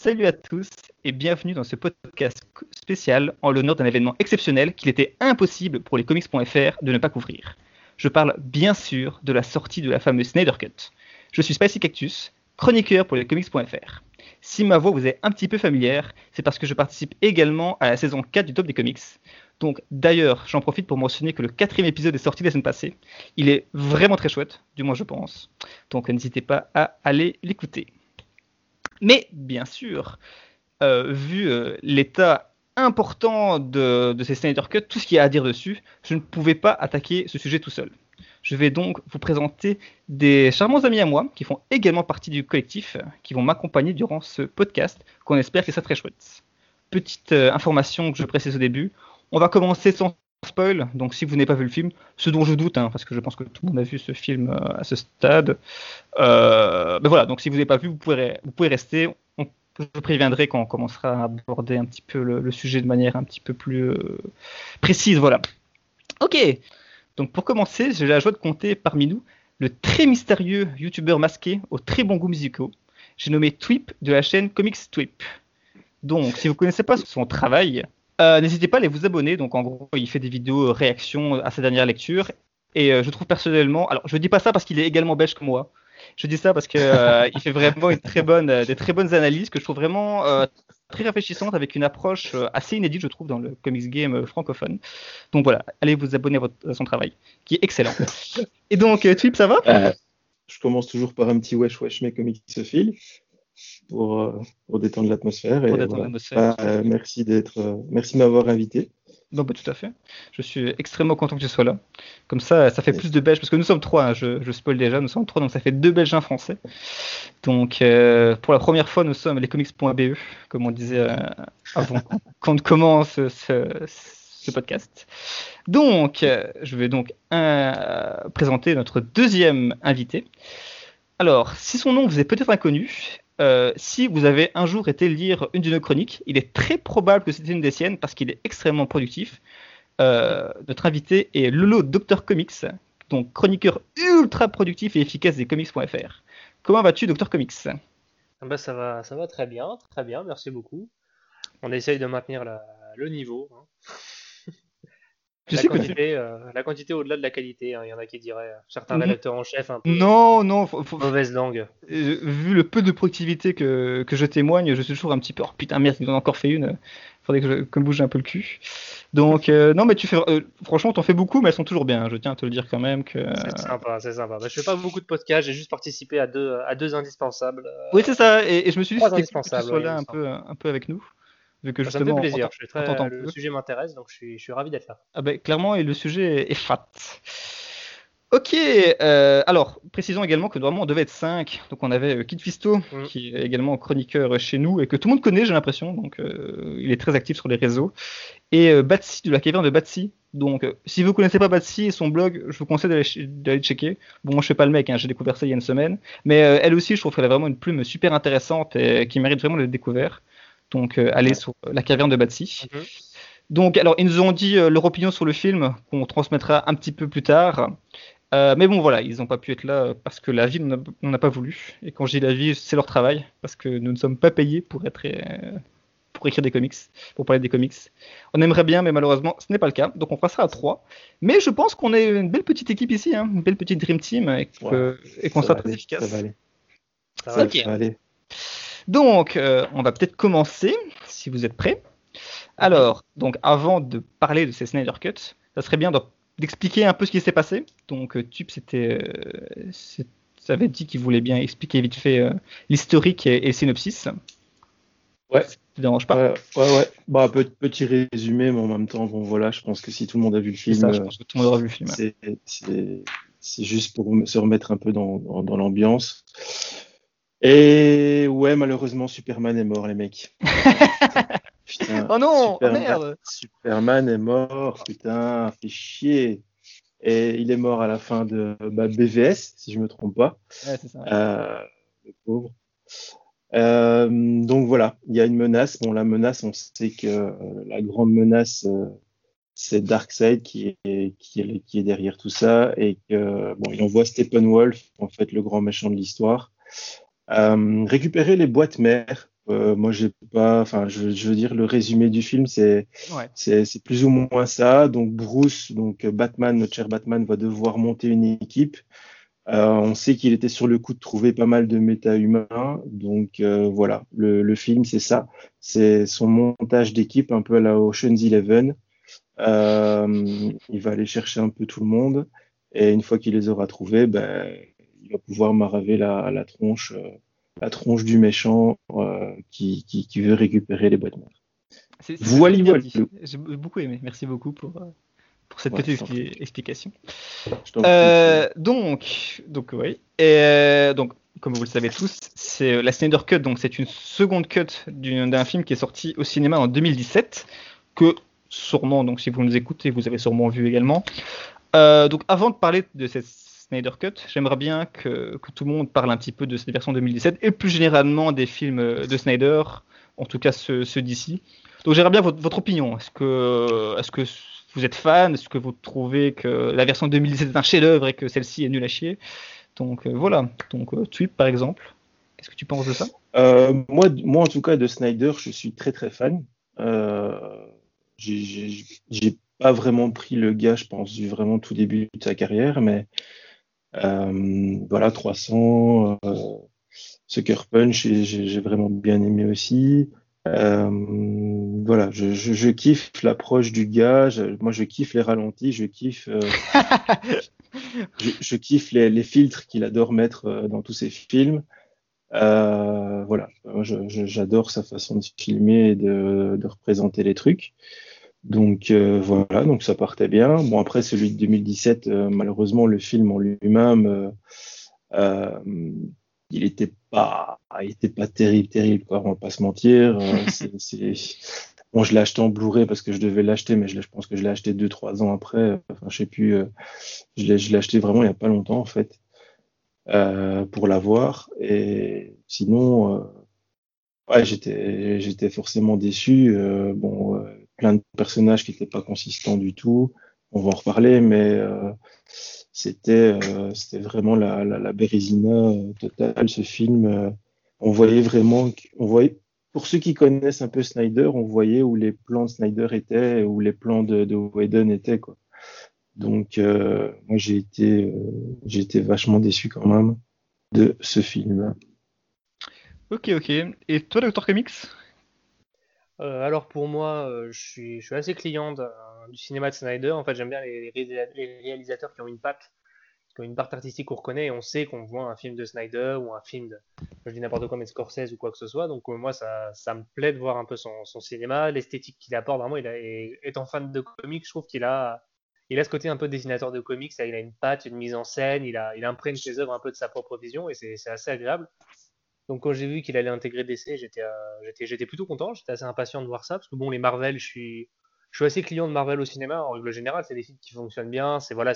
Salut à tous et bienvenue dans ce podcast spécial en l'honneur d'un événement exceptionnel qu'il était impossible pour les comics.fr de ne pas couvrir. Je parle bien sûr de la sortie de la fameuse Snyder Cut. Je suis Spicy Cactus, chroniqueur pour les comics.fr. Si ma voix vous est un petit peu familière, c'est parce que je participe également à la saison 4 du Top des Comics. Donc d'ailleurs, j'en profite pour mentionner que le quatrième épisode est sorti la semaine passée. Il est vraiment très chouette, du moins je pense. Donc n'hésitez pas à aller l'écouter. Mais bien sûr, euh, vu euh, l'état important de, ces Snyder Cut, tout ce qu'il y a à dire dessus, je ne pouvais pas attaquer ce sujet tout seul. Je vais donc vous présenter des charmants amis à moi qui font également partie du collectif, qui vont m'accompagner durant ce podcast, qu'on espère que ça très chouette. Petite euh, information que je précise au début, on va commencer sans spoil, donc si vous n'avez pas vu le film, ce dont je doute, hein, parce que je pense que tout le monde a vu ce film euh, à ce stade. Euh, ben voilà, donc si vous n'avez pas vu, vous pouvez, rester. On, je préviendrai quand on commencera à aborder un petit peu le, sujet de manière un petit peu plus euh, précise. Voilà. Ok. Donc pour commencer, j'ai la joie de compter parmi nous le très mystérieux youtubeur masqué aux très bons goûts musicaux. J'ai nommé Twip de la chaîne Comics Twip. Donc si vous ne connaissez pas son travail, euh, n'hésitez pas à aller vous abonner. Donc, en gros, il fait des vidéos réactions à sa dernière lecture. Et euh, je trouve personnellement, alors je dis pas ça parce qu'il est également belge que moi. Je dis ça parce qu'il euh, fait vraiment des très bonnes analyses que je trouve vraiment très rafraîchissantes avec une approche assez inédite, je trouve, dans le comics game francophone. Donc voilà, allez vous abonner à, son travail, qui est excellent. Et donc, Twip, ça va? Je commence toujours par un petit wesh wesh mes comics se file pour, euh, pour détendre l'atmosphère. Et bah, euh, merci d'être, euh, merci de m'avoir invité. Non, bah, tout à fait. Je suis extrêmement content que tu sois là. Comme ça, ça fait plus de Belges, parce que nous sommes trois, hein, je, je spoil déjà, nous sommes trois, donc ça fait deux Belges, un Français. Donc, pour la première fois, nous sommes les comics.be, comme on disait avant qu'on commence ce, ce, podcast. Donc, je vais donc présenter notre deuxième invité. Alors, si son nom vous est peut-être inconnu, euh, si vous avez un jour été lire une de nos chroniques, il est très probable que c'était une des siennes parce qu'il est extrêmement productif. Euh, notre invité est Lolo Dr Comics, donc chroniqueur ultra productif et efficace des comics.fr. Comment vas-tu, Dr Comics? Ah bah ça va, ça va très bien, très bien, merci beaucoup. On essaye de maintenir le niveau. Hein. La, quantité, euh, la quantité au-delà de la qualité, hein. il y en a qui diraient, euh, certains mhm. rédacteurs en chef un peu non, non, mauvaise langue. Euh, vu le peu de productivité que, que, je témoigne, je suis toujours un petit peu, oh putain merde, ils en ont encore fait une, faudrait que je, que bouge un peu le cul. Donc non, mais tu fais, franchement, t'en fais beaucoup, mais elles sont toujours bien. Je tiens à te le dire quand même que. C'est sympa, c'est sympa. Bah, je fais pas beaucoup de podcasts, j'ai juste participé à deux, à deux indispensables. Oui, c'est ça. Et, je me suis dit que tu sois là un peu, un peu avec nous que justement, ça me fait plaisir. très, le sujet m'intéresse, donc je suis, je suis ravi d'être là. Ah ben, clairement, et le sujet est fat. Ok, euh, alors précisons également que normalement on devait être 5. Donc on avait euh, Kid Fisto, mm. qui est également chroniqueur chez nous et que tout le monde connaît, j'ai l'impression. Donc euh, il est très actif sur les réseaux. Et Batsy de la caverne de Batsy. Donc si vous connaissez pas Batsy et son blog, je vous conseille d'aller checker. Bon, moi je suis pas le mec, hein, j'ai découvert ça il y a une semaine. Mais elle aussi, je trouve qu'elle a vraiment une plume super intéressante et qui mérite vraiment d'être découverte. Donc, euh, aller sur la caverne de Batsy. Mhm. Donc, alors, ils nous ont dit euh, leur opinion sur le film, qu'on transmettra un petit peu plus tard. Euh, mais bon, voilà, ils n'ont pas pu être là parce que la vie n'en a, pas voulu. Et quand je dis la vie, c'est leur travail, parce que nous ne sommes pas payés pour être pour écrire des comics, pour parler des comics. On aimerait bien, mais malheureusement, ce n'est pas le cas. Donc on passera à trois. Mais je pense qu'on est une belle petite équipe ici, hein, une belle petite dream team, et, qu'on soit très efficace. Ça va aller. Ça va aller. Donc, euh, on va peut-être commencer, si vous êtes prêts. Alors, donc, avant de parler de ces Snyder Cuts, ça serait bien d'expliquer un peu ce qui s'est passé. Donc, euh, Tube, c'était, euh, ça avait dit qu'il voulait bien expliquer vite fait l'historique et, le synopsis. Ouais. Ça te dérange pas? Ouais, ouais. Bah, petit résumé, mais en même temps, bon, voilà, je pense que si tout le monde a vu le film. Ça, je pense que tout le monde aura vu le film. C'est juste pour se remettre un peu dans, dans l'ambiance. Et ouais, malheureusement, Superman est mort, les mecs. putain, oh non, oh Superman, merde. Superman est mort, putain, fait chier. Et il est mort à la fin de bah, BVS, si je me trompe pas. Ouais, c'est ça. Euh, le pauvre. Euh, donc voilà, il y a une menace. Bon, la menace, on sait que euh, la grande menace, c'est Darkseid qui est, qui, est, qui est derrière tout ça et que bon, il envoie Steppenwolf, en fait, le grand méchant de l'histoire, euh, récupérer les boîtes mères Euh, moi, j'ai pas. Enfin, je, veux dire, le résumé du film, c'est c'est plus ou moins ça. Donc, Bruce, donc Batman, notre cher Batman, va devoir monter une équipe. Euh, on sait qu'il était sur le coup de trouver pas mal de méta-humains. Donc, euh, voilà, le, le film, c'est ça. C'est son montage d'équipe, un peu à la Ocean's Eleven. il va aller chercher un peu tout le monde. Et une fois qu'il les aura trouvés, ben, il va pouvoir maraver la, la tronche la tronche du méchant euh, qui, qui, veut récupérer les boîtes mères. Voilà, J'ai beaucoup aimé. Merci beaucoup pour, euh, pour cette petite explication. Euh, donc, donc oui. Et donc, comme vous le savez tous, c'est la Snyder Cut. Donc, c'est une seconde cut d'un film qui est sorti au cinéma en 2017 que sûrement, donc si vous nous écoutez, vous avez sûrement vu également. donc, avant de parler de cette Snyder Cut. J'aimerais bien que, tout le monde parle un petit peu de cette version 2017 et plus généralement des films de Snyder, en tout cas ceux, d'ici. Donc j'aimerais bien votre, opinion. Est-ce que, est que vous êtes fan? Est-ce que vous trouvez que la version 2017 est un chef-d'œuvre et que celle-ci est nulle à chier? Donc euh, voilà. Donc euh, Tweet par exemple. Qu'est-ce que tu penses de ça? Euh, moi, moi, en tout cas, de Snyder, je suis très très fan. j'ai pas vraiment pris le gars, je pense, vraiment tout début de sa carrière, mais euh, voilà, 300, euh, Sucker Punch, j'ai vraiment bien aimé aussi. Euh, voilà, je, je, kiffe l'approche du gars. moi, je kiffe les ralentis, je kiffe, je, kiffe les, les filtres qu'il adore mettre dans tous ses films. voilà, j'adore sa façon de filmer et de, de représenter les trucs. Donc euh, voilà, donc ça partait bien. Bon après celui de 2017, euh, malheureusement le film en lui-même, euh, il était pas, il était pas terrible, terrible quoi. On va pas se mentir. Bon, je l'ai acheté en Blu-ray parce que je devais l'acheter, mais je, je pense que je l'ai acheté deux trois ans après. Enfin, je sais plus. je l'ai, je l'ai acheté vraiment il y a pas longtemps en fait pour l'avoir. Et sinon, ouais, j'étais, j'étais forcément déçu. bon plein de personnages qui n'étaient pas consistants du tout. On va en reparler, mais euh, c'était euh, c'était vraiment la, la, bérésina euh, totale, ce film. on voyait vraiment, on voyait, pour ceux qui connaissent un peu Snyder, on voyait où les plans de Snyder étaient, où les plans de, de Whedon étaient. Quoi. Donc, moi, j'ai été, été vachement déçu quand même de ce film. Ok, ok. Et toi, Dr. Comics? Euh, alors pour moi, euh, je, suis, assez client du cinéma de Snyder. En fait, j'aime bien les, réalisateurs qui ont une patte, qui ont une part artistique qu'on reconnaît et on sait qu'on voit un film de Snyder ou un film de, je dis n'importe quoi, mais Scorsese ou quoi que ce soit. Donc euh, moi, ça, me plaît de voir un peu son, cinéma, l'esthétique qu'il apporte. Vraiment, il a, et, étant fan de comics, je trouve qu'il a, il a ce côté un peu dessinateur de comics. Il a une patte, une mise en scène, il, il imprègne ses œuvres un peu de sa propre vision et c'est assez agréable. Donc quand j'ai vu qu'il allait intégrer DC, j'étais euh, j'étais plutôt content, j'étais assez impatient de voir ça parce que bon les Marvel, je suis assez client de Marvel au cinéma en règle générale, c'est des films qui fonctionnent bien, c'est voilà,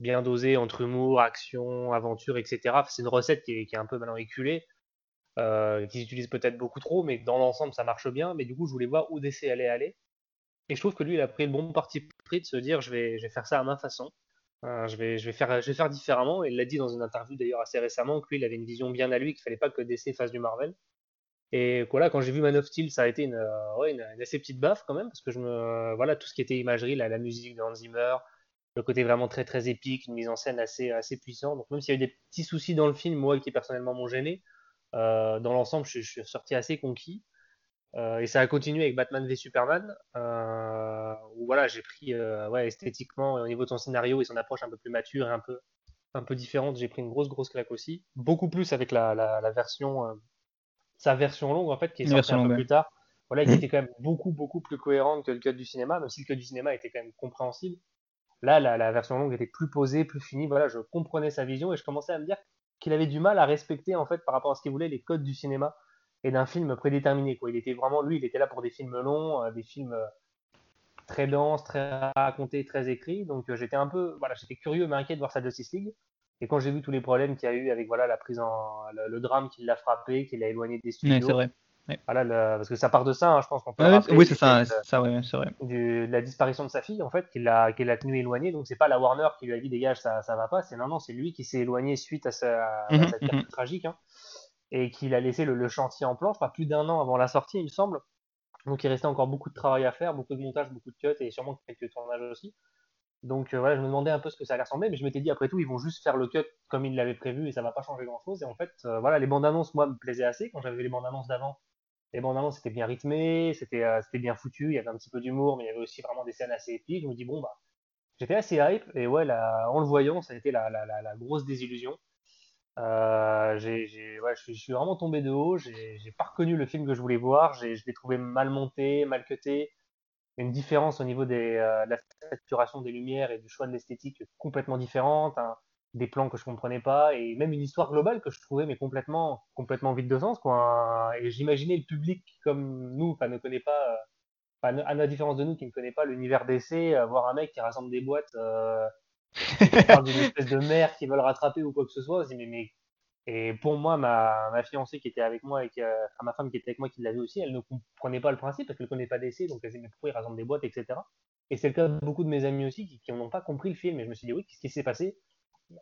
bien dosé entre humour, action, aventure, etc. C'est une recette qui est, un peu maintenant éculée, euh, qu'ils utilisent peut-être beaucoup trop, mais dans l'ensemble ça marche bien. Mais du coup, je voulais voir où DC allait aller. Et je trouve que lui, il a pris le bon parti pris de se dire, je vais faire ça à ma façon. Euh, je, vais, faire, je vais différemment. Il l'a dit dans une interview d'ailleurs assez récemment que lui, il avait une vision bien à lui, qu'il fallait pas que DC fasse du Marvel. Et voilà, quand j'ai vu Man of Steel, ça a été une, euh, assez petite baffe quand même, parce que je me, voilà, tout ce qui était imagerie, la, musique de Hans Zimmer, le côté vraiment très très épique, une mise en scène assez, assez puissante. Donc même s'il y a eu des petits soucis dans le film, moi qui personnellement m'ont gêné, euh, dans l'ensemble, je, suis sorti assez conquis. Euh, et ça a continué avec Batman v Superman, euh, où voilà, j'ai pris euh, ouais, esthétiquement, au niveau de son scénario et son approche un peu plus mature et un peu, un peu différente, j'ai pris une grosse grosse claque aussi. Beaucoup plus avec la, la, version, sa version longue en fait, qui est sortie un peu plus tard. Voilà, qui était quand même beaucoup beaucoup plus cohérente que le cut du cinéma, même si le cut du cinéma était quand même compréhensible. Là, la, la version longue était plus posée, plus finie. Voilà, je comprenais sa vision et je commençais à me dire qu'il avait du mal à respecter en fait par rapport à ce qu'il voulait les codes du cinéma et d'un film prédéterminé. Quoi. Il était vraiment, lui, il était là pour des films longs, euh, des films euh, très denses, très racontés, très écrits. Donc euh, j'étais un peu, voilà, j'étais curieux mais inquiet de voir sa Justice League. Et quand j'ai vu tous les problèmes qu'il y a eu avec voilà la prise en le, drame qui l'a frappé, qui l'a éloigné des studios. c'est vrai. Voilà, parce que ça part de ça, hein, je pense qu'on peut. oui, c'est ça, ça c'est vrai. de la disparition de sa fille, en fait, qui l'a, qui l'a tenu éloigné. Donc c'est pas la Warner qui lui a dit dégage, ça, ça va pas. C'est non, non, c'est lui qui s'est éloigné suite à, sa, à mhm, cette mhm. tragique. Hein. Et qu'il a laissé le, chantier en planche, pas plus d'un an avant la sortie, il me semble. Donc il restait encore beaucoup de travail à faire, beaucoup de montage, beaucoup de cuts et sûrement quelques tournages aussi. Donc euh, voilà, je me demandais un peu ce que ça allait ressembler, mais je m'étais dit après tout, ils vont juste faire le cut comme ils l'avaient prévu et ça va pas changer grand chose. Et en fait, euh, voilà, les bandes annonces, moi, me plaisaient assez. Quand j'avais les bandes annonces d'avant, les bandes annonces c'était bien rythmé, c'était euh, bien foutu, il y avait un petit peu d'humour, mais il y avait aussi vraiment des scènes assez épiques. Je me dis, bon, bah, j'étais assez hype et ouais, en le voyant, ça a été la, la, la, grosse désillusion. Euh, j'ai, je, suis vraiment tombé de haut, j'ai pas reconnu le film que je voulais voir, je l'ai trouvé mal monté, mal cuté, une différence au niveau des, euh, de la saturation des lumières et du choix de l'esthétique complètement différente, hein, des plans que je comprenais pas et même une histoire globale que je trouvais mais complètement complètement vide de sens quoi. Et j'imaginais le public comme nous, enfin ne connaît pas, à la différence de nous qui ne connaît pas l'univers d'essai, euh, voir un mec qui rassemble des boîtes, euh, parle d'une espèce de mère qui veut le rattraper ou quoi que ce soit, je dis mais, mais et pour moi, ma, ma fiancée qui était avec moi et enfin, ma femme qui était avec moi qui l'a vu aussi, elle ne comprenait pas le principe parce qu'elle ne connaît pas d'essai, donc elle disait mais pourquoi il rassemble des boîtes, etc. Et c'est le cas de beaucoup de mes amis aussi qui, n'ont pas compris le film. Et je me suis dit oui, qu'est-ce qui s'est passé?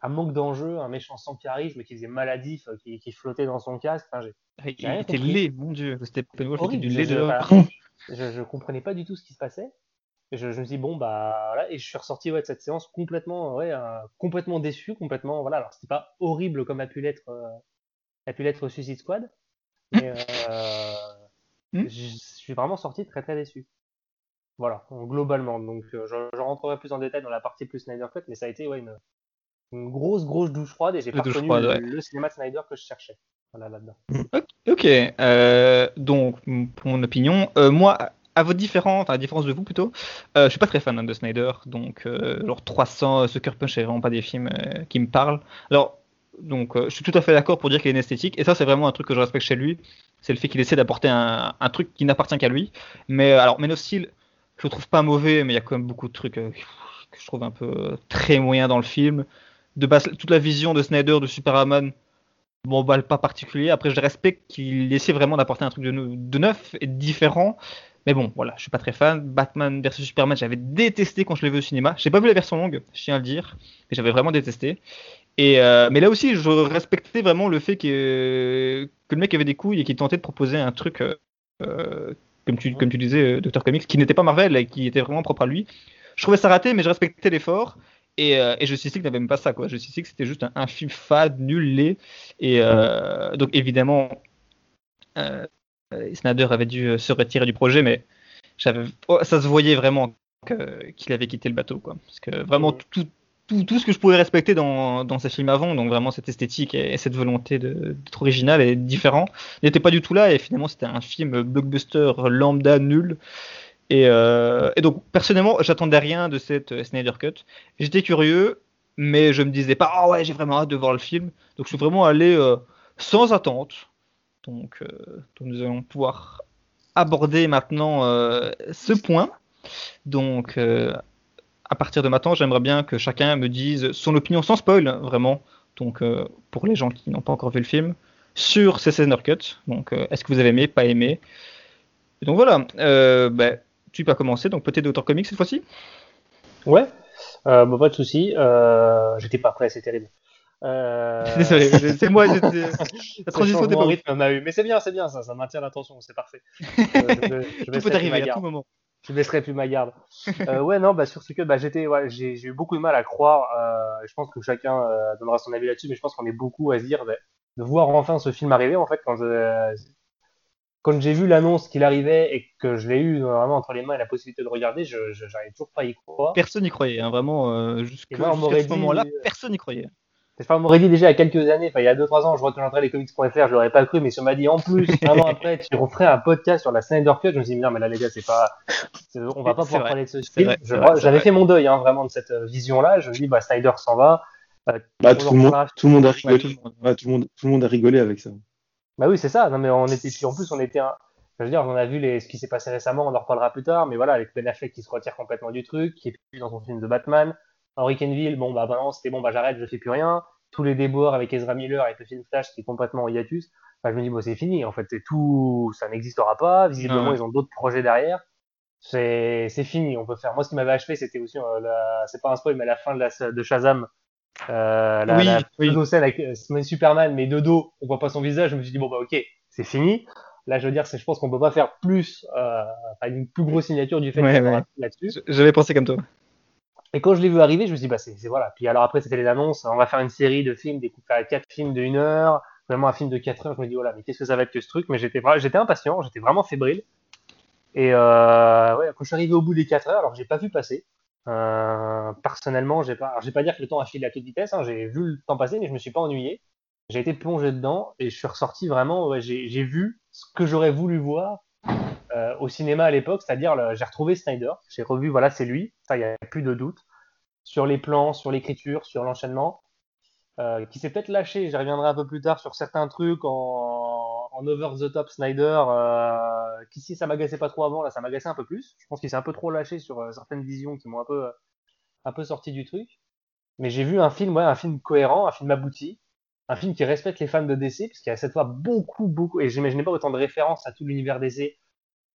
Un manque d'enjeu, un méchant sans charisme qui faisait maladif, qui, qui flottait dans son casque. Enfin, ah, il était laid, mon dieu. C'était du lait de. je, je comprenais pas du tout ce qui se passait. Et je, je, me suis dit, bon, bah, voilà, et je suis ressorti ouais, de cette séance complètement, ouais, euh, complètement déçu, complètement, voilà. Alors, c'était pas horrible comme a pu l'être, euh, a pu l'être Suicide Squad, mais euh, hmm. je suis vraiment sorti très très déçu. Voilà, globalement. Donc, je, je, rentrerai plus en détail dans la partie plus Snyder Cut, mais ça a été ouais, une, une grosse grosse douche froide et j'ai pas reconnu le, cinéma de Snyder que je cherchais. Voilà là-dedans. Ok, euh, donc pour mon opinion, moi à votre différence, à la différence de vous plutôt, euh, je suis pas très fan de Snyder, donc euh, alors 300, euh, Sucker Punch, c'est vraiment pas des films euh, qui me parlent. Alors, donc je suis tout à fait d'accord pour dire qu'il est une esthétique, et ça c'est vraiment un truc que je respecte chez lui, c'est le fait qu'il essaie d'apporter un, truc qui n'appartient qu'à lui. Mais alors, Men of Steel, je le trouve pas mauvais, mais il y a quand même beaucoup de trucs que je trouve un peu très moyens dans le film. De base, toute la vision de Snyder de Superman, bon, bah, pas particulier. Après, je respecte qu'il essaie vraiment d'apporter un truc de, de neuf et différent. Mais bon, voilà, je suis pas très fan. Batman vs Superman, j'avais détesté quand je l'ai vu au cinéma. J'ai pas vu la version longue, je tiens à le dire, mais j'avais vraiment détesté. Et euh, mais là aussi, je respectais vraiment le fait que, que le mec avait des couilles et qu'il tentait de proposer un truc, euh, euh comme, tu, comme tu disais, Dr. Comics, qui n'était pas Marvel et qui était vraiment propre à lui. Je trouvais ça raté, mais je respectais l'effort. Et, euh, et, je suis que n'avait même pas ça, quoi. Je suis que c'était juste un, film fade, nul. Et donc, évidemment, Snyder avait dû euh, se retirer du projet, mais oh, ça se voyait vraiment qu'il avait quitté le bateau. Quoi. Parce que vraiment, tout, tout, tout, ce que je pouvais respecter dans, dans ces films avant, donc vraiment cette esthétique et, cette volonté d'être original et différent, n'était pas du tout là. Et finalement, c'était un film blockbuster lambda nul. Et, euh, et donc, personnellement, j'attendais rien de cette Snyder Cut. J'étais curieux, mais je me disais pas, ah ouais, j'ai vraiment hâte de voir le film. Donc, je suis vraiment allé sans attente. Donc, euh, donc, nous allons pouvoir aborder maintenant euh, ce point. Donc, euh, à partir de maintenant, j'aimerais bien que chacun me dise son opinion sans spoil, vraiment. Donc, pour les gens qui n'ont pas encore vu le film, sur ces Snyder Cut. Donc, est-ce que vous avez aimé, pas aimé? Donc voilà. Bah, tu peux commencer. Donc, peut-être d'auteur comics cette fois-ci? Ouais. Bah, pas de souci. J'étais pas prêt, c'est terrible. Euh... Désolé, c'est moi, la transition pas rythme m'a eu. Mais c'est bien, c'est bien, ça, ça maintient l'attention, c'est parfait. Euh, je, je, peut arriver à tout moment. Je baisserai plus ma garde. euh, ouais, non, bah, sur ce que bah, j'étais, ouais, j'ai eu beaucoup de mal à croire. Euh, je pense que chacun donnera son avis là-dessus, mais je pense qu'on est beaucoup à se dire bah, de voir enfin ce film arriver. En fait, quand je, quand j'ai vu l'annonce qu'il arrivait et que je l'ai eu vraiment entre les mains et la possibilité de regarder, je j'arrive toujours pas à y croire. Personne n'y croyait, hein, vraiment. Euh, jusqu'à ce moment-là, personne n'y croyait. Enfin, on m'aurait dit déjà il y a quelques années, enfin il y a 2-3 ans, je représenterais les comics.fr, je l'aurais pas cru, mais si on m'a dit en plus, un an après, tu referais un podcast sur la Snyder Cut, je me suis dit, non, mais là, les gars, c'est pas, on va pas pouvoir parler de ce film. J'avais fait mon deuil, hein, vraiment, de cette euh, vision-là. Je me dis, bah, Snyder s'en va. Bah, tout, le monde, tout, le monde, a rigolé. tout, le monde, tout le monde a rigolé avec ça. Bah oui, c'est ça. Non, mais on était, puis en plus, on était un, je veux dire, on a vu les, ce qui s'est passé récemment, on en reparlera plus tard, mais voilà, avec Ben Affleck qui se retire complètement du truc, qui est plus dans son film de Batman. Henry Kenville, bon, bah, maintenant, c'était bon, bah, j'arrête, je fais plus rien tous les déboires avec Ezra Miller, avec le film Flash qui est complètement en hiatus, bah, je me dis, bon, c'est fini, en fait, c'est tout, ça n'existera pas, visiblement, ils ont d'autres projets derrière, c'est, c'est fini, on peut faire. Moi, ce qui m'avait achevé, c'était aussi, euh, c'est pas un spoil, mais la fin de, la, de Shazam, Euh, la, oui, la scène avec euh, Superman, mais de dos, on voit pas son visage. Je me suis dit bon bah ok, c'est fini. Là, je veux dire, c'est, je pense qu'on peut pas faire plus, euh, une plus grosse signature du fait ouais, là-dessus. J'avais pensé comme toi. Et quand je l'ai vu arriver, je me suis dit bah c'est, voilà. Puis alors après, c'était les annonces. On va faire une série de films, des quatre films de une heure, vraiment un film de 4 heures. Je me dis voilà, mais qu'est-ce que ça va être que ce truc? Mais j'étais, impatient, j'étais vraiment fébrile. Et euh, quand je suis arrivé au bout des 4 heures, alors j'ai pas vu passer. Euh, personnellement, j'ai pas, j'ai pas dire que le temps a filé à toute vitesse. Hein, j'ai vu le temps passer, mais je me suis pas ennuyé. J'ai été plongé dedans et je suis ressorti vraiment. J'ai vu ce que j'aurais voulu voir euh, au cinéma à l'époque, c'est-à-dire j'ai retrouvé Snyder. J'ai revu, voilà, c'est lui. Il y a plus de doute sur les plans, sur l'écriture, sur l'enchaînement. Euh, qui s'est peut-être lâché, j'y reviendrai un peu plus tard sur certains trucs en, over the top Snyder, euh, qui si ça m'agaçait pas trop avant, là ça m'agaçait un peu plus. Je pense qu'il s'est un peu trop lâché sur euh, certaines visions qui m'ont un peu, un peu sorti du truc. Mais j'ai vu un film, ouais, un film cohérent, un film abouti, un film qui respecte les fans de DC, parce qu'il y a cette fois beaucoup, beaucoup, et j'imaginais pas autant de références à tout l'univers DC,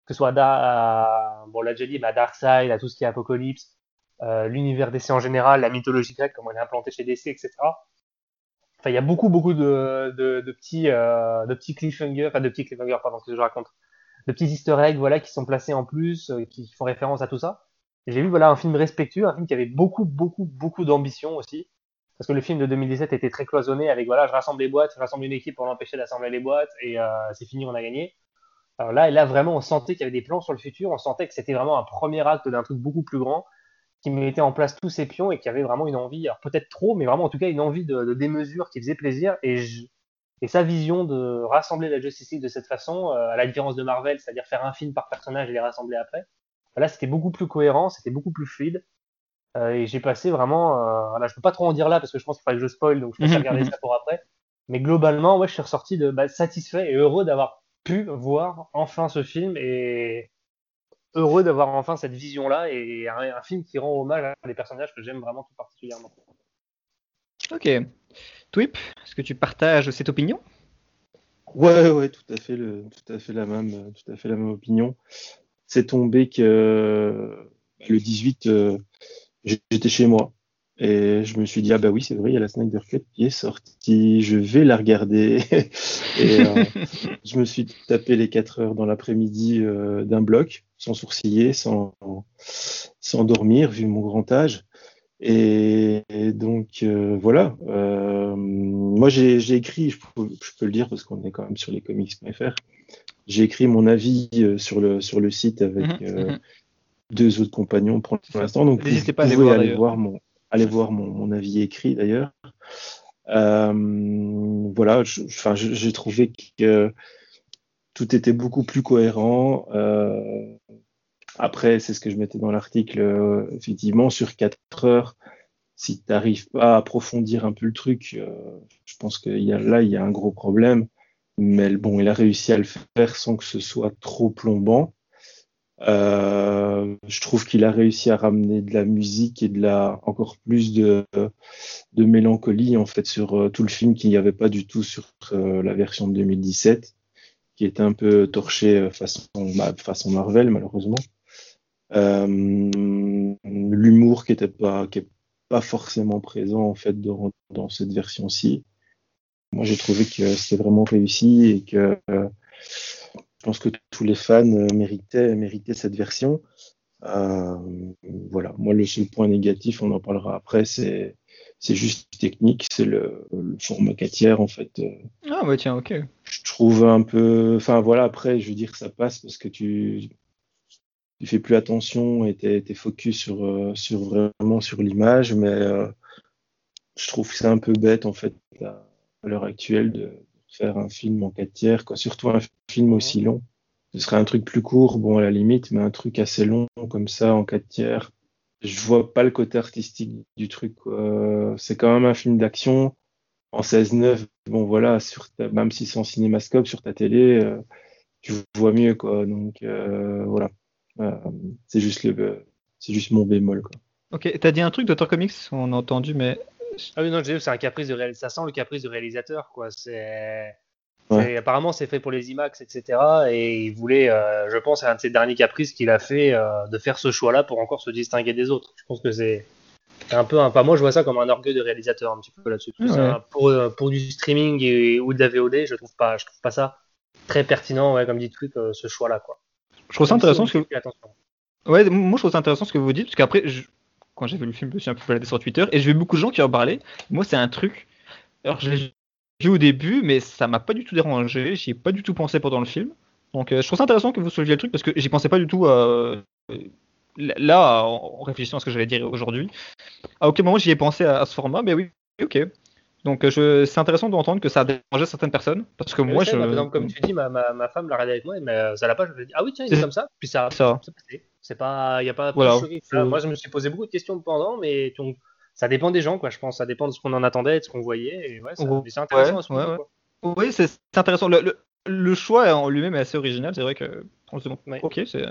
que ce soit à, bon là j'ai dit, bah, Darkseid, à tout ce qui est Apocalypse, euh, l'univers DC en général, la mythologie grecque, comment elle est implantée chez DC, etc. Enfin, il y a beaucoup, beaucoup de, de, petits, euh, de petits cliffhangers, enfin de petits cliffhangers, pardon, que je raconte, de petits Easter eggs, voilà, qui sont placés en plus, euh, qui font référence à tout ça. J'ai vu, voilà, un film respectueux, un film qui avait beaucoup, beaucoup, beaucoup d'ambition aussi. Parce que le film de 2017 était très cloisonné avec, voilà, je rassemble les boîtes, je rassemble une équipe pour l'empêcher d'assembler les boîtes et euh, c'est fini, on a gagné. Alors là, et là, vraiment, on sentait qu'il y avait des plans sur le futur, on sentait que c'était vraiment un premier acte d'un truc beaucoup plus grand qui mettait en place tous ces pions et qui avait vraiment une envie, alors peut-être trop, mais vraiment en tout cas une envie de, de démesure qui faisait plaisir. Et, et sa vision de rassembler la Justice League de cette façon, euh, à la différence de Marvel, c'est-à-dire faire un film par personnage et les rassembler après, là c'était beaucoup plus cohérent, c'était beaucoup plus fluide. Euh, et j'ai passé vraiment, euh, voilà, je peux pas trop en dire là parce que je pense qu'il faudrait que je spoil, donc je peux regarder ça pour après. Mais globalement, ouais, je suis ressorti de bah, satisfait et heureux d'avoir pu voir enfin ce film et heureux d'avoir enfin cette vision-là et un, film qui rend hommage à des personnages que j'aime vraiment tout particulièrement. Ok. Twip, est-ce que tu partages cette opinion? Ouais, ouais, tout à fait, le, tout à fait la même, tout à fait la même opinion. C'est tombé que bah, le 18, euh, j'étais chez moi et je me suis dit, ah bah oui, c'est vrai, il y a la Snyder Cut qui est sortie, je vais la regarder. et euh, je me suis tapé les 4 heures dans l'après-midi euh, d'un bloc, sans sourciller, sans, sans dormir, vu mon grand âge. Et, donc euh, voilà, moi j'ai écrit, je peux, je peux, le dire parce qu'on est quand même sur les comics.fr, j'ai écrit mon avis sur, le, sur le site avec mhm, mhm. deux autres compagnons pour l'instant. Donc n'hésitez pas à aller voir mon allez voir mon, avis écrit d'ailleurs. Euh, voilà, j'ai trouvé que tout était beaucoup plus cohérent. Euh, après, c'est ce que je mettais dans l'article, euh, effectivement, sur 4 heures, si tu n'arrives pas à approfondir un peu le truc, je pense que y a, là, il y a un gros problème. Mais bon, il a réussi à le faire sans que ce soit trop plombant. Euh, je trouve qu'il a réussi à ramener de la musique et de la encore plus de, mélancolie en fait sur euh, tout le film qu'il n'y avait pas du tout sur euh, la version de 2017, qui était un peu torchée façon, façon Marvel malheureusement. L'humour qui était pas qui est pas forcément présent en fait dans, dans cette version-ci. Moi j'ai trouvé que c'était vraiment réussi et que je pense que tous les fans euh, méritaient, méritaient cette version. Euh, voilà, moi le seul point négatif, on en parlera après, c'est c'est juste technique, c'est le, le, format 4 tiers en fait. Euh. Ah bah tiens, ok. Je trouve un peu, enfin voilà, après je veux dire ça passe parce que tu tu fais plus attention et t'es es focus sur sur vraiment sur l'image, mais je trouve que c'est un peu bête en fait à l'heure actuelle de faire un film en 4 tiers, quoi. surtout un film aussi long. Ce serait un truc plus court, bon à la limite, mais un truc assez long comme ça en 4 tiers. Je vois pas le côté artistique du truc. C'est quand même un film d'action en 16-9. Bon voilà, sur même si c'est en cinémascope sur ta télé, euh, tu vois mieux quoi. Donc euh, voilà, euh, c'est juste le, c'est juste mon bémol quoi. Ok, t'as dit un truc d'Auteur Comics, on a entendu, mais ah oui, non, c'est un caprice de réalisateur. Ça sent le caprice de réalisateur, quoi. C'est. Apparemment, c'est fait pour les IMAX, etc. Et il voulait, euh, je pense, c'est un de ses derniers caprices qu'il a fait euh, de faire ce choix-là pour encore se distinguer des autres. Je pense que c'est un peu, un, moi je vois ça comme un orgueil de réalisateur un petit peu là-dessus. Pour, euh, pour du streaming et, ou de la VOD, je trouve pas, je trouve pas ça très pertinent, ouais, comme dit truc, ce choix-là, quoi. Je trouve ça intéressant ce que. Ouais, moi je trouve ça intéressant ce que vous dites, parce qu'après, quand j'ai vu le film, je me suis un peu baladé sur Twitter et j'ai vu beaucoup de gens qui en parlaient. Moi, c'est un truc. Alors, je l'ai vu au début, mais ça m'a pas du tout dérangé. J'y ai pas du tout pensé pendant le film. Donc, je trouve ça intéressant que vous souleviez le truc parce que j'y pensais pas du tout. Euh, là, en réfléchissant à ce que j'allais dire aujourd'hui, à aucun moment j'y ai pensé à, ce format, mais oui, ok. Donc euh, c'est intéressant d'entendre que ça a dérangé certaines personnes, parce que moi, je... Par exemple, comme tu dis, ma, ma, femme l'a regardé avec moi, mais euh, ça l'a pas, je ah oui, tiens, il est comme ça, puis ça, ça. C'est pas, il y a pas. Voilà. moi, je me suis posé beaucoup de questions pendant, mais ça dépend des gens, quoi. Je pense, ça dépend de ce qu'on en attendait, de ce qu'on voyait, et ouais, c'est intéressant à ce moment Oui, c'est intéressant. Le, le, choix en lui-même est assez original. C'est vrai que on se demande, ok, c'est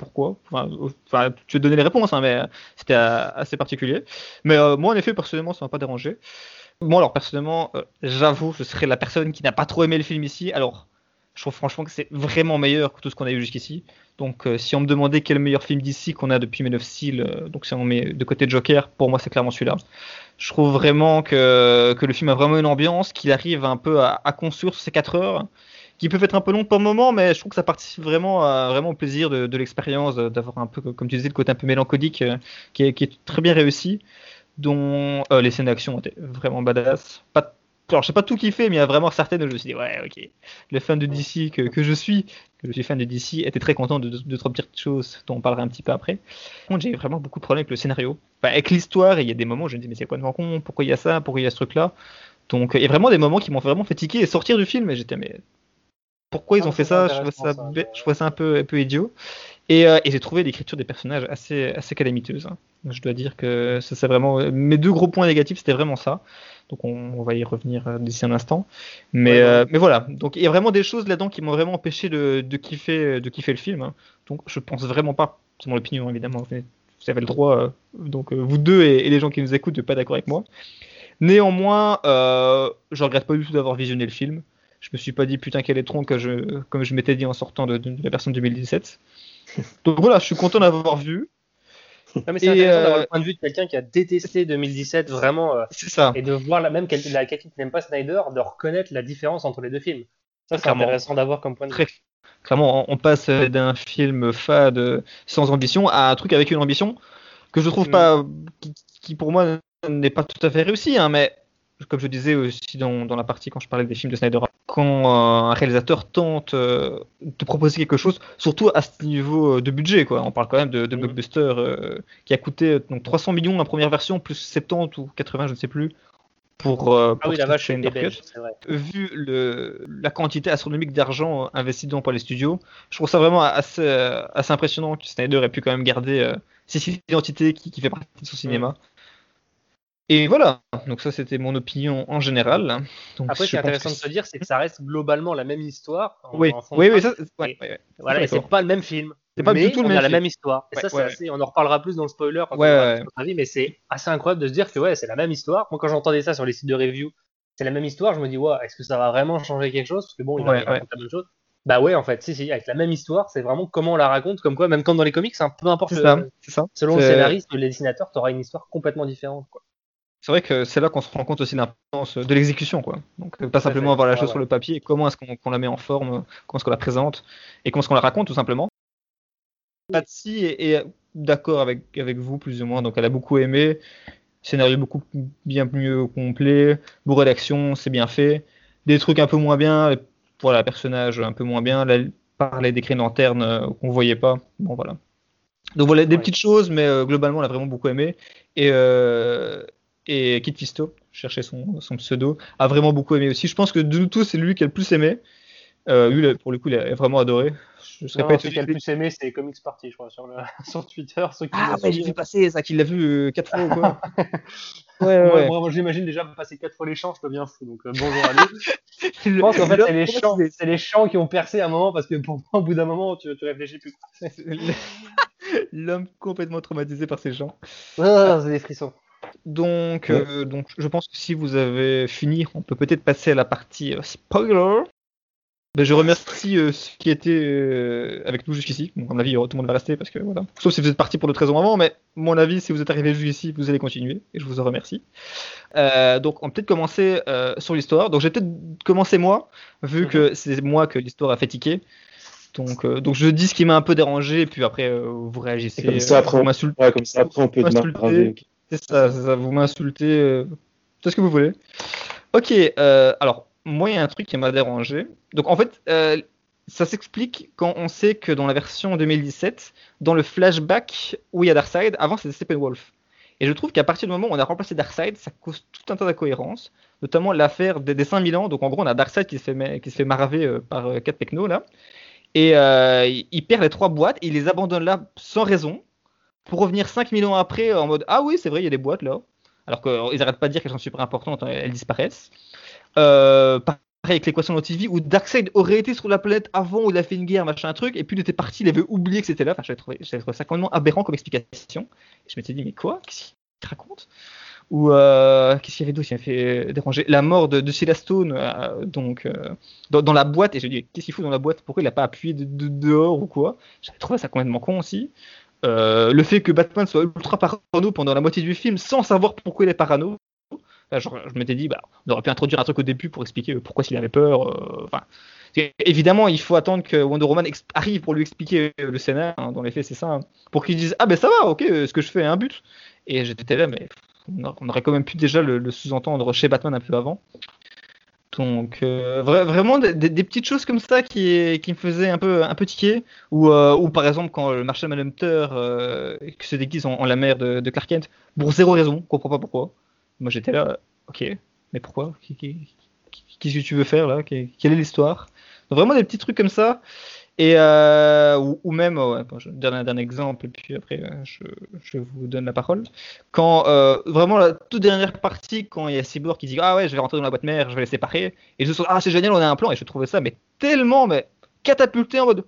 pourquoi? Enfin, tu veux donner les réponses, hein, mais c'était assez particulier. Mais euh, moi, en effet, personnellement, ça m'a pas dérangé. Moi, alors personnellement, euh, j'avoue, je serais la personne qui n'a pas trop aimé le film ici. Alors, je trouve franchement que c'est vraiment meilleur que tout ce qu'on a eu jusqu'ici. Donc, euh, si on me demandait quel est le meilleur film d'ici qu'on a depuis Men of Steel, donc si on met de côté Joker, pour moi, c'est clairement celui-là. Je trouve vraiment que, le film a vraiment une ambiance, qu'il arrive un peu à, à construire sur ces 4 heures qui peuvent être un peu longs pour le moment, mais je trouve que ça participe vraiment, vraiment au plaisir de, l'expérience, d'avoir un peu, comme tu disais, le côté un peu mélancolique euh, qui, est, très bien réussi, dont euh, les scènes d'action étaient vraiment badass. Pas, alors, je sais pas tout kiffer, mais il y a vraiment certaines où je me suis dit, ouais, ok, le fan de DC que, que je suis, que je suis fan de DC, était très content de deux, trois petites choses dont on parlera un petit peu après. Par j'ai vraiment beaucoup de problèmes avec le scénario. avec l'histoire, il y a des moments où je me dis, mais c'est quoi de con? Pourquoi il y a ça? Pourquoi il y a ce truc-là? Donc, il y a vraiment des moments qui m'ont vraiment fait tiquer et sortir du film, et j'étais, mais pourquoi ils ah, ont fait ça, je trouvais ça, je ça un peu, un peu idiot. Et, euh, et j'ai trouvé l'écriture des personnages assez, assez calamiteuse. Hein. Je dois dire que ça, c'est vraiment mes deux gros points négatifs, c'était vraiment ça. Donc on, va y revenir euh, d'ici un instant. Mais, euh, mais voilà, donc il y a vraiment des choses là-dedans qui m'ont vraiment empêché de, de, kiffer, de kiffer le film. Hein. Donc je pense vraiment pas, c'est mon opinion évidemment, vous avez le droit, donc vous deux et, et, les gens qui nous écoutent, de pas d'accord avec moi. Néanmoins, je regrette pas du tout d'avoir visionné le film je me suis pas dit putain quel est tronc que je, comme je m'étais dit en sortant de, la version 2017. Donc voilà, je suis content d'avoir vu. Non, mais c'est intéressant d'avoir le euh, point de vue de quelqu'un qui a détesté 2017 vraiment. Euh, c'est ça. Et de voir la même quelqu'un qui n'aime pas Snyder, de reconnaître la différence entre les deux films. Ça, c'est intéressant d'avoir comme point de vue. clairement, on passe d'un film fade sans ambition à un truc avec une ambition que je trouve mm. pas, qui, qui, pour moi n'est pas tout à fait réussi, hein, mais comme je disais aussi dans, dans, la partie quand je parlais des films de Snyder, quand euh, un réalisateur tente euh, de proposer quelque chose, surtout à ce niveau euh, de budget, quoi. On parle quand même de, de mm. blockbuster qui a coûté donc 300 millions la première version, plus 70 ou 80, je ne sais plus, pour, ah oui, la vache, Vu le, la quantité astronomique d'argent investi dans par les studios, je trouve ça vraiment assez, assez impressionnant que Snyder ait pu quand même garder cette identité qui, qui, fait partie de son cinéma. Et voilà, donc ça c'était mon opinion en général. Donc, Après, ce qui est intéressant de se dire, c'est que ça reste globalement la même histoire. oui, oui, oui, ça, voilà, c'est pas le même film. C'est pas du tout le même, a la même histoire. Et ça, assez, on en reparlera plus dans le spoiler quand ouais, on avis, mais c'est assez incroyable de se dire que ouais, c'est la même histoire. Moi, quand j'entendais ça sur les sites de review, c'est la même histoire, je me dis, ouais, est-ce que ça va vraiment changer quelque chose? Parce que bon, il va la même chose. Bah ouais, en fait, si, si, avec la même histoire, c'est vraiment comment on la raconte, comme quoi, même quand dans les comics, un peu importe le, ça, selon le scénariste, le dessinateur, t'auras une histoire complètement différente, quoi c'est vrai que c'est là qu'on se rend compte aussi de l'importance de l'exécution, quoi. Donc pas simplement avoir la chose sur le papier, comment est-ce qu'on la met en forme, comment est-ce qu'on la présente et comment est-ce qu'on la raconte tout simplement. Patsy est, d'accord avec, avec vous plus ou moins, donc elle a beaucoup aimé. Scénario beaucoup bien mieux complet, bourré d'action, c'est bien fait. Des trucs un peu moins bien, voilà, personnage un peu moins bien. Là, parlait des crénes lanternes euh, qu'on voyait pas. Bon voilà. Donc voilà, des petites choses, mais euh, globalement, on a vraiment beaucoup aimé. Et, euh, et Kit Fisto, cherchais son, son, pseudo, a vraiment beaucoup aimé aussi. Je pense que de nous tous, c'est lui qui a le plus aimé. Euh, lui, pour le coup, il a vraiment adoré. Je serais pas celui qui a le plus aimé, c'est Comics Party, je crois, sur, le, sur Twitter. Ceux qui ah, ouais, j'ai vu passer ça, qu'il l'a vu euh, quatre fois ou quoi. ouais, ouais. Moi, moi j'imagine déjà passer quatre fois les champs, je deviens fou. Donc, euh, bonjour à lui. je pense qu'en fait, c'est les, champs, c'est les champs qui ont percé à un moment parce que pour moi, au bout d'un moment, tu, tu réfléchis plus. L'homme complètement traumatisé par ces champs. Ah, c'est des frissons. Donc, euh, donc, je pense que si vous avez fini, on peut peut-être passer à la partie euh, spoiler. Ben, je remercie euh, ceux qui étaient avec nous jusqu'ici. Bon, à mon avis, tout le monde va rester parce que voilà. Sauf si vous êtes parti pour d'autres raisons avant, mais mon avis, si vous êtes arrivé jusqu'ici, vous allez continuer et je vous en remercie. Donc, on peut peut-être commencer sur l'histoire. Donc, je vais peut-être commencer moi, vu que mhm. c'est moi que l'histoire a fait tiquer. Donc, donc, je dis ce qui m'a un peu dérangé, et puis après, vous réagissez. comme ça, après, vous ouais, comme ça, après, on peut Ça, vous m'insultez. c'est ce que vous voulez. Ok, alors moi, il y a un truc qui m'a dérangé. Donc, en fait, euh, ça s'explique quand on sait que dans la version 2017, dans le flashback où il y a Darkseid, avant c'était Steppenwolf. Et je trouve qu'à partir du moment où on a remplacé Darkseid, ça cause tout un tas d'incohérences, notamment l'affaire des, des 5000 ans. Donc, en gros, on a Darkseid qui se fait, qui se fait euh, par euh, 4 technos, là. Et euh, il perd les trois boîtes, il les abandonne là sans raison, pour revenir 5000 ans après en mode Ah oui, c'est vrai, il y a des boîtes là. Alors qu'ils n'arrêtent pas de dire qu'elles sont super importantes, elles disparaissent. Euh, pareil avec l'équation de TV, où Darkseid aurait été sur la planète avant où il a fait une guerre, machin, truc, et puis il était parti, il avait oublié que c'était là. Enfin, j'avais trouvé, ça complètement aberrant comme explication. Et je m'étais dit, mais quoi? Qu'est-ce qu'il raconte? Ou euh, qu'est-ce qu'il y avait d'autre? Qui m'a fait déranger La mort de, de Stone, euh, donc, dans, la boîte, et je dit, qu'est-ce qu'il fout dans la boîte? Pourquoi il n'a pas appuyé de, dehors ou quoi? J'avais trouvé ça complètement con aussi. Euh, le fait que Batman soit ultra parano pendant la moitié du film sans savoir pourquoi il est parano, je m'étais dit, bah, on aurait pu introduire un truc au début pour expliquer pourquoi s'il avait peur. Euh, enfin, évidemment, il faut attendre que Wonder Woman arrive pour lui expliquer le scénario. Hein, dans les faits, c'est ça. Hein, pour qu'il dise, ah ben ça va, ok, ce que je fais un but. Et j'étais là, mais on aurait quand même pu déjà le, sous-entendre chez Batman un peu avant. Donc euh, vraiment des, petites choses comme ça qui, qui me faisaient un peu un peu tiquer ou, euh, ou par exemple quand le Marshall Manhunter se déguise en, la mère de, de, Clark Kent pour zéro raison, on comprend pas pourquoi. Moi j'étais là, ok, mais pourquoi? Qu'est-ce que tu veux faire là? Quelle est l'histoire? Vraiment des petits trucs comme ça. Et euh, ou, même, ouais, je donne un exemple, et puis après euh, je, vous donne la parole. Quand euh, vraiment la toute dernière partie, quand il y a Cyborg qui dit Ah ouais, je vais rentrer dans la boîte mère, je vais les séparer, et je suis Ah c'est génial, on a un plan, et je trouvais ça mais tellement mais catapulté en mode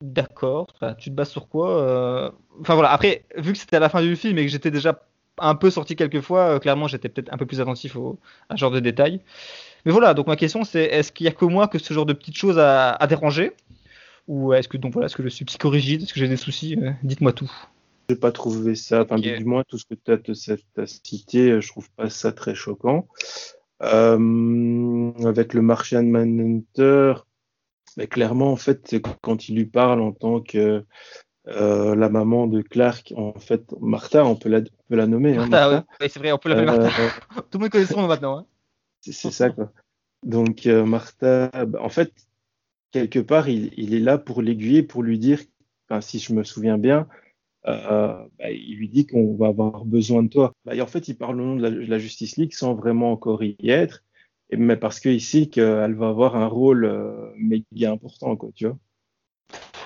D'accord, tu te bases sur quoi Enfin voilà, après, vu que c'était à la fin du film et que j'étais déjà un peu sorti quelques fois. Clairement, j'étais peut-être un peu plus attentif au, à ce genre de détails. Mais voilà, donc ma question c'est est-ce qu'il y a que moi que ce genre de petites choses a, dérangé Ou est-ce que donc voilà, est-ce que je suis psychorigide? Est-ce que j'ai des soucis? Euh, Dites-moi tout. Je n'ai pas trouvé ça, enfin, du moins tout ce que tu as, cité, euh, je trouve pas ça très choquant. avec le Martian Manhunter, mais clairement, en fait, quand il lui parle en tant que euh, la maman de Clark, en fait, Martha, on peut la, peut la nommer. Hein, Martha, c'est vrai, on peut l'appeler euh, Martha. Tout le monde connaît son nom maintenant. Hein. C'est ça, quoi. Donc, euh, Martha, bah, en fait, quelque part, il, il est là pour l'aiguiller, pour lui dire, si je me souviens bien, bah, il lui dit qu'on va avoir besoin de toi. Bah, et en fait, il parle au nom de la, Justice League sans vraiment encore y être, mais parce qu'il sait qu'elle va avoir un rôle méga important, quoi, tu vois.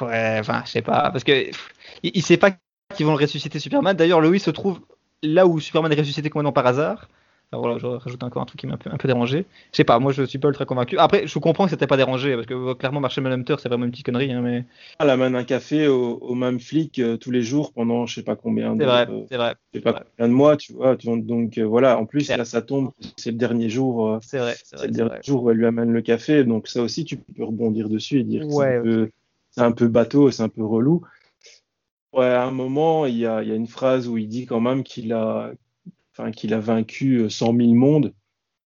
Ouais, enfin, je sais pas, parce que il, sait pas qu'ils vont ressusciter Superman. D'ailleurs, Lois se trouve là où Superman est ressuscité complètement par hasard. Alors voilà, je rajoute encore un truc qui m'a un peu, dérangé. Je sais pas, moi je suis pas ultra convaincu. Après, je comprends que c'était pas dérangé, parce que euh, clairement, Marshall Manhunter, c'est vraiment une petite connerie. Hein, mais... Ah, la main un café au, même flic euh, tous les jours pendant je sais pas combien de, vrai, c'est vrai, je sais pas combien de mois, tu vois. donc euh, voilà, en plus, là ça tombe, c'est le dernier jour. c'est vrai, c'est le dernier jour où elle lui amène le café, donc ça aussi, tu peux rebondir dessus et dire que c'est un peu bateau, c'est un peu relou. Ouais, à un moment, il y a, une phrase où il dit quand même qu'il a, enfin, qu'il a vaincu 100 000 mondes,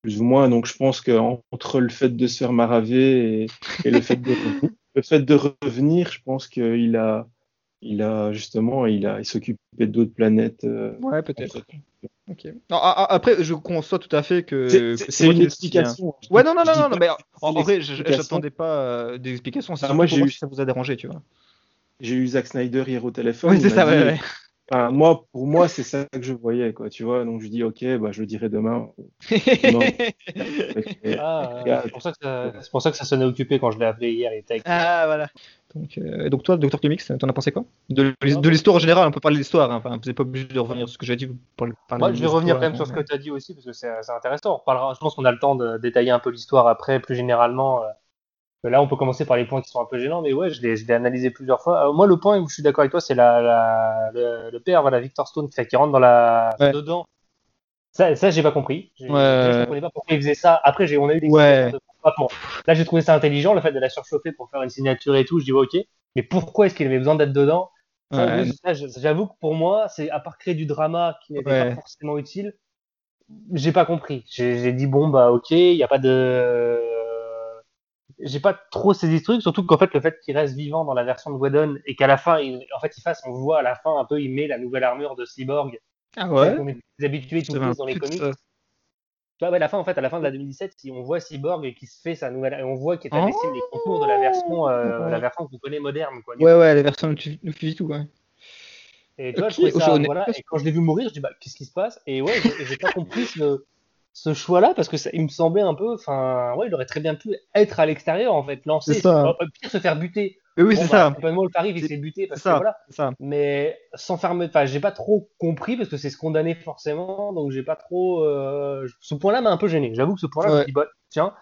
plus ou moins. Donc je pense qu'entre le fait de se faire maraver et, le, fait de, le fait de revenir, je pense qu'il a, il a justement, il a, il s'occupait d'autres planètes. Euh, ouais, peut-être. après, je conçois tout à fait que. C'est une explication. Ouais, non, non, non, non, mais en, vrai, j'attendais pas euh, des explications. Ah, moi, j'ai eu ça vous a dérangé, tu vois. J'ai eu Zack Snyder hier au téléphone. Oui, c'est ça, ouais, moi, pour moi, c'est ça que je voyais, quoi, tu vois. Donc je dis, ok, bah, je le dirai demain. ah, c'est pour, ça que ça, pour ça que ça sonnait occupé quand je l'ai appelé hier. Il ah, voilà. Donc, euh, donc toi, Dr. Comics, t'en as pensé quoi? De, de l'histoire en général, on peut parler de l'histoire. Hein. Enfin, vous n'êtes pas obligé de revenir sur ce que j'ai dit. Moi, je vais revenir quand même sur ce que tu as dit aussi, parce que c'est intéressant. On reparlera, je pense qu'on a le temps de détailler un peu l'histoire après, plus généralement. Euh, Là, on peut commencer par les points qui sont un peu gênants, mais ouais, je l'ai, analysé plusieurs fois. Euh, moi, le point où je suis d'accord avec toi, c'est la, le, père, voilà, Victor Stone, qui rentre dans la, dedans. Ça, ça j'ai pas compris. Je, ne comprenais pas pourquoi il faisait ça. Après, on a eu des ouais. Là, j'ai trouvé ça intelligent, le fait de la surchauffer pour faire une signature et tout. Je dis, ok, mais pourquoi est-ce qu'il avait besoin d'être dedans? J'avoue que pour moi, c'est à part créer du drama qui n'était pas forcément utile, j'ai pas compris. J'ai dit, bon, bah, ok, il n'y a pas de. J'ai pas trop saisi ce truc, surtout qu'en fait, le fait qu'il reste vivant dans la version de Whedon et qu'à la fin, il, en fait, il fasse, on voit à la fin un peu, il met la nouvelle armure de Cyborg. Ah ouais. On est habitués tous dans les comics. Tu vois, à la fin, en fait, à la fin de la 2017, si on voit Cyborg et qui se fait sa nouvelle, et on voit qu'il oh dessine les contours de la version, euh, la version que vous connaissez moderne, quoi. Ouais, ouais, la version de tu tout, ouais. Et tu vois, je ça, voilà, et quand je l'ai vu mourir, je dis, bah, qu'est-ce qui se passe? Et ouais, j'ai pas compris ce, ce choix-là parce que ça, il me semblait un peu, enfin, ouais, il aurait très bien pu être à l'extérieur, en fait, lancer, ça. pire se faire buter. Mais oui, c'est bah, ça. le arrive, il s'est buté parce que voilà. Ça. Mais sans faire, enfin, j'ai pas trop compris parce que c'est se condamner forcément, donc j'ai pas trop. Euh... Ce point-là m'a un peu gêné. J'avoue que ce point-là, je me dis, bah, tiens,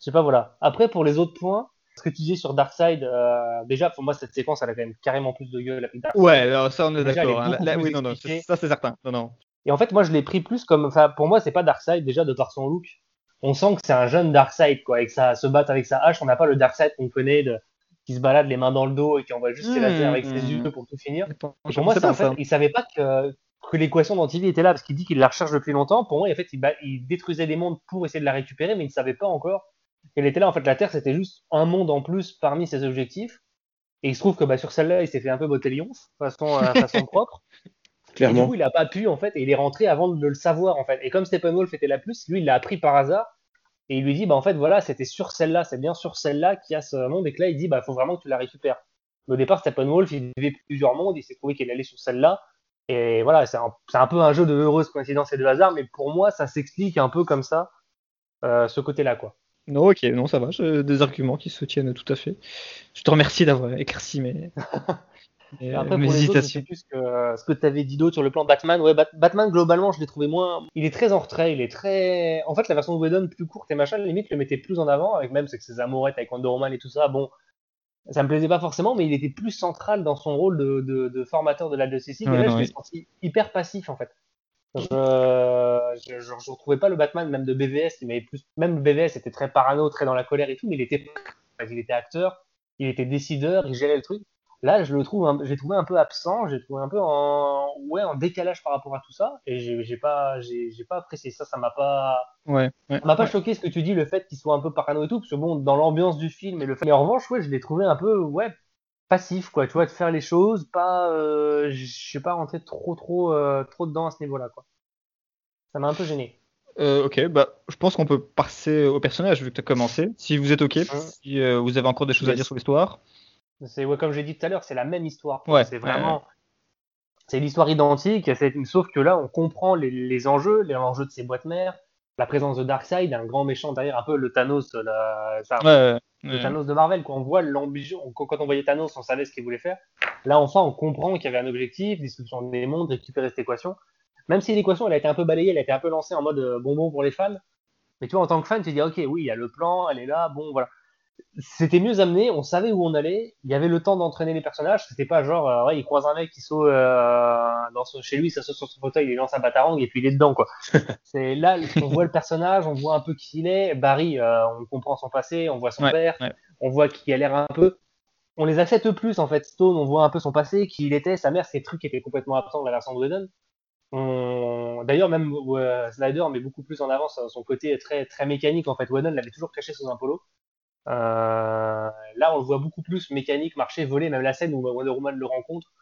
je sais pas, voilà. Après, pour les autres points, ce que tu disais sur Darkseid, euh, déjà, pour moi, cette séquence, elle a quand même carrément plus de gueule. Ouais, alors ça, on est d'accord. Hein. Oui, non, non, ça, c'est certain. Non, non. Et en fait, moi, je l'ai pris plus comme, enfin, pour moi, c'est pas Darkseid déjà de par son look. On sent que c'est un jeune Darkseid, quoi, et que ça se bat avec sa hache. On n'a pas le Darkseid qu'on connaît de qui se balade les mains dans le dos et qui envoie juste ses lasers mmh, avec ses yeux pour tout finir. pour moi, en fait, il savait pas que, que l'équation d'Antivie était là parce qu'il dit qu'il la recherche depuis longtemps. Pour moi, en fait, il, il, détruisait des mondes pour essayer de la récupérer, mais il ne savait pas encore qu'elle était là. En fait, la Terre, c'était juste un monde en plus parmi ses objectifs. Et il se trouve que bah, sur celle-là, il s'est fait un peu botter lion, façon, euh, façon propre. Clairement. Et du coup, il n'a pas pu, en fait, et il est rentré avant de le savoir, en fait. Et comme Steppenwolf était la plus, lui, il l'a appris par hasard. Et il lui dit, bah, en fait, voilà, c'était sur celle-là, c'est bien sur celle-là qu'il y a ce monde. Et que là, il dit, bah, faut vraiment que tu la récupères. au départ, Steppenwolf, il vivait plusieurs mondes, il s'est trouvé qu'il allait sur celle-là. Et voilà, c'est un, un, peu un jeu de heureuse coïncidence et de hasard, mais pour moi, ça s'explique un peu comme ça, euh, ce côté-là, quoi. Non, ok, non, ça va, des arguments qui se tiennent tout à fait. Je te remercie d'avoir éclairci mes, Et après, pour les autres, je sais plus ce que tu avais dit d'autre sur le plan Batman. Ouais, Batman, globalement, je l'ai trouvé moins. Il est très en retrait, il est très. En fait, la version de Whedon plus courte et machin, limite, le mettait plus en avant, avec même c'est que ses amourettes avec Wonder Woman et tout ça. Bon, ça me plaisait pas forcément, mais il était plus central dans son rôle de, de, de formateur de la Justice League. et là, je l'ai senti hyper passif, en fait. Je, je, je, retrouvais pas le Batman même de BVS, mais plus, même BVS était très parano, très dans la colère et tout, mais il était, il était acteur, il était décideur, il gérait le truc. Là, je le trouve, j'ai trouvé un peu absent, j'ai trouvé un peu en, ouais, en décalage par rapport à tout ça, et j'ai pas, j'ai pas apprécié ça, ça m'a pas, ouais, m'a pas choqué ce que tu dis, le fait qu'il soit un peu parano et tout, parce que bon, dans l'ambiance du film et le fait, mais en revanche, ouais, je l'ai trouvé un peu, ouais, passif, quoi, tu vois, de faire les choses, pas, euh, je suis pas rentré trop, trop, euh, trop dedans à ce niveau-là, quoi. Ça m'a un peu gêné. Euh, ok, bah, je pense qu'on peut passer au personnage vu que tu as commencé. Si vous êtes ok, si vous avez encore des choses à dire sur l'histoire. C'est ouais, comme j'ai dit tout à l'heure, c'est la même histoire. Ouais, c'est vraiment, c'est l'histoire identique. Sauf que là, on comprend les, les enjeux, les enjeux de ces boîtes mères, la présence de Darkseid, un grand méchant derrière, un peu le Thanos, la, le Thanos de Marvel. Quand on voit l'ambition, quand on voyait Thanos, on savait ce qu'il voulait faire. Là, enfin, on comprend qu'il y avait un objectif, destruction des mondes, récupérer cette équation. Même si l'équation, elle a été un peu balayée, elle a été un peu lancée en mode euh, bonbon pour les fans. Mais tu vois, en tant que fan, tu dis, ok, oui, il y a le plan, elle est là, bon, voilà c'était mieux amené, on savait où on allait, il y avait le temps d'entraîner les personnages, c'était pas genre, euh, ouais, il croise un mec qui saute euh, dans chez lui, ça saute sur son fauteuil, il lance un batarang et puis il est dedans, quoi. c'est là, on voit le personnage, on voit un peu qui il est, Barry, euh, on comprend son passé, on voit son père, on voit qu'il a l'air un peu, on les accepte plus, en fait, Stone, on voit un peu son passé, qui il était, sa mère, ces trucs étaient complètement absents de la version de Whedon. D'ailleurs, même Snyder met beaucoup plus en avant son côté très, très mécanique, en fait, Whedon l'avait toujours caché sous un polo. Euh, là, on le voit beaucoup plus mécanique, marcher, voler, même la scène où Wonder Woman le rencontre,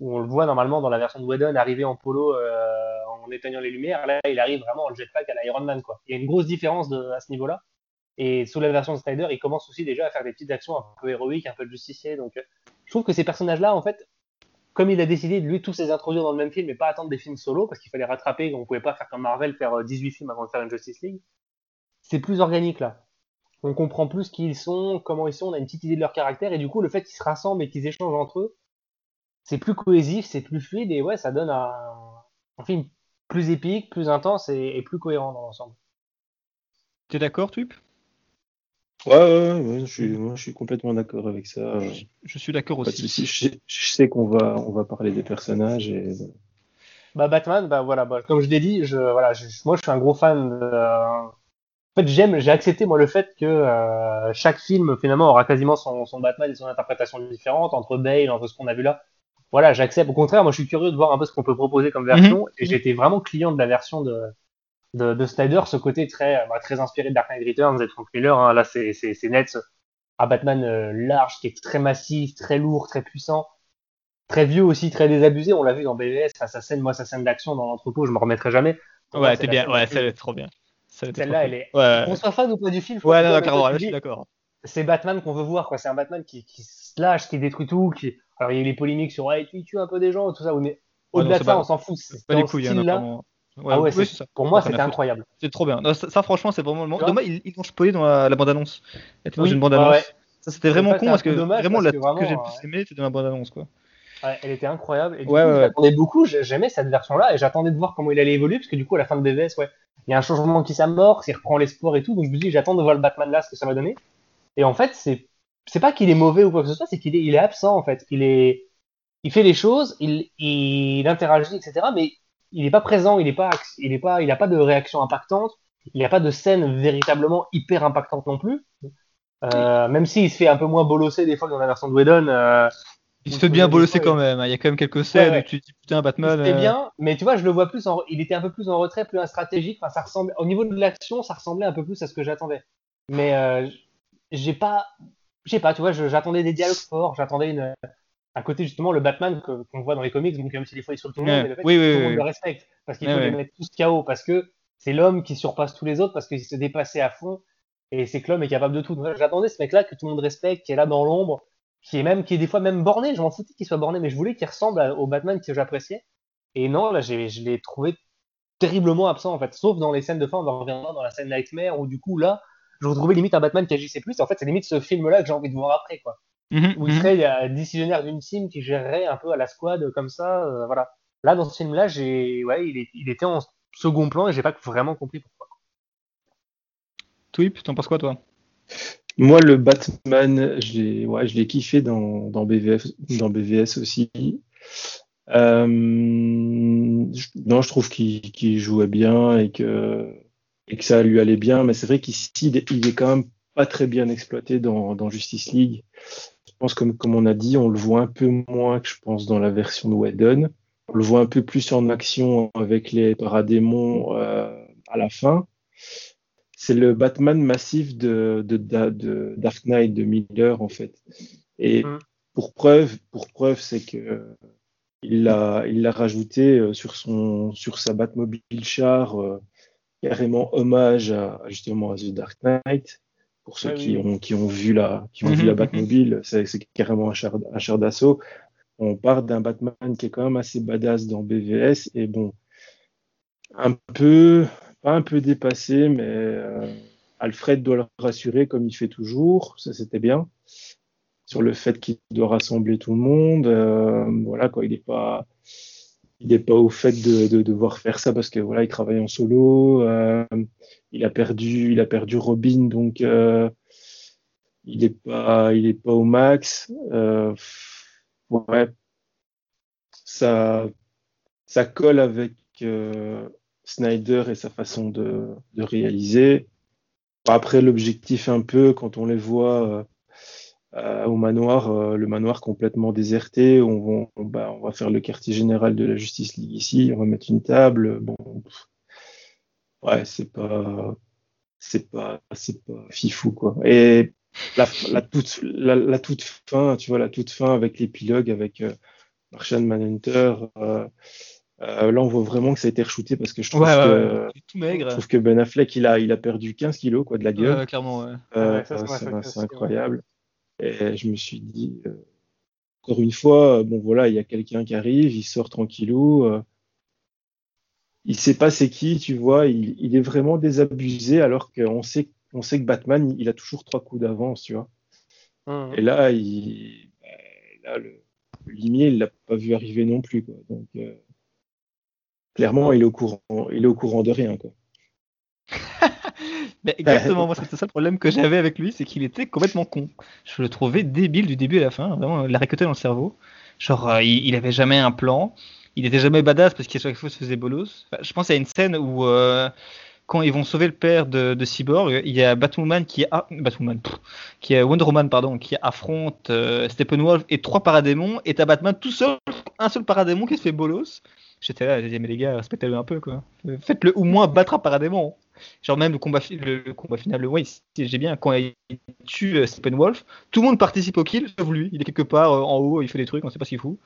où on le voit normalement dans la version de Whedon arriver en polo euh, en éteignant les lumières. Là, il arrive vraiment en jetpack à l'Iron Man. Quoi. Il y a une grosse différence de, à ce niveau-là. Et sous la version de Snyder, il commence aussi déjà à faire des petites actions un peu héroïques, un peu de justicier. Donc, je trouve que ces personnages-là, en fait, comme il a décidé de lui tous les introduire dans le même film et pas attendre des films solo, parce qu'il fallait rattraper, on pouvait pas faire comme Marvel, faire 18 euh, films avant de faire une Justice League, c'est plus organique là on comprend plus qui ils sont, comment ils sont, on a une petite idée de leur caractère, et du coup, le fait qu'ils se rassemblent et qu'ils échangent entre eux, c'est plus cohésif, c'est plus fluide, et ouais, ça donne un, film plus épique, plus intense et, plus cohérent dans l'ensemble. Tu es d'accord, Tup ouais, ouais, ouais, je suis, je suis complètement d'accord avec ça. Je, suis d'accord aussi. Je, sais qu'on va, on va parler des personnages et. Bah Batman, bah voilà, bah, comme je l'ai dit, je, voilà, moi je suis un gros fan de, En fait, j'aime, j'ai accepté moi le fait que euh, chaque film finalement aura quasiment son, son Batman et son interprétation différente entre Bale, entre ce qu'on a vu là. Voilà, j'accepte. Au contraire, moi je suis curieux de voir un peu ce qu'on peut proposer comme version Mhm. et j'étais vraiment client de la version de, de, de Snyder, ce côté très, bah, très inspiré de Dark Knight Returns et de Frank Miller. Hein. Là, c'est, c'est, c'est net. Un Batman euh, large qui est très massif, très lourd, très puissant, très vieux aussi, très désabusé. On l'a vu dans BVS, enfin, sa scène, moi sa scène d'action dans l'entrepôt, je me remettrai jamais. Ouais, c'est bien. Ouais, la plus- celle-là est trop bien. Celle-là elle est. Ouais, Qu'on soit fan ou pas du film, ouais, non, clairement, tu là, je suis d'accord. c'est Batman qu'on veut voir, quoi. C'est un Batman qui, qui se lâche, qui détruit tout, qui. Alors il y a eu les polémiques sur ouais, il tue un peu des gens tout ça, mais Ouais, au-delà de ça, pas- on s'en fout. C'est Pas dans du ce coup, il y en a style-là. vraiment. Ah ouais, oui, c'est- c'est ça. pour moi, c'était incroyable. C'est trop bien. Non, ça, ça, franchement, c'est vraiment le moment. Tu Dommage, ils, ils ont spoilé dans la, la bande-annonce. Elle était dans Oui, une bande ouais, annonce. ouais. Ça, c'était vraiment con parce que vraiment, la que que j'ai le plus aimé, c'était dans la bande annonce, quoi. Ouais, elle était incroyable. Et du Ouais, coup, ouais, j'attendais beaucoup, j'ai- j'aimais cette version-là et j'attendais de voir comment il allait évoluer parce que du coup, à la fin de BVS, ouais, il y a un changement qui s'amorce, il reprend l'espoir et tout. Donc je me dis, j'attends de voir le Batman là, ce que ça va donner. Et en fait, c'est c'est pas qu'il est mauvais ou quoi que ce soit, c'est qu'il est, il est absent en fait. Il est, il fait les choses, il, il interagit, etc. Mais il est pas présent, il est pas, il est pas, il a pas de réaction impactante. Il n'y a pas de scène véritablement hyper impactante non plus. Euh, même s'il se fait un peu moins bolosser des fois que dans la version de Whedon. Euh, Il se fait bien bolosser quand même. hein. Il y a quand même quelques scènes ouais. où tu te dis putain, Batman. C'était euh, bien, mais tu vois, je le vois plus en, il était un peu plus en retrait, plus un stratégique. Enfin, ça ressemble, au niveau de l'action, ça ressemblait un peu plus à ce que j'attendais. Mais euh, j'ai pas, je sais pas, tu vois, j'attendais des dialogues forts, j'attendais une, à côté justement le Batman qu'on voit dans les comics, donc même si des fois il saute tout le monde, Ouais. mais le fait Oui, oui, tout le oui, monde oui. le respecte, parce qu'il faut les mettre tous KO, parce que c'est l'homme qui surpasse tous les autres, parce qu'il se dépassait à fond, et c'est que l'homme est capable de tout. J'attendais ce mec-là que tout le monde respecte, qui est là dans l'ombre, qui est même, qui est des fois même borné. Je m'en foutais qu'il soit borné, mais je voulais qu'il ressemble à- au Batman que j'appréciais. Et non, là, je l'ai trouvé terriblement absent en fait, sauf dans les scènes de fin. On en reviendra dans la scène Nightmare où du coup là, je retrouvais limite un Batman qui agissait plus. Et en fait, c'est limite ce film-là que j'ai envie de voir après, quoi. mhm, Où il mhm. serait euh, décisionnaire d'une team qui gérerait un peu à la squad comme ça, euh, voilà. Là, dans ce film-là, j'ai, ouais, il, est- il était en second plan et j'ai pas vraiment compris pourquoi. Tweep, t'en penses quoi, toi? Moi, le Batman, je l'ai ouais, kiffé dans, dans, BVF, dans BVS aussi. Euh, non, je trouve qu'il qu'il jouait bien et que, et que ça lui allait bien, mais c'est vrai qu'ici, il est quand même pas très bien exploité dans, dans Justice League. Je pense, comme, comme on a dit, on le voit un peu moins que je pense dans la version de Whedon. On le voit un peu plus en action avec les paradémons euh, à la fin. C'est le Batman massif de, de, de, de Dark Knight de Miller, en fait. Et Mm. pour preuve, pour preuve, c'est que il l'a, il l'a rajouté euh, sur son, sur sa Batmobile char, euh, carrément hommage à, justement à The Dark Knight. Pour ceux Ouais, qui oui, ont, qui ont vu la, qui ont vu la mhm. Batmobile, c'est, c'est carrément un char, un char d'assaut. On part d'un Batman qui est quand même assez badass dans BVS et bon, un peu, un peu dépassé, mais euh, Alfred doit le rassurer comme il fait toujours. Ça, c'était bien. Sur le fait qu'il doit rassembler tout le monde. Euh, voilà, quoi. Il n'est pas, il est pas au fait de, de devoir faire ça parce que voilà, il travaille en solo. Euh, il a perdu, il a perdu Robin, donc il est pas, il est pas au max. Ouais, ça, ça colle avec Snyder et sa façon de, réaliser. Après, l'objectif un peu, quand on les voit euh, euh, au manoir, euh, le manoir complètement déserté, on, va- on, bah, on va faire le quartier général de la Justice League ici, on va mettre une table. Bon, ouais, c'est pas, c'est pas, c'est pas fifou quoi. Et la, toute, la toute fin, tu vois, la toute fin avec l'épilogue, avec euh, Martian Manhunter. Euh, là, on voit vraiment que ça a été re-shooté parce que je trouve Ouais, que, ouais. Tout maigre. je trouve que Ben Affleck, il a, il a perdu 15 kilos quoi, de la gueule. ouais, clairement, ouais. Euh, m'a c'est incroyable. Et je me suis dit, euh, encore une fois, bon voilà, il y a quelqu'un qui arrive, il sort tranquillou. euh, il sait pas c'est qui, tu vois, il, il est vraiment désabusé alors qu'on sait, on sait que Batman, il a toujours trois coups d'avance, tu vois. Mhm. Et là, il, ben, là, le, le limier, il l'a pas vu arriver non plus, quoi. Donc, euh, clairement, il est au courant, il est au courant de rien, quoi. Exactement, moi c'était ça le problème que j'avais avec lui, c'est qu'il était complètement con. Je le trouvais débile du début à la fin, vraiment, il récolté dans le cerveau. Genre, euh, il, il avait jamais un plan, il était jamais badass parce qu'à chaque fois se faisait bolos. Je pense à une scène où, euh, quand ils vont sauver le père de, Cyborg, il y a Batwoman qui, a, Batwoman, qui a Wonder Woman pardon, qui affronte euh, Steppenwolf et trois paradémons, et t'as Batman tout seul, un seul paradémon qui se fait bolos. J'étais là, j'ai dit mais les gars, respectez-le un peu quoi. Faites-le au moins battre un paradémon. Genre même le combat, le, combat final, le oui, j'ai bien quand il tue euh, Steppenwolf, tout le monde participe au kill sauf lui. Il est quelque part euh, en haut, il fait des trucs, on sait pas ce qu'il fout.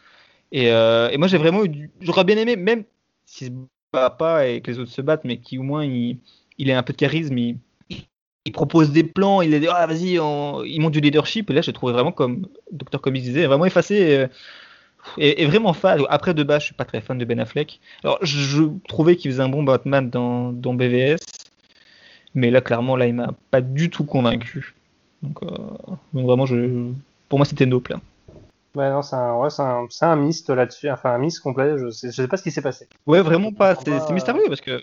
Et, et moi j'ai vraiment j'aurais bien aimé même si pas et que les autres se battent, mais qui au moins il, il a un peu de charisme, il, propose des plans, il dit ah vas-y, il monte du leadership. Et là, j'ai trouvé vraiment comme Dr Comics disait, vraiment effacé. Euh, et, vraiment fan. Après de base, je suis pas très fan de Ben Affleck. Alors, je, trouvais qu'il faisait un bon Batman dans, dans, BVS, mais là, clairement, là, il m'a pas du tout convaincu. Donc, euh, vraiment, je, pour moi, c'était. Hein. Ouais, non, c'est un, ouais, un, un mist là-dessus, enfin un mist complet, je sais, je sais pas ce qui s'est passé. Ouais, vraiment pas, c'est, mystérieux parce que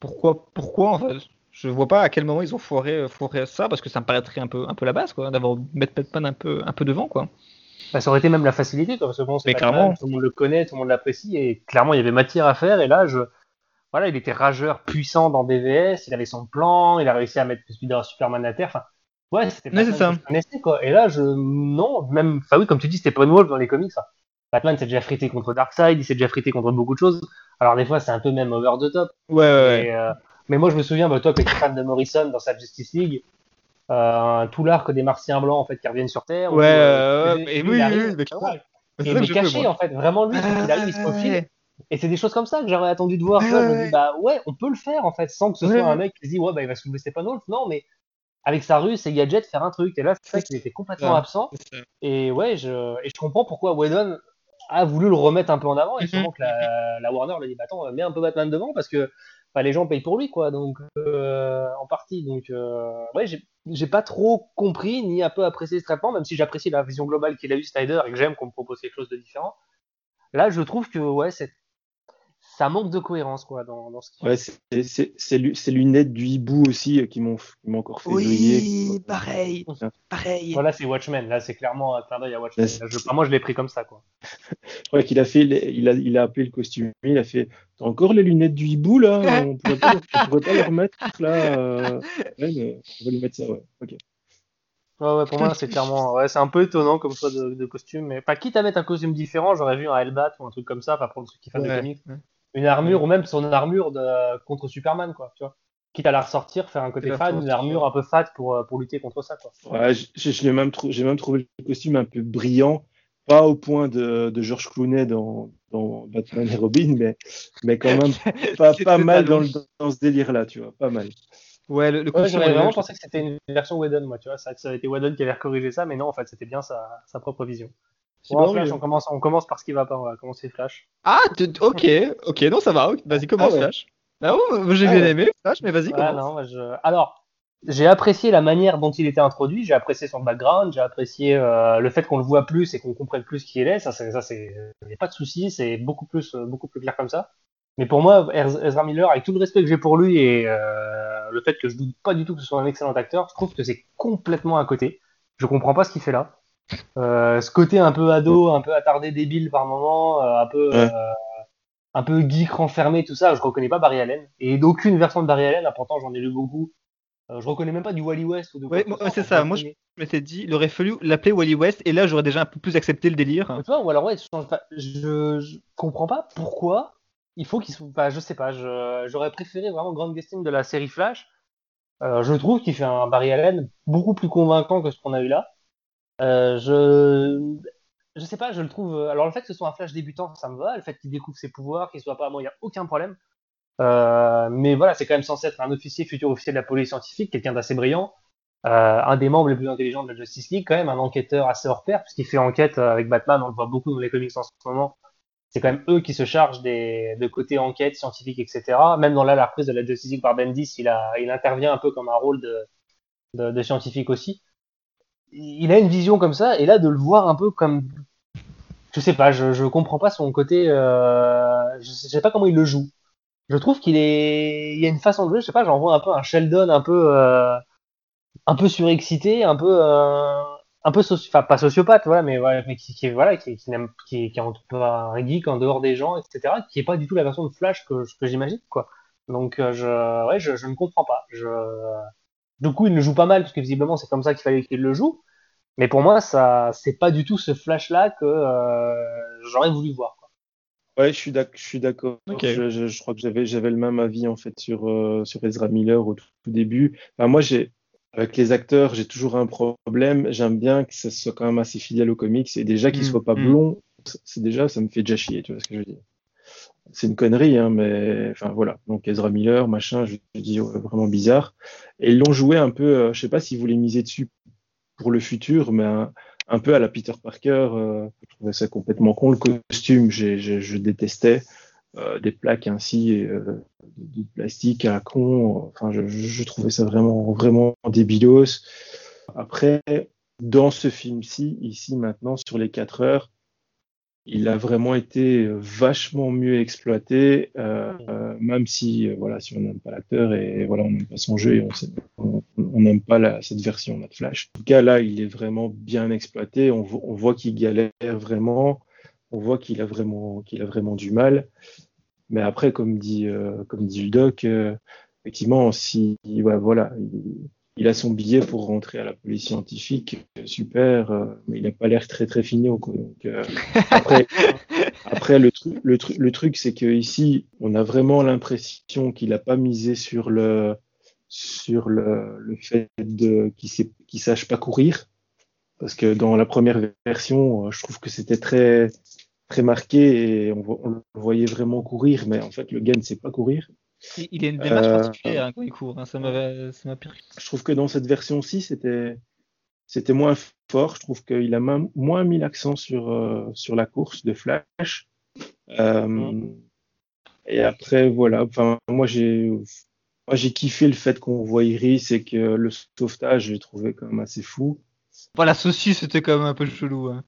pourquoi, pourquoi en fait? Je vois pas à quel moment ils ont foiré, foiré ça parce que ça me paraîtrait un peu, un peu la base quoi, d'avoir mettre Batman un peu, un peu devant quoi. Bah, ça aurait été même la facilité quoi, parce que bon, Mais clairement. tout le monde le connaît, tout le monde l'apprécie et clairement il y avait matière à faire et là je. Voilà, il était rageur puissant dans DVS, il avait son plan, il a réussi à mettre Superman à terre. Enfin, Ouais, c'était pas ça. quoi. Et là, je, non, même, enfin oui, comme tu dis, c'était pas Wolf dans les comics. Batman s'est déjà frité contre Darkseid, il s'est déjà frité contre beaucoup de choses. Alors des fois, c'est un peu même over the top. Ouais, ouais, euh, mais moi, je me souviens, bah, toi, qui es fan de Morrison dans sa Justice League, euh, tout l'arc des Martiens blancs en fait qui reviennent sur Terre. Ouais, euh, et oui, oui, mais Et il est caché en fait, vraiment lui, il arrive, il se profile. Et c'est des choses comme ça que j'aurais attendu de voir. je me dis, bah ouais, on peut le faire en fait, sans que ce soit un mec qui se dit, ouais, bah il va soulever Steppenwolf. Non, mais avec sa rue, ses gadgets, faire un truc. Et là, c'est vrai qu'il était complètement absent. Et ouais, je, et je comprends pourquoi Whedon a voulu le remettre un peu en avant. Et sûrement mhm. que la, Warner lui dit bah, Attends, mets un peu Batman devant parce que bah, les gens payent pour lui, quoi. Donc, euh, en partie. Donc, euh, ouais, j'ai pas trop compris ni un peu apprécié ce traitement, même si j'apprécie la vision globale qu'il a eu Snyder et que j'aime qu'on me propose quelque chose de différent. Là, je trouve que ouais, cette ça manque de cohérence quoi dans, dans ce qui ouais c'est ces lunettes du hibou aussi euh, qui m'ont encore fait oui pareil pareil. Voilà c'est Watchmen. Là c'est clairement un clin d'œil à Watchmen. Moi je l'ai pris comme ça quoi. Je crois qu'il a fait il a il a appelé le costume il a fait t'as encore les lunettes du hibou là? On pourrait pas, pourrait pas les remettre là euh... ouais, on va lui mettre ça ouais ok. Ouais, ouais, pour moi, c'est clairement. Ouais, c'est un peu étonnant comme choix de, de, costume. Mais pas quitte à mettre un costume différent, j'aurais vu un Hellbat ou un truc comme ça, pas pour ceux qui font des comics une armure ou même son armure de, contre Superman, quoi, tu vois. Quitte à la ressortir, faire un côté fan, une armure un peu fat pour, euh, pour lutter contre ça, quoi. Ouais, j'ai même, même trouvé le costume un peu brillant, pas au point de, de George Clooney dans, dans Batman et Robin, mais, mais quand même pas, pas mal dans, dans ce délire-là, tu vois, pas mal. Ouais, le, le j'aurais vraiment pensé que c'était une version Whedon, moi, tu vois, ça, ça a été Whedon qui avait corrigé ça, mais non, en fait, c'était bien sa, sa propre vision. Flash, on, commence, on commence par ce qui va pas, on va commencer Flash. Ah, ok, ok, non, ça va, vas-y, commence ah Flash. Ah, j'ai ah bien aimé Flash, mais vas-y, commence. Alors, j'ai apprécié la manière dont il était introduit, j'ai apprécié son background, j'ai apprécié euh, le fait qu'on le voit plus et qu'on comprenne plus qui il est, ça, ça c'est, y a pas de souci, c'est beaucoup plus, euh, beaucoup plus clair comme ça. Mais pour moi, Ezra Miller, avec tout le respect que j'ai pour lui et euh, le fait que je doute pas du tout que ce soit un excellent acteur, je trouve que c'est complètement à côté. Je comprends pas ce qu'il fait là. Euh, ce côté un peu ado, un peu attardé, débile par moment, euh, un peu euh, un peu geek renfermé, tout ça, je reconnais pas Barry Allen. Et d'aucune version de Barry Allen, pourtant j'en ai lu beaucoup. je reconnais même pas du Wally West ou de Ouais, c'est ça. Moi, je m'étais dit, il aurait fallu l'appeler Wally West, et là, j'aurais déjà un peu plus accepté le délire. Tu vois, ou alors ouais, je, je comprends pas pourquoi il faut qu'il soit. Enfin, je sais pas. J'aurais préféré vraiment Grand Guesting de la série Flash. je trouve qu'il fait un Barry Allen beaucoup plus convaincant que ce qu'on a eu là. Euh, je je sais pas, je le trouve. Euh, alors le fait que ce soit un Flash débutant, ça me va. Le fait qu'il découvre ses pouvoirs, qu'il soit pas moi, il y a aucun problème. Euh, mais voilà, c'est quand même censé être un officier, futur officier de la police scientifique, quelqu'un d'assez brillant, un des membres les plus intelligents de la Justice League, quand même un enquêteur assez hors pair, puisqu'il fait enquête avec Batman. On le voit beaucoup dans les comics en ce moment. C'est quand même eux qui se chargent des de côté enquête scientifique, etc. Même dans la reprise de la Justice League par Bendis, il a, il intervient un peu comme un rôle de, de scientifique aussi il a une vision comme ça, et là de le voir un peu comme, je sais pas, je, je comprends pas son côté, euh, je, sais, pas comment il le joue. Je trouve qu'il est, il y a une façon de jouer, je sais pas, j'en vois un peu un Sheldon un peu, euh, un peu surexcité, un peu, euh, un peu, enfin pas sociopathe, voilà, mais voilà, mais qui, qui voilà, qui, qui est un geek en dehors des gens, etc., qui est pas du tout la version de Flash que, que j'imagine, quoi. Donc je, ouais, je, je, ne comprends pas. Je, du coup, il le joue pas mal parce que visiblement c'est comme ça qu'il fallait qu'il le joue. Mais pour moi, ça, c'est pas du tout ce flash-là que j'aurais voulu voir. Ouais, je suis d'accord. Je, je, je, crois que j'avais, j'avais le même avis en fait sur, euh, sur Ezra Miller au tout, début. Enfin, moi, j'ai, avec les acteurs, j'ai toujours un problème. J'aime bien que ça soit quand même assez fidèle aux comics et déjà qu'il mm, soit pas mm. blond, c'est déjà, ça me fait déjà chier, tu vois ce que je veux dire. C'est une connerie, hein, mais enfin voilà. Donc Ezra Miller, machin, je, dis vraiment bizarre. Et ils l'ont joué un peu, euh, je sais pas s'ils voulaient miser dessus pour le futur, mais un, peu à la Peter Parker. Euh, je trouvais ça complètement con. Le costume, je détestais. Euh, des plaques ainsi euh, de, plastique à con. Enfin, je, je, trouvais ça vraiment, vraiment débilos. Après, dans ce film-ci, ici maintenant, sur les 4 heures, il a vraiment été vachement mieux exploité, euh, euh même si euh, voilà, si on n'aime pas l'acteur et voilà, on n'aime pas son jeu et on n'aime pas cette version de Flash. En tout cas, là, il est vraiment bien exploité. On, voit qu'il galère vraiment. On voit qu'il a vraiment qu'il a vraiment du mal. Mais après, comme dit euh, comme dit le doc, euh, effectivement, si voilà, il, il a son billet pour rentrer à la police scientifique, super, euh, mais il n'a pas l'air très très finot. Quoi. Donc, euh, après, après, le, truc, le, truc, le truc, c'est que ici, on a vraiment l'impression qu'il n'a pas misé sur le sur le, le fait de qu'il ne sache pas courir, parce que dans la première version, euh, je trouve que c'était très très marqué et on, on, le voyait vraiment courir, mais en fait, le gars ne sait pas courir. Il a une démarche euh, particulière hein, quand il court, hein, ça m'a pire. Je trouve que dans cette version-ci, c'était c'était moins fort. Je trouve qu'il a moins mis l'accent sur, euh, sur la course de Flash. Euh, et après, voilà. Enfin, moi, j'ai moi, j'ai kiffé le fait qu'on voit Iris et que le sauvetage, j'ai trouvé quand même assez fou. Voilà, la saucisse, c'était quand même un peu chelou. Hein.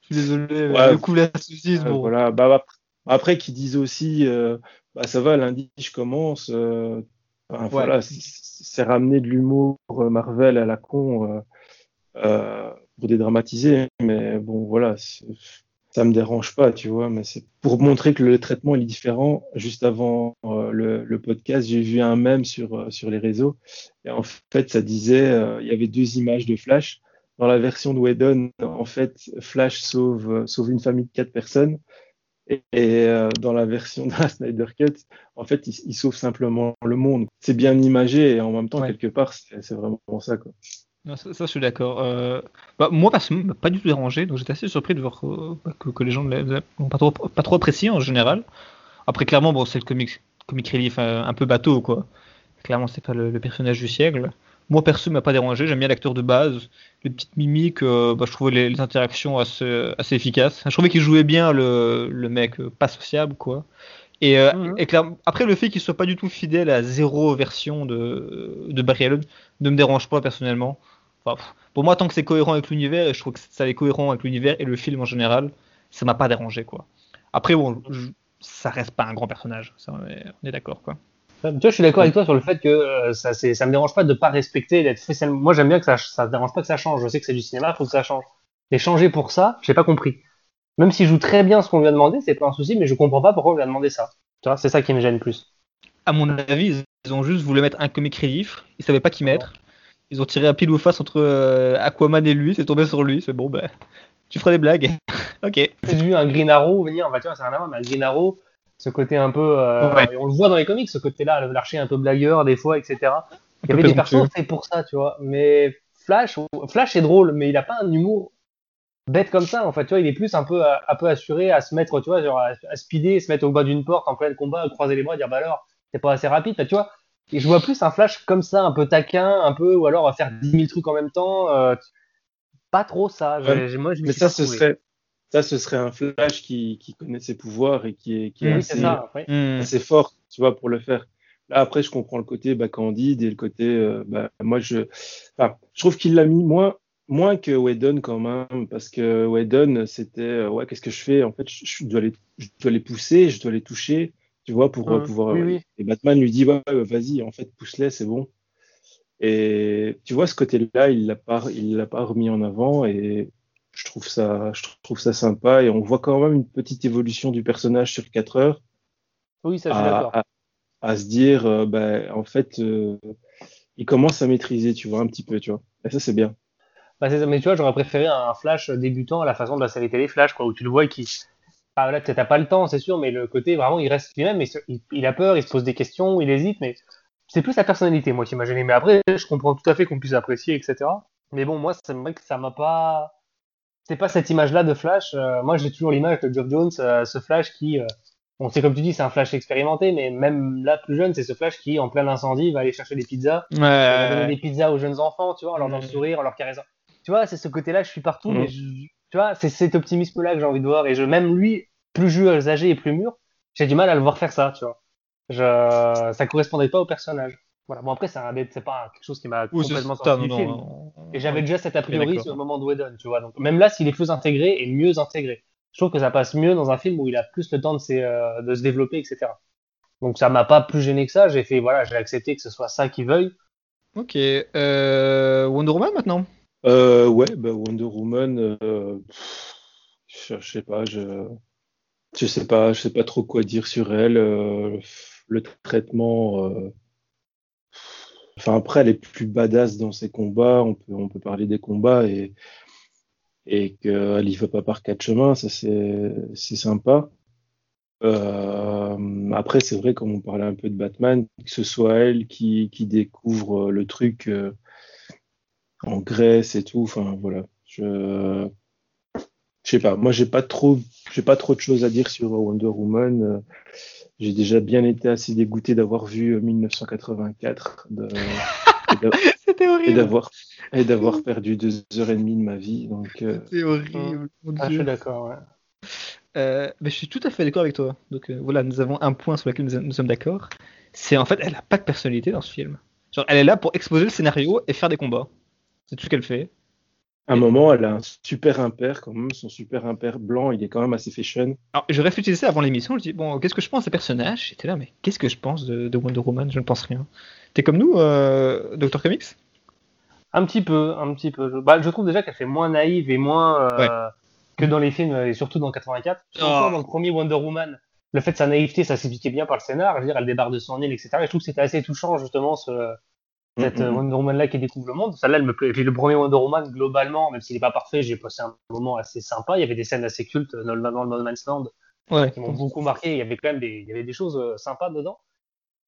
Je suis désolé. le coup de la saucisse, bon. Voilà. Bah, après, qu'ils disent aussi, euh, bah, ça va, lundi, je commence. Euh, Voilà, c'est ramener de l'humour euh, Marvel à la con euh, pour dédramatiser. Mais bon, voilà, ça me dérange pas, tu vois. Mais c'est pour montrer que le traitement est différent. Juste avant le, le, podcast, j'ai vu un mème sur, sur les réseaux. Et en fait, ça disait, il y avait deux images de Flash. Dans la version de Whedon, en fait, Flash sauve, sauve une famille de quatre personnes. Et, euh, dans la version de la Snyder Cut, en fait, il, il sauve simplement le monde. C'est bien imagé et en même temps, ouais. quelque part, c'est vraiment ça. Quoi. Non, ça, ça, je suis d'accord. Euh, bah, moi, personnellement, pas du tout dérangé, donc j'étais assez surpris de voir euh, que, que, les gens n'ont pas trop, pas trop apprécié en général. Après, clairement, bon, c'est le comic, comic relief un, un, peu bateau, quoi. Clairement, c'est pas le, le, personnage du siècle. Moi, perso, m'a pas dérangé. J'aime bien l'acteur de base. Les petites mimiques, euh, bah, je trouvais les, les, interactions assez, assez efficaces. Je trouvais qu'il jouait bien le, le mec euh, pas sociable, quoi. Et, euh, mmh. et clair, après, le fait qu'il soit pas du tout fidèle à zéro version de, de Barry Allen ne me dérange pas personnellement. Enfin, pour moi, tant que c'est cohérent avec l'univers, et je trouve que ça est cohérent avec l'univers et le film en général, ça m'a pas dérangé, quoi. Après, bon, je, ça reste pas un grand personnage. Ça, on est, est d'accord, quoi. Tu vois, je suis d'accord avec toi sur le fait que euh, ça, ça me dérange pas de pas respecter, d'être. Moi, j'aime bien que ça, ça me dérange pas que ça change. Je sais que c'est du cinéma, il faut que ça change. Et changer pour ça, j'ai pas compris. Même si je joue très bien ce qu'on lui a demandé, c'est pas un souci, mais je comprends pas pourquoi on lui a demandé ça. Tu vois, c'est ça qui me gêne plus. À mon avis, ils ont juste voulu mettre un comic relief. Ils savaient pas qui mettre. Ils ont tiré un pile ou face entre euh, Aquaman et lui. C'est tombé sur lui. C'est bon, ben, tu feras des blagues. ok. J'ai vu un Green Arrow venir. Bah, tu vois, c'est rien à voir, mais un Green Arrow ce côté un peu, euh, ouais. on le voit dans les comics, ce côté-là, l'archer un peu blagueur des fois, etc. Il y avait des personnages faits pour ça, tu vois. Mais Flash, Flash est drôle, mais il a pas un humour bête comme ça. En fait, tu vois, il est plus un peu, un peu assuré à se mettre, tu vois, genre à, à speeder, se mettre au bas d'une porte en plein combat, croiser les bras, dire bah alors, c'est pas assez rapide, tu vois. Et je vois plus un Flash comme ça, un peu taquin, un peu, ou alors à faire 10 000 trucs en même temps. Euh, pas trop ça. Ouais. Moi, je mais ça, ce serait ça, ce serait un Flash qui, qui connaît ses pouvoirs et qui est, qui est, oui, assez, ça, oui. assez, fort, tu vois, pour le faire. Là, après, je comprends le côté bah, candide et le côté, euh, bah, moi, je, enfin, je trouve qu'il l'a mis moins, moins que Whedon quand même, parce que Whedon, c'était, euh, ouais, qu'est-ce que je fais? En fait, je, je, dois les, je dois les pousser, je dois les toucher, tu vois, pour mmh. pouvoir. Oui, oui. Et Batman lui dit, ouais, vas-y, en fait, pousse-les, c'est bon. Et tu vois, ce côté-là, il l'a pas, il l'a pas remis en avant et je trouve ça, je trouve ça sympa et on voit quand même une petite évolution du personnage sur 4 heures. Oui, ça, je suis d'accord. à se dire, ben, en fait, il commence à maîtriser, tu vois, un petit peu, tu vois. Et ça, c'est bien. Bah, mais tu vois, j'aurais préféré un Flash débutant à la façon de la série télé Flash, quoi, où tu le vois qui. Ah, là, t'as pas le temps, c'est sûr, mais le côté vraiment, il reste lui-même, mais il, a peur, il se pose des questions, il hésite, mais c'est plus sa personnalité, moi, qui m'a gêné. Mais après, je comprends tout à fait qu'on puisse apprécier, etc. Mais bon, moi, c'est vrai que ça m'a pas. C'est pas cette image-là de Flash. Euh, moi, j'ai toujours l'image de Geoff Jones, euh, ce Flash qui. Euh, bon, c'est comme tu dis, c'est un Flash expérimenté, mais même là, plus jeune, c'est ce Flash qui, en plein incendie, va aller chercher des pizzas, ouais, va donner des pizzas aux jeunes enfants, tu vois, leur donner le sourire, leur caresser. Tu vois, c'est ce côté-là, je suis partout, mais mm. tu vois, c'est cet optimisme-là que j'ai envie de voir. Et je, même lui, plus âgé et plus mûr, j'ai du mal à le voir faire ça, tu vois. Je, ça correspondait pas au personnage. Voilà. Bon après c'est c'est pas quelque chose qui m'a complètement sorti du film. et j'avais déjà cet a priori sur le moment de Whedon, tu vois. Donc même là, s'il est plus intégré et mieux intégré, je trouve que ça passe mieux dans un film où il a plus le temps de, euh, de se développer, etc. Donc ça m'a pas plus gêné que ça. J'ai fait voilà, j'ai accepté que ce soit ça qu'il veuille. Ok. Euh, Wonder Woman maintenant? Euh, ouais, bah Wonder Woman. Euh, je, sais pas, je je sais pas, je sais pas trop quoi dire sur elle. Euh, le traitement. Euh, enfin, après, elle est plus badass dans ses combats. On peut, on peut parler des combats et, et qu'elle y va pas par quatre chemins. Ça, c'est, c'est sympa. Euh, après, c'est vrai, comme on parlait un peu de Batman, que ce soit elle qui, qui découvre le truc en Grèce et tout. Enfin, voilà. Je, je sais pas. Moi, j'ai pas trop, j'ai pas trop de choses à dire sur Wonder Woman. J'ai déjà bien été assez dégoûté d'avoir vu 1984. Euh, C'était horrible. Et d'avoir, et d'avoir perdu deux heures et demie de ma vie. Donc. Euh, C'est horrible. Ah, je suis d'accord. Ouais. Euh, mais je suis tout à fait d'accord avec toi. Donc voilà, nous avons un point sur lequel nous, sommes d'accord. C'est en fait, elle a pas de personnalité dans ce film. Genre, elle est là pour exposer le scénario et faire des combats. C'est tout ce qu'elle fait. À un moment, elle a un super impair quand même. Son super impair blanc, il est quand même assez fashion. Alors, je réfléchissais avant l'émission. Je dis bon, qu'est-ce que je pense des personnages? J'étais là, mais qu'est-ce que je pense de, Wonder Woman? Je ne pense rien. T'es comme nous, euh, Dr Comics? Un petit peu, un petit peu. Bah, je trouve déjà qu'elle fait moins naïve et moins euh, que dans les films et surtout dans 84. Surtout dans le premier Wonder Woman. Le fait de sa naïveté, ça s'expliquait bien par le scénar. Je veux dire, elle débarque de son île, etc. Et je trouve que c'était assez touchant justement ce cette mm, mm, mm. Wonder Woman là qui découvre le monde. Celle-là, elle me plaît. Puis le premier Wonder Woman, globalement, même s'il n'est pas parfait, j'ai passé un moment assez sympa. Il y avait des scènes assez cultes dans le, dans le No Man's Land qui m'ont beaucoup marqué. Il y avait quand même des, il y avait des choses euh, sympas dedans.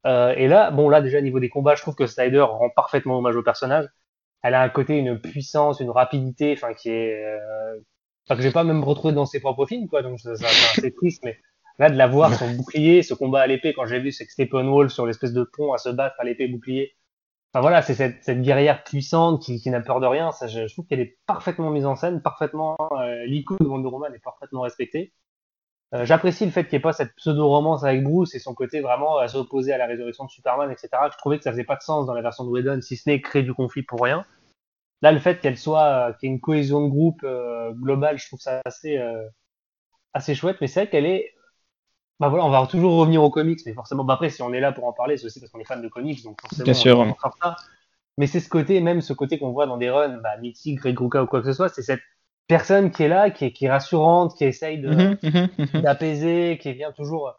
Euh, et là, bon, là, déjà, niveau des combats, je trouve que Snyder rend parfaitement hommage au personnage. Elle a un côté, une puissance, une rapidité, enfin, qui est, euh, enfin, que j'ai pas même retrouvé dans ses propres films, quoi. Donc, c'est assez triste, mais là, de la voir, son bouclier, ce combat à l'épée, quand j'ai vu, c'est que Steppenwolf sur l'espèce de pont à se battre à l'épée bouclier, Enfin voilà, c'est cette, cette, guerrière puissante qui, qui n'a peur de rien. Ça, je, trouve qu'elle est parfaitement mise en scène, parfaitement euh, l'icône de Wonder Woman est parfaitement respectée. Euh, J'apprécie le fait qu'il n'y ait pas cette pseudo-romance avec Bruce et son côté vraiment à s'opposer à la résurrection de Superman, etc. Je trouvais que ça faisait pas de sens dans la version de Whedon, si ce n'est créer du conflit pour rien. Là, le fait qu'elle soit, euh, qu'il y ait une cohésion de groupe euh, globale, je trouve ça assez, euh, assez chouette. Mais c'est vrai qu'elle est bah voilà, on va toujours revenir aux comics, mais forcément, bah après, si on est là pour en parler, c'est aussi parce qu'on est fan de comics, donc forcément, Bien sûr. on ça. Mais c'est ce côté, même ce côté qu'on voit dans des runs, bah, Greg Ruka ou quoi que ce soit, c'est cette personne qui est là, qui est, qui est rassurante, qui essaye mhm, mhm, mhm. d'apaiser, qui vient toujours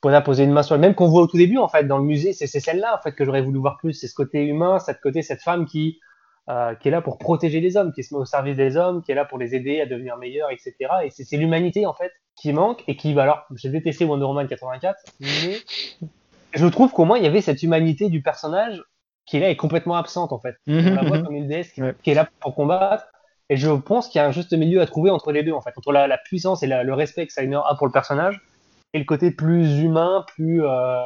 pour poser une main sur elle, même qu'on voit au tout début, en fait, dans le musée, c'est celle-là, en fait, que j'aurais voulu voir plus, c'est ce côté humain, cette côté, cette femme qui, euh, qui est là pour protéger les hommes, qui se met au service des hommes, qui est là pour les aider à devenir meilleurs, etc. Et c'est l'humanité, en fait, qui manque et qui, bah alors, j'ai détesté Wonder Woman 84, mais je trouve qu'au moins il y avait cette humanité du personnage qui là est complètement absente en fait. On la voit comme une déesse qui, est là pour combattre. Et je pense qu'il y a un juste milieu à trouver entre les deux en fait, entre la, puissance et le respect que Steiner a pour le personnage et le côté plus humain, plus euh,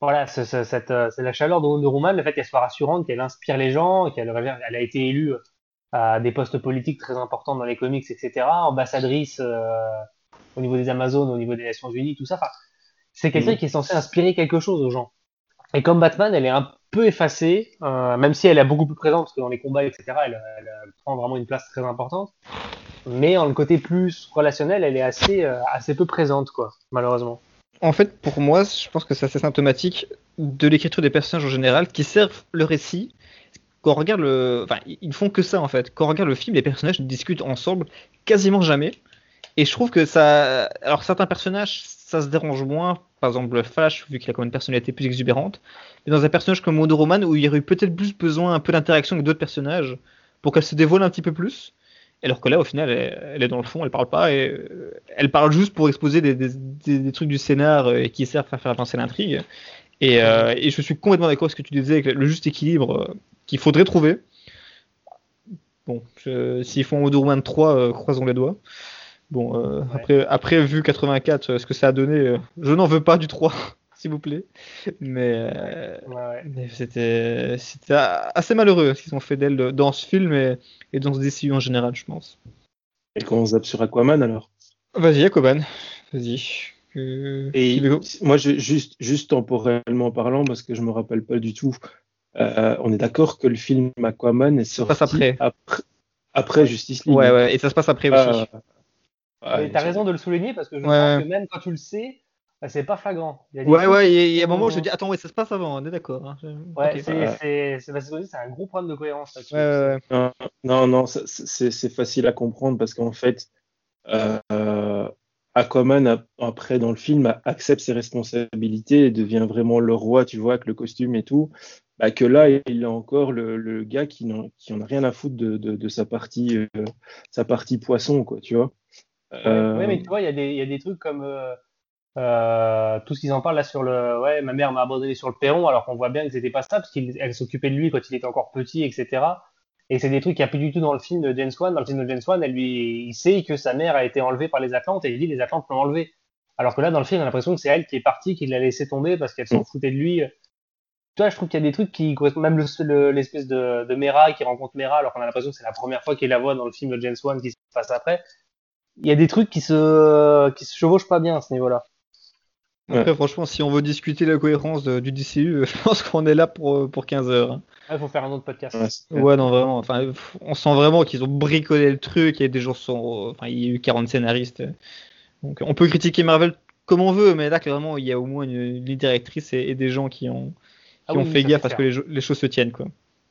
voilà, c'est euh, la chaleur de Wonder Woman, le fait qu'elle soit rassurante, qu'elle inspire les gens, qu'elle elle a été élue à des postes politiques très importants dans les comics, etc. Ambassadrice euh, au niveau des Amazones, au niveau des Nations Unies, tout ça. Enfin, c'est quelqu'un mm. qui est censé inspirer quelque chose aux gens. Et comme Batman, elle est un peu effacée, euh, même si elle est beaucoup plus présente, parce que dans les combats, etc., elle, prend vraiment une place très importante. Mais en le côté plus relationnel, elle est assez, euh, assez peu présente, quoi, malheureusement. En fait, pour moi, je pense que c'est assez symptomatique de l'écriture des personnages en général qui servent le récit. Quand on regarde le. Enfin, ils font que ça en fait. Quand on regarde le film, les personnages discutent ensemble quasiment jamais. Et je trouve que ça. Alors, certains personnages, ça se dérange moins par exemple Flash, vu qu'il a quand même une personnalité plus exubérante, mais dans un personnage comme Wonder Woman, où il y aurait eu peut-être plus besoin un peu d'interaction avec d'autres personnages, pour qu'elle se dévoile un petit peu plus. Alors que là, au final, elle, est dans le fond, elle parle pas, et euh, elle parle juste pour exposer des, trucs du scénar euh, qui servent à faire avancer l'intrigue. Euh, et, je suis complètement d'accord avec ce que tu disais, avec le juste équilibre qu'il faudrait trouver. Bon, s'ils font Wonder Woman 3, croisons les doigts. Bon, après, après, vu 84, ce que ça a donné, je n'en veux pas du 3. s'il vous plaît. Mais, c'était assez malheureux ce qu'ils ont fait d'elle dans ce film et, dans ce DCU en général, je pense. Et qu'on zappe sur Aquaman alors? Vas-y, Aquaman, vas-y. Euh, et moi, juste, juste temporellement parlant, parce que je me rappelle pas du tout, euh, on est d'accord que le film Aquaman est sorti après. après, Justice League. Ouais, ouais, et ça se passe après aussi. Euh, tu as raison de le souligner parce que je pense que même quand tu le sais, bah, c'est pas flagrant. ouais, ouais, il y a un moment où je dis attends, ouais, ça se passe avant, on est d'accord. Hein. Ouais, c'est un gros problème de cohérence là ouais, non, non, c'est facile à comprendre parce qu'en fait, euh, Aquaman, après dans le film, accepte ses responsabilités et devient vraiment le roi, tu vois, avec le costume et tout. Bah, que là, il a encore le, le gars qui n'en a rien à foutre de, de, de sa, partie, euh, sa partie poisson, quoi, tu vois. Euh... mais tu vois, il y, y, a des trucs comme. Euh, euh, tout ce qu'ils en parlent là sur le ouais ma mère m'a abandonné sur le perron alors qu'on voit bien que c'était pas ça parce qu'elle s'occupait de lui quand il était encore petit etc et c'est des trucs qu'il n'y a plus du tout dans le film de James Wan dans le film de James Wan elle lui il sait que sa mère a été enlevée par les Atlantes et il dit les Atlantes l'ont enlevée alors que là dans le film on a l'impression que c'est elle qui est partie qui l'a laissé tomber parce qu'elle s'en mm. foutait de lui tu vois je trouve qu'il y a des trucs qui même l'espèce de, de Mera qui rencontre Mera alors qu'on a l'impression que c'est la première fois qu'il la voit dans le film de James Wan qui se passe après il y a des trucs qui se qui se chevauchent pas bien à ce niveau là après, franchement, si on veut discuter la cohérence du DCU, je pense qu'on est là pour, pour 15 heures. Hein. Il faut faire un autre podcast. Ouais, non, vraiment. Enfin, on sent vraiment qu'ils ont bricolé le truc. Et des gens sont. Enfin, il y a eu 40 scénaristes. Donc, on peut critiquer Marvel comme on veut, mais là, clairement, il y a au moins une, ligne directrice et, des gens qui ont, qui ah ont fait gaffe parce que les, choses se tiennent, quoi.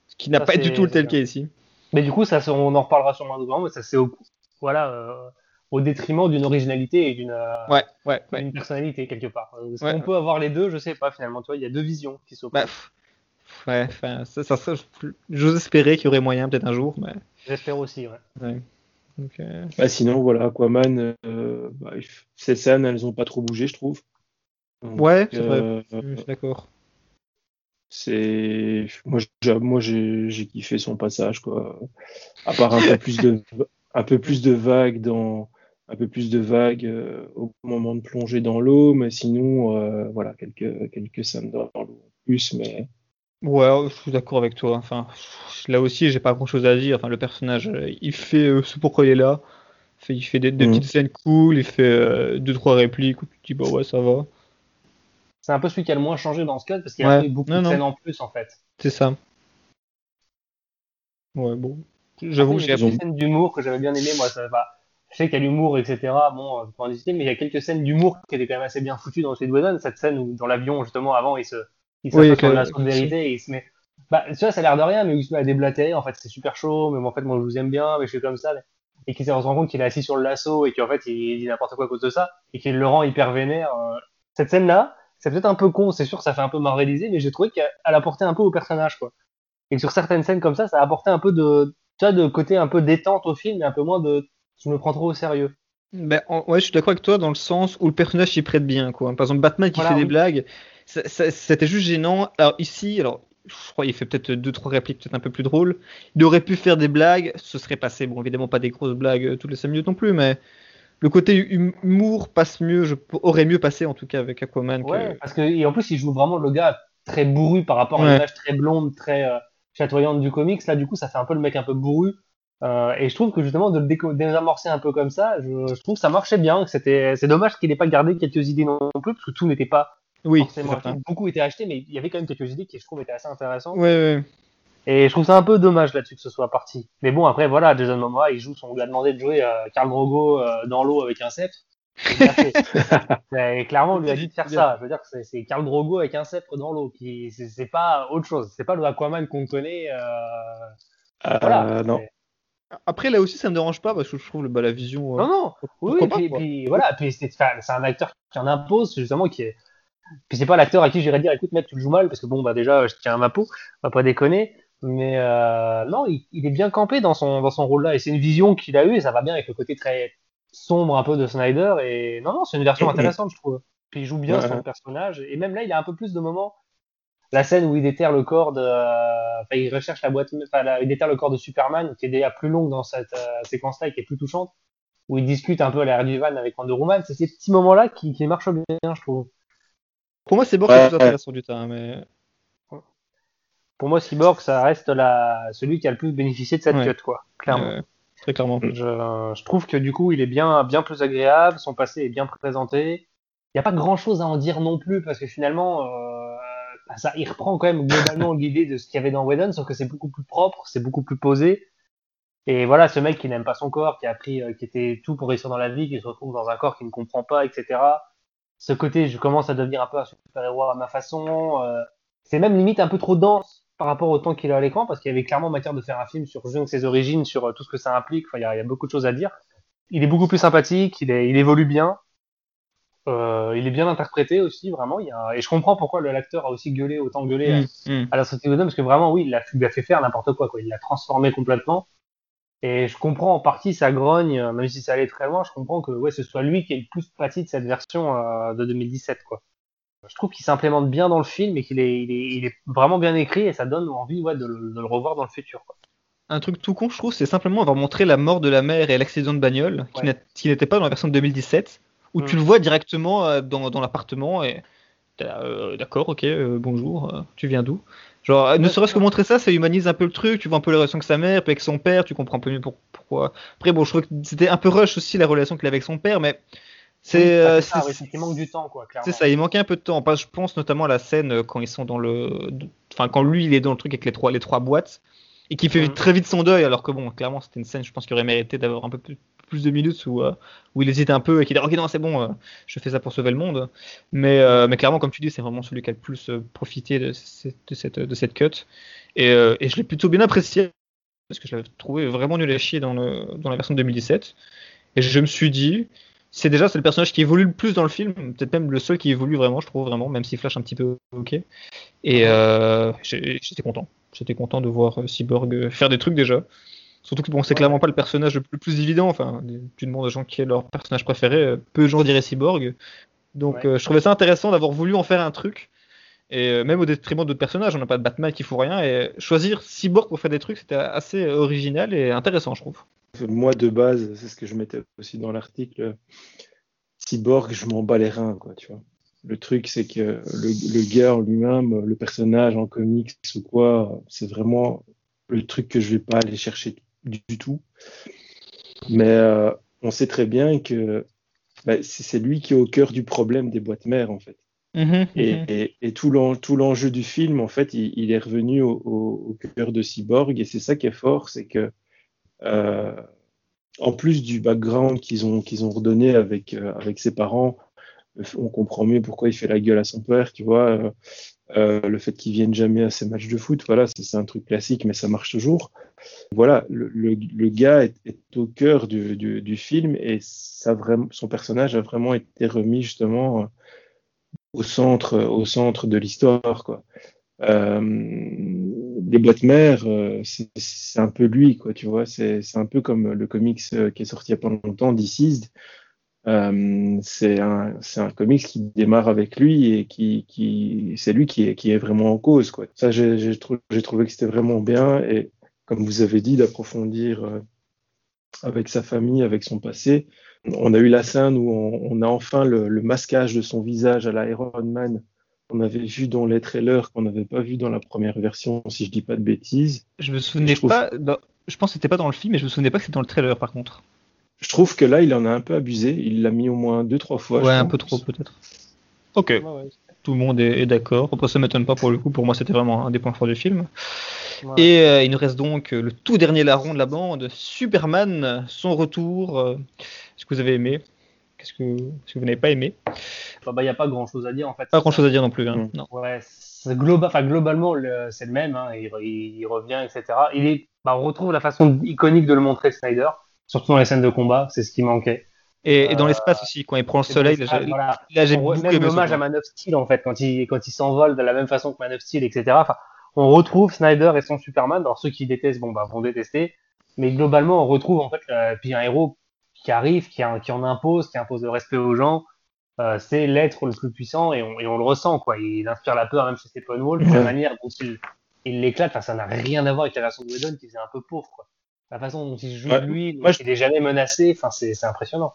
Ce qui n'a pas du tout le tel cas ici. Mais du coup, ça, on en reparlera sûrement un mais ça, c'est au. Voilà. Euh, au détriment d'une originalité et d'une euh, ouais, ouais, personnalité quelque part. Est-ce qu'on peut avoir les deux? Je sais pas finalement. Tu vois, il y a deux visions qui s'opposent. Bah, ouais, enfin, ça, ça, j'ose espérer qu'il y aurait moyen peut-être un jour, mais. J'espère aussi, ouais. Donc, euh, bah, sinon, voilà, Aquaman, euh, bah, ces scènes, elles ont pas trop bougé, je trouve. ouais, c'est vrai. Je suis d'accord. C'est moi, j'ai, moi j'ai, j'ai kiffé son passage, quoi. À part un peu plus de, un peu plus de vagues dans un peu plus de vagues euh, au moment de plonger dans l'eau, mais sinon, euh, voilà, quelques, quelques scènes dans, l'eau en plus, mais. Ouais, je suis d'accord avec toi. Enfin, là aussi, j'ai pas grand chose à dire. Enfin, le personnage, euh, il fait ce pourquoi il est là. Il fait des, mhm. petites scènes cool, il fait deux, trois répliques où tu te dis, bah ouais, ça va. C'est un peu celui qui a le moins changé dans ce cas parce qu'il y a beaucoup de scènes en plus, en fait. C'est ça. Ouais, bon. J'avoue, j'ai des scènes d'humour que j'avais bien aimé. Moi, ça va je sais qu'il y a l'humour, etc. Bon, je peux en discuter, mais il y a quelques scènes d'humour qui étaient quand même assez bien foutues dans de Whedon. Cette scène où, dans l'avion, justement, avant, il se, il oui, sur la de vérité et il se met, bah, tu vois, ça a l'air de rien, mais il se met à déblatérer. En fait, c'est super chaud, mais en fait, moi, je vous aime bien, mais je suis comme ça. Et qu'il se rend compte qu'il est assis sur le lasso et qu'en fait, il dit n'importe quoi à cause de ça et qu'il le rend hyper vénère. Euh. Cette scène-là, c'est peut-être un peu con, c'est sûr, ça fait un peu marveliser, mais j'ai trouvé qu'elle apportait un peu au personnage, quoi. Et sur certaines scènes comme ça, ça a apporté un peu de, tu vois, de côté un peu détente au film et un peu moins de, je me prends trop au sérieux. Ben, ouais, je suis d'accord avec toi dans le sens où le personnage s'y prête bien. Quoi. Par exemple, Batman qui fait des blagues, c'était juste gênant. Alors ici, alors, je crois qu'il fait peut-être deux trois répliques peut-être un peu plus drôles. Il aurait pu faire des blagues, ce serait passé. Bon, évidemment pas des grosses blagues euh, toutes les 5 minutes non plus, mais le côté humour passe mieux, je aurais mieux passé en tout cas avec Aquaman. Ouais, parce que et en plus il joue vraiment le gars très bourru par rapport à l'image très blonde, très euh, chatoyante du comics. Là, du coup, ça fait un peu le mec un peu bourru. Euh, et je trouve que justement de le désamorcer un peu comme ça, je, je trouve que ça marchait bien. C'était, c'est dommage qu'il n'ait pas gardé quelques idées non plus, parce que tout n'était pas oui, forcément beaucoup était acheté, mais il y avait quand même quelques idées qui je trouve étaient assez intéressantes. Oui, oui. Et je trouve ça un peu dommage là-dessus que ce soit parti. Mais bon, après voilà, Jason Momoa, il joue son, on lui a demandé de jouer euh, Karl Drogo euh, dans l'eau avec un sceptre. et clairement, on lui a dit de faire ça. Je veux dire que c'est Karl Drogo avec un sceptre dans l'eau, qui c'est pas autre chose. C'est pas le Aquaman qu'on connaît. Euh, voilà. Non. Après, là aussi, ça me dérange pas parce que je trouve bah, la vision. Euh, non, non, oui, puis, puis, voilà, puis c'est un acteur qui en impose, justement, qui est. Puis c'est pas l'acteur à qui j'irais dire, écoute mec, tu le joues mal, parce que bon, bah déjà, je tiens à ma peau, on va pas déconner. Mais euh, non, il, il, est bien campé dans son, dans son rôle-là, et c'est une vision qu'il a eue, et ça va bien avec le côté très sombre un peu de Snyder. Et non, non, c'est une version intéressante, je trouve. Puis il joue bien son personnage, et même là, il a un peu plus de moments. La scène où il déterre le corps de, euh, enfin, il recherche la boîte, enfin, il déterre le corps de Superman, qui est déjà plus longue dans cette euh, séquence-là, et qui est plus touchante où il discute un peu à l'air du van avec Wonder Woman. C'est ces petits moments-là qui, qui, marchent bien, je trouve. Pour moi, Cyborg ouais. est plus intéressant du temps, mais. Pour moi, Cyborg, ça reste la... celui qui a le plus bénéficié de cette ouais. cut, quoi, clairement. Ouais, très clairement. Je, je, trouve que du coup, il est bien, bien plus agréable, son passé est bien présenté. Il n'y a pas grand-chose à en dire non plus, parce que finalement, euh, ça, il reprend quand même globalement l'idée de ce qu'il y avait dans Whedon, sauf que c'est beaucoup plus propre, c'est beaucoup plus posé. Et voilà, ce mec qui n'aime pas son corps, qui a pris, euh, qui était tout pour réussir dans la vie, qui se retrouve dans un corps qu'il ne comprend pas, etc. Ce côté, je commence à devenir un peu un super-héros à ma façon. Euh, c'est même limite un peu trop dense par rapport au temps qu'il a à l'écran, parce qu'il y avait clairement matière de faire un film sur Jung, ses origines, sur euh, tout ce que ça implique. Enfin, il y, y, a beaucoup de choses à dire. Il est beaucoup plus sympathique, il, est, il évolue bien. Euh, il est bien interprété aussi, vraiment. Il y a... Et je comprends pourquoi l'acteur a aussi gueulé, autant gueulé mmh, à, mmh. à, la sortie de parce que vraiment, oui, il a, il a fait faire n'importe quoi, quoi. Il l'a transformé complètement. Et je comprends en partie sa grogne, même si ça allait très loin, je comprends que ouais, ce soit lui qui est le plus pâti de cette version euh, de 2017. Quoi. Je trouve qu'il s'implémente bien dans le film et qu'il est, il est, il est, vraiment bien écrit et ça donne envie ouais, de, de le revoir dans le futur. Quoi. Un truc tout con, je trouve, c'est simplement avoir montré la mort de la mère et l'accident de bagnole, ouais. qui n'était pas dans la version de 2017, où mmh. tu le vois directement euh, dans, dans l'appartement et euh, d'accord, ok, euh, bonjour, euh, tu viens d'où? Genre, ne serait-ce que montrer ça, ça humanise un peu le truc, tu vois un peu la relation avec sa mère, puis avec son père, tu comprends un peu mieux pour, pourquoi. Après, bon, je trouve que c'était un peu rush aussi la relation qu'il avait avec son père, mais c'est. Oui, ça, il manque du temps, quoi, clairement. C'est ça, il manquait un peu de temps. Je pense notamment à la scène quand ils sont dans le. Enfin, quand lui, il est dans le truc avec les trois, les trois boîtes, et qui fait mmh. très vite son deuil, alors que bon, clairement, c'était une scène, je pense, qui aurait mérité d'avoir un peu plus, plus de minutes où, euh, où il hésite un peu et qui dit ok non c'est bon euh, je fais ça pour sauver le monde. Mais, euh, mais clairement comme tu dis c'est vraiment celui qui a le plus profité de cette, de cette, cut. Et, je l'ai plutôt bien apprécié parce que je l'avais trouvé vraiment nul à chier dans la version de 2017 et je me suis dit c'est déjà c'est le personnage qui évolue le plus dans le film peut-être même le seul qui évolue vraiment je trouve vraiment même s'il flash un petit peu ok. Et j'étais content. J'étais content de voir Cyborg faire des trucs déjà Surtout que bon, c'est ouais. clairement pas le personnage le plus, le plus évident. Enfin, tu demandes aux gens qui est leur personnage préféré, peu de gens diraient Cyborg. Donc ouais. euh, je trouvais ça intéressant d'avoir voulu en faire un truc. Et euh, même au détriment d'autres personnages, on n'a pas de Batman qui fout rien. Et choisir Cyborg pour faire des trucs, c'était assez original et intéressant, je trouve. Moi, de base, c'est ce que je mettais aussi dans l'article. Cyborg, je m'en bats les reins, quoi, tu vois. Le truc, c'est que le, le gars en lui-même, le personnage en comics ou quoi, c'est vraiment le truc que je vais pas aller chercher du, tout. Mais euh, on sait très bien que bah, c'est lui qui est au cœur du problème des boîtes mères, en fait. Mmh, et, mmh. et, et, tout l'enjeu du film, en fait, il, il est revenu au, au, au, cœur de Cyborg. Et c'est ça qui est fort, c'est que, euh, en plus du background qu'ils ont, qu'ils ont redonné avec, euh, avec ses parents, on comprend mieux pourquoi il fait la gueule à son père, tu vois. Euh, euh, le fait qu'il vienne jamais à ses matchs de foot, voilà, c'est un truc classique, mais ça marche toujours. Voilà, le, le, gars est, au cœur du, du, film et ça son personnage a vraiment été remis justement au centre, au centre de l'histoire, quoi. Euh, les boîtes mères, euh, c'est un peu lui, quoi, tu vois. C'est un peu comme le comics euh, qui est sorti il y a pas longtemps, Deceased. Euh, c'est un, un comics qui démarre avec lui et qui, qui c'est lui qui est, qui est vraiment en cause. Quoi. Ça, j'ai trou trouvé que c'était vraiment bien et comme vous avez dit, d'approfondir euh, avec sa famille, avec son passé. On a eu la scène où on, on a enfin le, le, masquage de son visage à la Iron Man qu'on avait vu dans les trailers, qu'on n'avait pas vu dans la première version, si je dis pas de bêtises. Je me souvenais je trouve... pas, je pense que c'était pas dans le film, mais je me souvenais pas que c'était dans le trailer par contre. Je trouve que là, il en a un peu abusé. Il l'a mis au moins deux, trois fois. Ouais, un peu trop peut-être. Ok. Ouais, ouais. Tout le monde est, est d'accord. Après, ça m'étonne pas pour le coup. Pour moi, c'était vraiment un des points forts du film. Ouais. Et euh, il nous reste donc le tout dernier larron de la bande, Superman, son retour. Euh, Est-ce que vous avez aimé? Qu'est-ce que, que, vous n'avez pas aimé? Il bah, n'y a pas grand-chose à dire en fait. Pas grand-chose à dire non plus. Hein. Mmh. Non. Ouais, globa enfin, globalement, c'est le, le même. Hein. Il, il, il, revient, etc. Il est, bah, on retrouve la façon iconique de le montrer Snyder surtout dans les scènes de combat, c'est ce qui manquait. Et, dans l'espace aussi, quand il prend le soleil, là, j'ai beaucoup Même hommage à Man of Steel, en fait, quand il, quand il s'envole de la même façon que Man of Steel, etc. Enfin, on retrouve Snyder et son Superman. Alors, ceux qui détestent, bon, bah, vont détester. Mais globalement, on retrouve, en fait, puis un héros qui arrive, qui, qui en impose, qui impose le respect aux gens. Euh, c'est l'être le plus puissant et on, et on, le ressent, quoi. Il inspire la peur, même chez Steppenwolf, ouais. la manière dont il, il l'éclate. Enfin, ça n'a rien à voir avec la version de Whedon qui faisait un peu pauvre, quoi. La façon dont il joue de lui, Moi, il n'est jamais menacé, enfin, c'est impressionnant.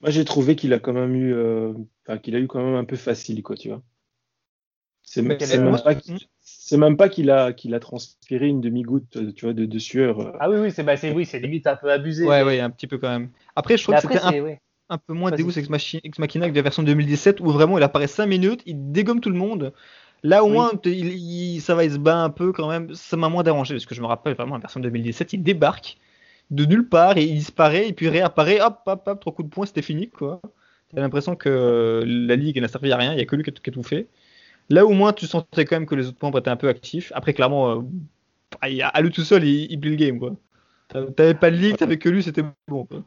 Moi, j'ai trouvé qu'il a quand même eu, euh, qu'il a eu quand même un peu facile, quoi, tu vois. C'est même, même, pas qu'il a, qu'il a transpiré une demi-goutte, euh, tu vois, de, de sueur. Euh. Ah oui, oui, c'est bah, oui, limite un peu abusé. Ouais, mais... ouais, un petit peu quand même. Après, je trouve que c'était un, ouais. un, peu moins Deus Ex, Machina, que de la version 2017 où vraiment il apparaît 5 minutes, il dégomme tout le monde. Là, au oui. moins, il, il, ça va, il se bat un peu quand même. Ça m'a moins dérangé parce que je me rappelle vraiment la version 2017, il débarque de nulle part et il disparaît et puis réapparaît, hop, hop, hop, trois coups de poing, c'était fini quoi. T'as l'impression que la ligue n'a servi à rien, il y a que lui qui a, qui a, tout fait. Là, au moins, tu sentais quand même que les autres membres étaient un peu actifs. Après, clairement, euh, à lui tout seul, il, il plie le game quoi. T'avais pas de ligue, t'avais que lui, c'était bon. Quoi.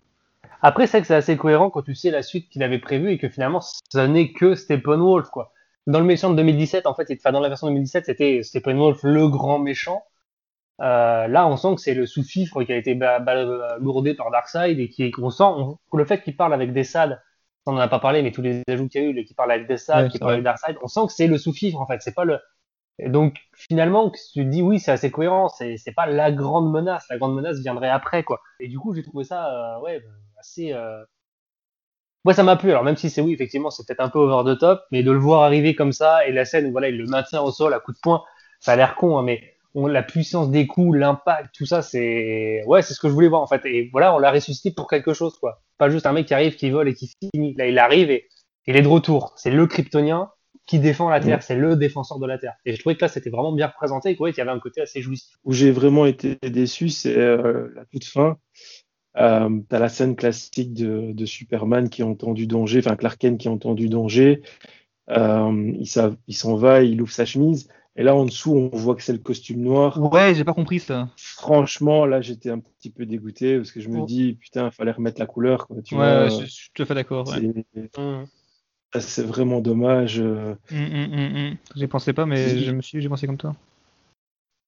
Après, c'est que c'est assez cohérent quand tu sais la suite qu'il avait prévue et que finalement, ça n'est que Steppenwolf quoi dans le méchant de 2017, en fait, enfin, dans la version 2017, c'était Steppenwolf le grand méchant. Euh, là, on sent que c'est le sous-fifre qui a été lourdé par Darkseid et qui, on sent on, le fait qu'il parle avec des SAD, on n'en a pas parlé, mais tous les ajouts qu'il y a eu, qui parle avec des SAD, ouais, qui parle avec Darkseid, on sent que c'est le sous-fifre en fait. C'est pas le. Et donc finalement, tu te dis oui, c'est assez cohérent. C'est c'est pas la grande menace. La grande menace viendrait après quoi. Et du coup, j'ai trouvé ça euh, ouais assez. Euh, moi ça m'a plu. Alors même si c'est oui effectivement c'est peut-être un peu over the top mais de le voir arriver comme ça et la scène où voilà il le maintient au sol à coup de poing ça a l'air con hein, mais on, la puissance des coups l'impact tout ça c'est ouais c'est ce que je voulais voir en fait. Et voilà on l'a ressuscité pour quelque chose quoi. Pas juste un mec qui arrive qui vole et qui finit. Là il arrive et il est de retour. C'est le kryptonien qui défend la Terre, c'est le défenseur de la Terre. Et je trouvais que là, c'était vraiment bien représenté et qu'il y avait un côté assez jouissif. Où j'ai vraiment été déçu, c'est euh, la toute fin. Euh, t'as la scène classique de, de, Superman qui a entendu danger, enfin Clark Kent qui a entendu danger. Euh, il s'en va, il ouvre sa chemise. Et là, en dessous, on voit que c'est le costume noir. Ouais, j'ai pas compris ça. Franchement, là, j'étais un petit peu dégoûté parce que je me oh. dis, putain, il fallait remettre la couleur. Quoi, tu ouais, vois, je, je suis tout à fait d'accord. Ouais. C'est mmh. vraiment dommage. Mmh, mmh, j'ai pensé pas, mais je me suis, j'ai pensé comme toi.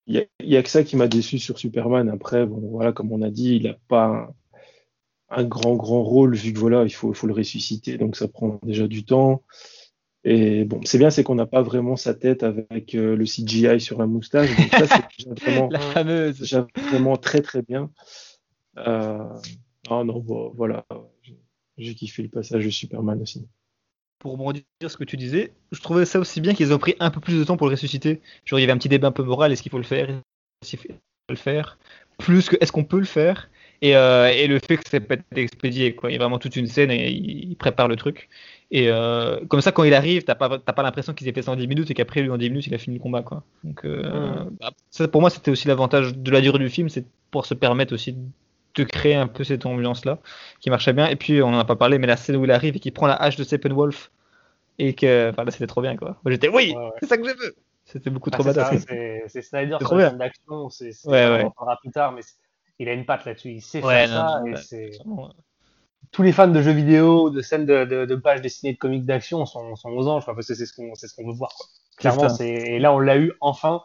Il y, a que ça qui m'a déçu sur Superman. Après, bon, voilà, comme on a dit, il n'a pas un, grand, grand rôle, vu que voilà, il faut, il faut le ressusciter, donc ça prend déjà du temps. Et bon, c'est bien, c'est qu'on n'a pas vraiment sa tête avec euh, le CGI sur la moustache. Donc ça, c'est vraiment, la fameuse. déjà vraiment très, très bien. Euh, ah non, bon, voilà, j'ai kiffé le passage de Superman aussi pour rebondir ce que tu disais, je trouvais ça aussi bien qu'ils ont pris un peu plus de temps pour le ressusciter. Genre, il y avait un petit débat un peu moral, est-ce qu'il faut le faire? Est-ce qu'il faut le faire? Plus que est-ce qu'on peut le faire? Et, euh, et, le fait que ça peut être expédié, quoi. Il y a vraiment toute une scène et il, prépare le truc. Et euh, comme ça, quand il arrive, t'as pas, pas l'impression qu'il s'est fait ça en 10 minutes et qu'après, lui, en 10 minutes, il a fini le combat, quoi. Donc, euh, mmh. bah, ça, pour moi, c'était aussi l'avantage de la durée du film, c'est pour se permettre aussi de créer un peu cette ambiance-là, qui marchait bien. Et puis, on en a pas parlé, mais la scène où il arrive et qu'il prend la hache de Steppenwolf, et que, enfin là, c'était trop bien, quoi. Moi, j'étais, oui, ouais, ouais. c'est ça que je veux. C'était beaucoup ah, trop badass. C'est Snyder scène d'action, c'est, ouais, on parlera plus tard, mais il a une patte là-dessus, il sait faire ça, et c'est... Tous les fans de jeux vidéo, de scènes de, de, de pages dessinées de comics d'action sont, sont aux anges, parce que c'est ce qu'on ce qu'on veut voir. Quoi. Clairement, c'est et là on l'a eu enfin,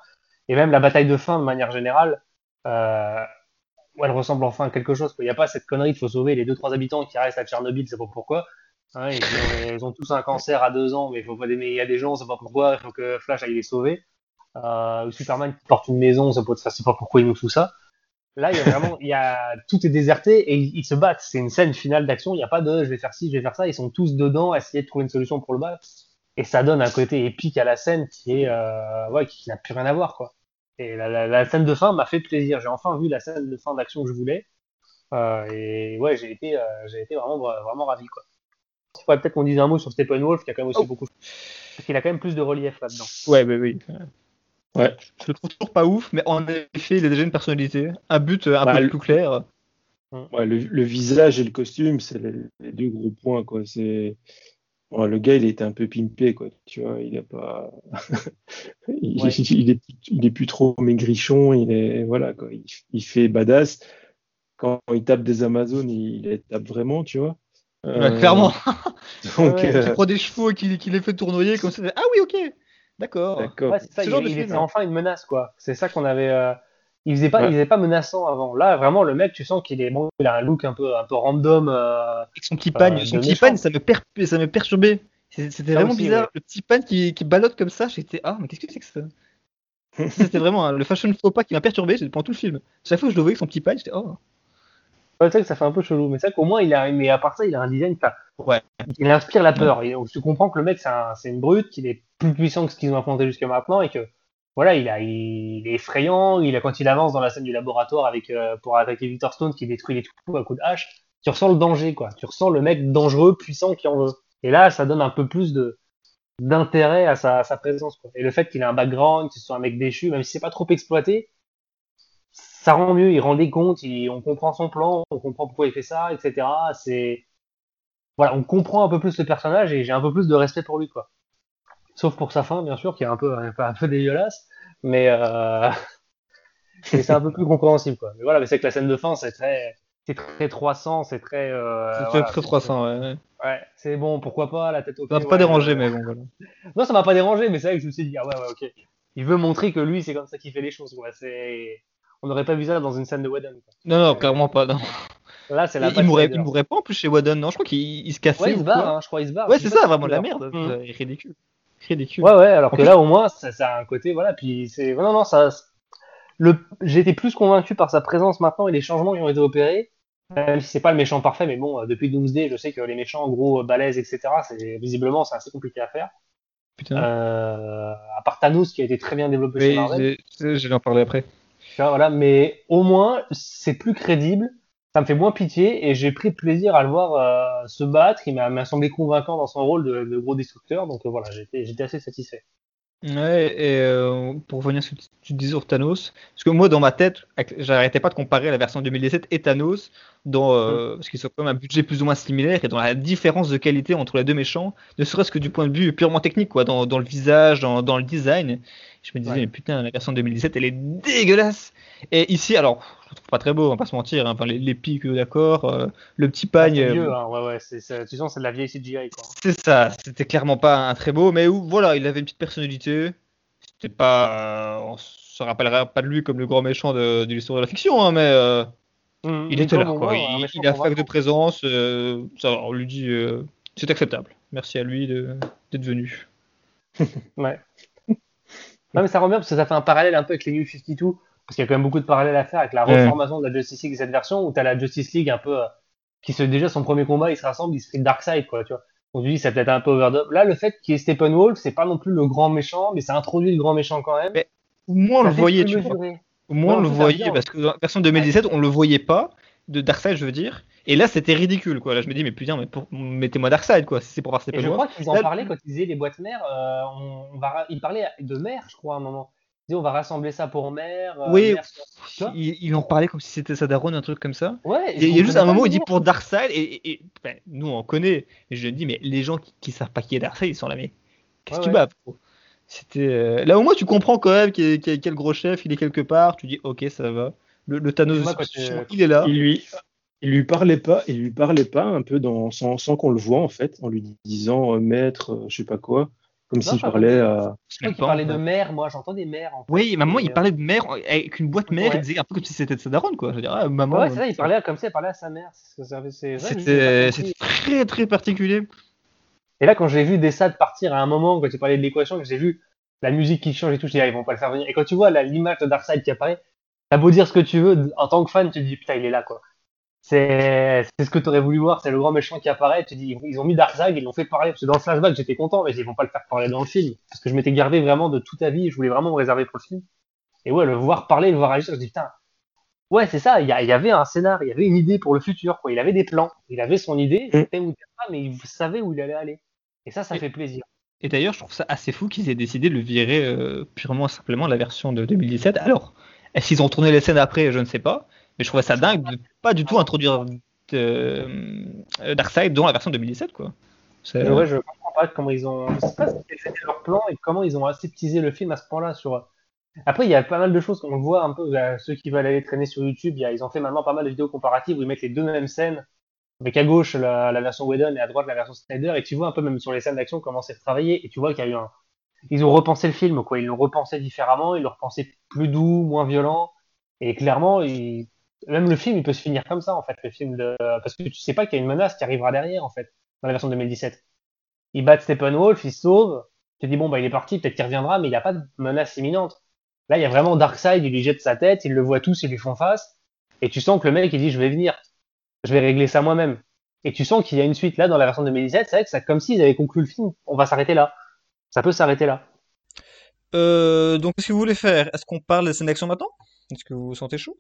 et même la bataille de fin de manière générale, euh, elle ressemble enfin à quelque chose. Il n'y a pas cette connerie, il faut sauver les deux trois habitants qui restent à Tchernobyl, c'est pas pourquoi. Hein, ils, ont, ils, ont, tous un cancer à deux ans, mais il faut pas il y a des gens, on sait pas pourquoi, il faut que Flash aille les sauver. Euh, Superman qui porte une maison, on sait pas, pas pourquoi il nous fout ça. Là, il y a vraiment, il y a, tout est déserté et ils, se battent. C'est une scène finale d'action. Il n'y a pas de, je vais faire ci, je vais faire ça. Ils sont tous dedans à essayer de trouver une solution pour le battre. Et ça donne un côté épique à la scène qui est, euh, ouais, qui, qui n'a plus rien à voir, quoi. Et la, la, la scène de fin m'a fait plaisir. J'ai enfin vu la scène de fin d'action que je voulais. Euh, et ouais, j'ai été, euh, j'ai été vraiment, vraiment ravi, quoi. Il faudrait peut-être qu'on dise un mot sur Steppenwolf, qui a quand même aussi oh. beaucoup. Parce qu'il a quand même plus de relief là-dedans. Ouais, bah oui. Ouais. Je le trouve toujours pas ouf, mais en effet, il a déjà une personnalité, un but un bah, peu le... plus clair. Ouais, le, le, visage et le costume, c'est les, les, deux gros points, quoi. C'est. Bon, le gars, il était un peu pimpé, quoi. Tu vois, il a pas. il, ouais. il, est, il est plus trop maigrichon, il est. Voilà, quoi. Il, il fait badass. Quand il tape des Amazones, il les tape vraiment, tu vois. clairement. Donc, Tu euh, prends des chevaux et qu'il les fait tournoyer comme ça. Ah oui, ok. D'accord. Ouais, c'est ça, Ce il, genre de il était enfin une menace, quoi. C'est ça qu'on avait. euh, Il faisait pas, Ouais. il faisait pas menaçant avant. Là, vraiment, le mec, tu sens qu'il est bon, il a un look un peu, un peu random. euh, Avec son petit pagne, Euh, son petit pagne, ça me, per... ça me perturbait. C'était vraiment aussi, bizarre. ouais. Le petit pagne qui, qui ballotte comme ça, j'étais ah mais qu'est-ce que c'est que ça? C'était vraiment hein, le fashion faux pas qui m'a perturbé j'ai- pendant tout le film. Chaque fois que je le voyais avec son petit pagne, j'étais oh. Ouais, c'est vrai que ça fait un peu chelou, mais c'est vrai qu'au moins, il a, mais à part ça, il a un design, enfin, Ouais. il inspire la peur. Et tu comprends que le mec, c'est un- c'est une brute, qu'il est plus puissant que ce qu'ils ont affronté jusqu'à maintenant, et que, voilà, il a, il est effrayant, il a, quand il avance dans la scène du laboratoire avec, euh, pour attaquer Victor Stone, qui détruit les trous à coups de hache, tu ressens le danger, quoi. Tu ressens le mec dangereux, puissant, qui en veut. Et là, ça donne un peu plus de, d'intérêt à sa, à sa présence, quoi. Et le fait qu'il ait un background, ce soit un mec déchu, même si c'est pas trop exploité, ça rend mieux, il rend des comptes, il- on comprend son plan, on comprend pourquoi il fait ça, etc. C'est voilà, on comprend un peu plus le personnage et j'ai un peu plus de respect pour lui, quoi. Sauf pour sa fin, bien sûr, qui est un peu un peu, un peu dégueulasse, mais euh... c'est un peu plus compréhensible, quoi. Mais voilà, mais c'est que la scène de fin, c'est très c'est très 300, c'est très euh, C'est voilà, très 300, ouais. ouais. Ouais, c'est bon, pourquoi pas la tête au Ça m'a pas dérangé, euh, mais bon voilà. non, ça m'a pas dérangé, mais c'est vrai que je me suis dit, ah ouais, ouais, ok. Il veut montrer que lui, c'est comme ça qu'il fait les choses, quoi. C'est... On n'aurait pas vu ça dans une scène de Whedon, quoi. Non, non, clairement pas. Non. Là, c'est la Il mourrait, il mourrait pas en plus chez Wadden, non Je crois qu'il il se cassait. Ouais, il se barre, hein, je crois, il se barre. Ouais, c'est ça, vraiment de la merde. Mm. C'est Ridicule. Ridicule. Ouais, ouais, alors En que plus- là, au moins, ça, ça a un côté, voilà, puis c'est. Non, non, ça. Le... Été plus convaincu par sa présence maintenant et les changements qui ont été opérés. Même si c'est pas le méchant parfait, mais bon, euh, depuis Doomsday, je sais que les méchants, en gros, euh, balèzes, etc., c'est visiblement, c'est assez compliqué à faire. Putain. Euh, à part Thanos, qui a été très bien développé chez Oui, Marvel. j'allais en parler après. Voilà, mais au moins, c'est plus crédible. Ça me fait moins pitié et j'ai pris plaisir à le voir euh, se battre. Il m'a semblé convaincant dans son rôle de, de gros destructeur. Donc euh, voilà, j'étais assez satisfait. Ouais, et euh, pour revenir sur ce que tu disais sur Thanos, parce que moi dans ma tête, j'arrêtais pas de comparer la version 2017 et Thanos, dans, euh, parce qu'ils ont quand même un budget plus ou moins similaire et dans la différence de qualité entre les deux méchants, ne serait-ce que du point de vue purement technique, quoi, dans, dans le visage, dans, dans le design. Je me disais, Ouais. mais putain, la version 2017, elle est dégueulasse. Et ici, alors, je le trouve pas très beau, on va pas se mentir, hein, enfin, les, les pics, euh, d'accord, euh, le petit pagne. C'est euh, vieux, hein, ouais, ouais, c'est, c'est- tu sens, c'est de la vieille CGI, quoi. c'est ça, c'était clairement pas un très beau, mais où, voilà, il avait une petite personnalité. C'était pas. euh, on se rappellera pas de lui comme le grand méchant de, de l'histoire de la fiction, hein, mais euh, Hum, il était là, quoi. Il, il a fac de présence, euh, ça, on lui dit. euh, c'est acceptable. Merci à lui de- d'être venu. Ouais. Non, mais ça rend bien parce que ça fait un parallèle un peu avec les New 52, parce qu'il y a quand même beaucoup de parallèles à faire avec la reformation de la Justice League, cette version où t'as la Justice League un peu, euh, qui se, déjà son premier combat, il se rassemble, il se fait Darkseid, quoi, tu vois. On se dit, c'est peut-être un peu overdub. Là, le fait qu'il y ait Steppenwolf, c'est pas non plus le grand méchant, mais ça introduit le grand méchant quand même. Mais Au moins, on le voyait, tu vois. Au moins, on le voyait, parce que dans la version 2017, on le voyait pas, de Darkseid, je veux dire. Et là, c'était ridicule, quoi. Là, je me dis, mais putain, mais pour... mettez-moi Darkseid, quoi, si c'est pour voir Et je Steppenwolf. crois qu'ils en parlaient quand ils disaient les boîtes mères, euh, on, va, ils parlaient de mère, je crois, à un moment. Ils on va rassembler ça pour mère. euh, Oui, mère, tu vois il, il en parlait comme si c'était sa daronne, un truc comme ça. Ouais, Il y a, il y a juste un moment où il dit pour Darkseid, et, et- et, ben, nous on connaît, et je dis, mais les gens qui, qui savent pas qui est Darkseid, ils sont là, mais qu'est-ce que Ouais, tu ouais. gros C'était euh, Là au moins tu comprends quand même qu'il y a- qu'il y a quel gros chef, il est quelque part, tu dis, ok, ça va. Le, le Thanos, Moi, quand, chiant, il est là. Il lui, il lui parlait pas, il lui parlait pas un peu dans, sans, sans qu'on le voit en fait, en lui disant euh, maître, euh, je sais pas quoi, comme s'il parlait crois qu'il parlait de mère, moi j'entends des mères. En fait. Oui, maman, il euh, parlait de mère avec une boîte mère, Ouais. il disait un peu comme si c'était de sa daronne, quoi. Je veux dire, ah, maman. Ouais, c'est ça, il parlait comme ça, il parlait à sa mère. Vrai, C'était très très particulier. Et là, quand j'ai vu Dessad partir à un moment, quand tu parlais de l'équation, que j'ai vu la musique qui change et tout, je dis, ah, ils vont pas le faire venir. Et quand tu vois la- l'image de Darkseid qui apparaît, t'as beau dire ce que tu veux, en tant que fan, tu te dis, putain, il est là, quoi. C'est ce que t'aurais voulu voir, c'est le grand méchant qui apparaît, tu te dis, ils ont mis Darkseid, ils l'ont fait parler, parce que dans le flashback, j'étais content, mais ils vont pas le faire parler dans le film. Parce que je m'étais gardé vraiment de toute ta vie, je voulais vraiment me réserver pour le film. Et ouais, le voir parler, le voir agir, je dis, putain, ouais, c'est ça, il y, avait un scénar, il y avait une idée pour le futur, quoi. Il avait des plans, il avait son idée, c'était où il pas, mais il savait où il allait aller. Et ça, ça Et- fait plaisir. Et d'ailleurs, je trouve ça assez fou qu'ils aient décidé de le virer euh, purement et simplement la version de 2017. Alors, est-ce qu'ils ont tourné les scènes après? Je ne sais pas. Mais je trouvais ça dingue de pas du tout introduire euh, euh, Darkseid dans la version 2017, quoi. C'est- ouais, je comprends pas comment ils ont. Je sais pas quel était leur plan et comment ils ont aseptisé le film à ce point-là. Sur. Après, il y a pas mal de choses qu'on voit un peu. euh, Ceux qui veulent aller traîner sur YouTube, il y a- ils ont fait maintenant pas mal de vidéos comparatives où ils mettent les deux mêmes scènes avec à gauche la, la, version Whedon et à droite la version Snyder, et tu vois un peu même sur les scènes d'action comment c'est travaillé, et tu vois qu'il y a eu un, ils ont repensé le film, quoi. Ils l'ont repensé différemment, ils l'ont repensé plus doux, moins violent, et clairement, même le film, il peut se finir comme ça, en fait, le film de, parce que tu sais pas qu'il y a une menace qui arrivera derrière, en fait, dans la version 2017. Ils battent Steppenwolf, ils se sauvent, tu te dis bon bah il est parti, peut-être qu'il reviendra, mais il n'y a pas de menace imminente. Là, il y a vraiment Darkseid, il lui jette sa tête, ils le voient tous, ils lui font face, et tu sens que le mec il dit je vais venir, je vais régler ça moi-même. Et tu sens qu'il y a une suite là dans la version 2017, c'est vrai que c'est comme s'ils avaient conclu le film, on va s'arrêter là. Ça peut s'arrêter là. Euh, donc, qu'est-ce que vous voulez faire? Est-ce qu'on parle des scènes d'action maintenant? Est-ce que vous vous sentez chaud?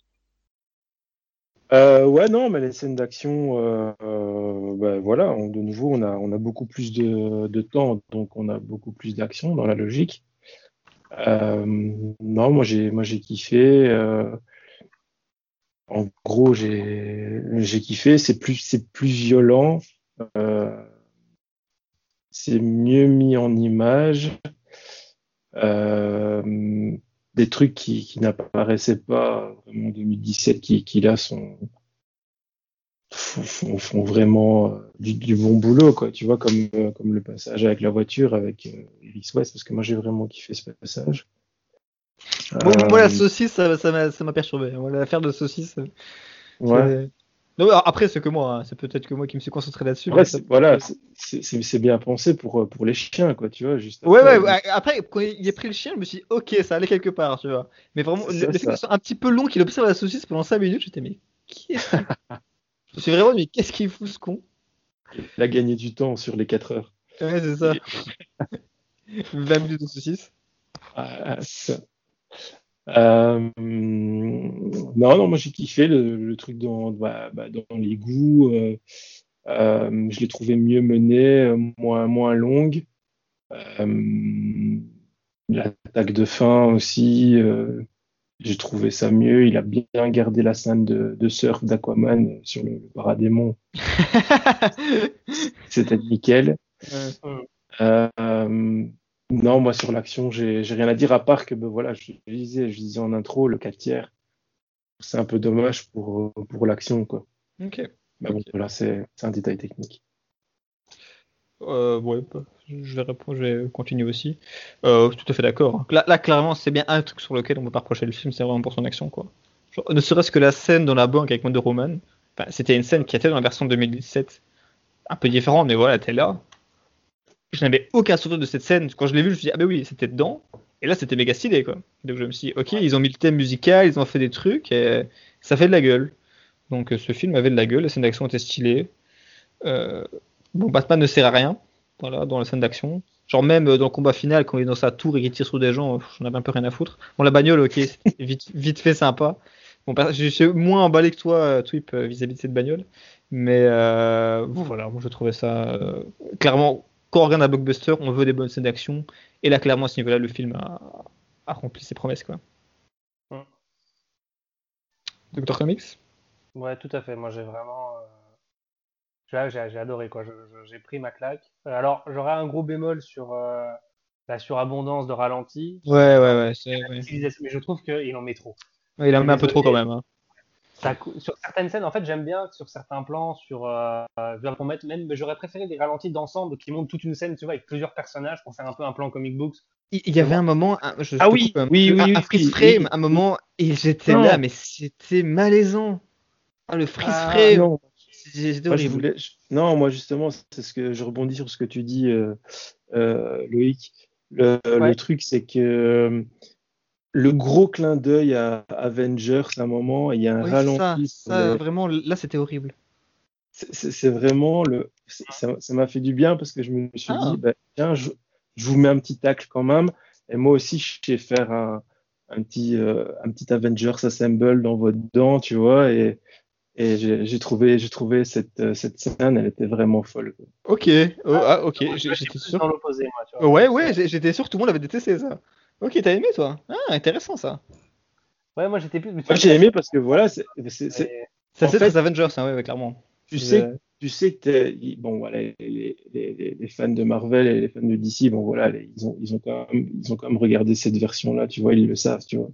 Euh, ouais, non, mais les scènes d'action, euh, euh ben voilà, de nouveau, on a, on a beaucoup plus de, de temps, donc on a beaucoup plus d'action dans la logique. Euh, non, moi j'ai, moi j'ai kiffé. En gros, j'ai, j'ai kiffé. C'est plus, c'est plus violent. c'est mieux mis en image. Des trucs qui, qui n'apparaissaient pas vraiment en 2017, qui, qui là sont font, font vraiment euh, du, du, bon boulot, quoi. Tu vois, comme, euh, comme le passage avec la voiture avec euh, Iris West, parce que moi j'ai vraiment kiffé ce passage. Bon, moi, la saucisse, ça, ça m'a perturbé. L'affaire de saucisse. Ouais. Non, après, c'est que moi, hein. c'est peut-être que moi qui me suis concentré là-dessus. Voilà, c'est bien pensé pour, pour les chiens, quoi, tu vois. Juste ouais, ouais, après, quand il a pris le chien, je me suis dit, ok, ça allait quelque part, tu vois. Mais vraiment, le, fait que soit un petit peu long qu'il observe la saucisse pendant 5 minutes, j'étais, mais qui est Je suis vraiment, mais qu'est-ce qu'il fout ce con? Il a gagné du temps sur les 4 heures. Ouais, c'est ça. 20 minutes de saucisse. Ah, ça. Euh, non, non, moi j'ai kiffé le, truc dans, bah, bah, dans les goûts. Euh, euh, je l'ai trouvé mieux mené, moins, moins longue. L'attaque de fin aussi, j'ai trouvé ça mieux. Il a bien gardé la scène de, de surf d'Aquaman sur le, le paradémon. C'était nickel. Euh, non, moi sur l'action, j'ai rien à dire à part que ben, voilà, je, disais, je disais en intro, le 4 tiers, c'est un peu dommage pour, pour l'action. quoi. Ok. Mais bon, là, c'est un détail technique. Euh, ouais, bah, je vais répondre, je vais continuer aussi. Euh, tout à fait d'accord. Là, là, clairement, c'est bien un truc sur lequel on peut pas reprocher le film, c'est vraiment pour son action, quoi. ne serait-ce que la scène dans la banque avec Wonder Roman, enfin, c'était une scène qui était dans la version 2017, un peu différente, mais voilà, était là. Je n'avais aucun souvenir de cette scène. Quand je l'ai vu, je me suis dit, ah ben oui, c'était dedans. Et là, c'était méga stylé, quoi. Donc je me suis dit, ok, ils ont mis le thème musical, ils ont fait des trucs, et ça fait de la gueule. Donc ce film avait de la gueule, la scène d'action était stylée. Euh, Bon, Batman ne sert à rien, voilà, dans la scène d'action. Genre même euh, dans le combat final, quand il est dans sa tour et qu'il tire sur des gens, j'en avais un peu rien à foutre. Bon, la bagnole, ok, vite, vite fait sympa. Bon, je suis moins emballé que toi, euh, Twip, euh, vis-à-vis de cette bagnole. Mais euh, bon, voilà, moi je trouvais ça clairement. Quand on regarde un blockbuster, on veut des bonnes scènes d'action. Et là, clairement, à ce niveau-là, le film a, a, rempli ses promesses, quoi. Mm. Doctor Comics? Ouais, tout à fait. Moi, j'ai vraiment j'ai adoré quoi. J'ai pris ma claque. Euh, alors j'aurais un gros bémol sur euh, la surabondance de ralenti. Ouais ouais ouais. Mais je trouve qu'il en met trop. il en met un peu trop quand même. Hein. Sur certaines scènes, en fait, j'aime bien sur certains plans, sur euh, même, j'aurais préféré des ralentis d'ensemble qui montrent toute une scène, tu vois, avec plusieurs personnages pour faire un peu un plan comic books. Il y avait un moment, je, ah oui, oui, oui, un, freeze frame, un moment, et j'étais là, mais c'était malaisant. Ah, le freeze ah, frame. Non, moi justement, c'est ce que je rebondis sur ce que tu dis, euh, euh, Loïc. Le, truc, c'est que euh, le gros clin d'œil à Avengers, à un moment, il y a un ralenti. Ça, vraiment, là, c'était horrible. C'est vraiment le. Ça m'a fait du bien parce que je me suis ah. dit, bah, tiens, je, vous mets un petit tacle quand même. Et moi aussi, je sais faire un, un petit, un petit Avengers Assemble dans votre dent, tu vois. Et, et j'ai trouvé, j'ai trouvé cette, euh, cette scène, elle était vraiment folle. Ok, oh, ah, ok, j'étais sûr. L'opposé, moi, tu vois. Ouais, ouais, j'étais sûr que tout le monde avait détesté ça. Ok, t'as aimé toi Ah, intéressant ça. Ouais, moi j'étais plus. Moi j'ai aimé parce que voilà, c'est. Ça c'est très Avengers, hein, ouais, clairement. Tu sais, tu sais que bon voilà, les, les, les, fans de Marvel et les fans de DC, bon voilà, ils ont, ils ont quand même, ils ont quand même regardé cette version là, tu vois, ils le savent, tu vois.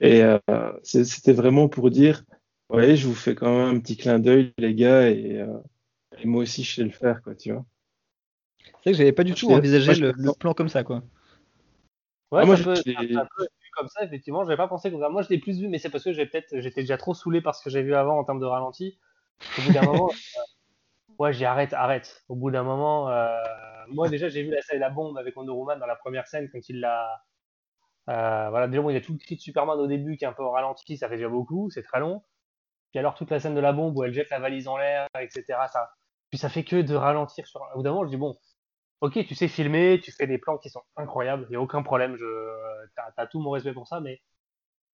Et euh, c'était vraiment pour dire Ouais, je vous fais quand même un petit clin d'œil, les gars, et, euh, et, moi aussi, je sais le faire, quoi, tu vois. C'est vrai que j'avais pas du tout envisagé le, le, plan comme ça, quoi. Ouais, ah, moi, je un peu vu comme ça, effectivement. J'avais pas pensé comme ça. Moi, je l'ai plus vu, mais c'est parce que j'ai peut-être, j'étais déjà trop saoulé par ce que j'ai vu avant en termes de ralenti. Au bout d'un moment, euh, ouais, j'ai arrête, arrête. Au bout d'un moment, euh, moi déjà, j'ai vu la scène de la bombe avec Wonder Woman dans la première scène quand il l'a. Euh, voilà, déjà, bon, il y a tout le cri de Superman au début qui est un peu ralenti, ça fait déjà beaucoup, c'est très long. Puis alors toute la scène de la bombe où elle jette la valise en l'air, etc. Ça, puis ça fait que de ralentir sur. Au bout d'un moment, je dis bon, ok, tu sais filmer, tu fais des plans qui sont incroyables, il n'y a aucun problème, je, t'as, as tout mon respect pour ça, mais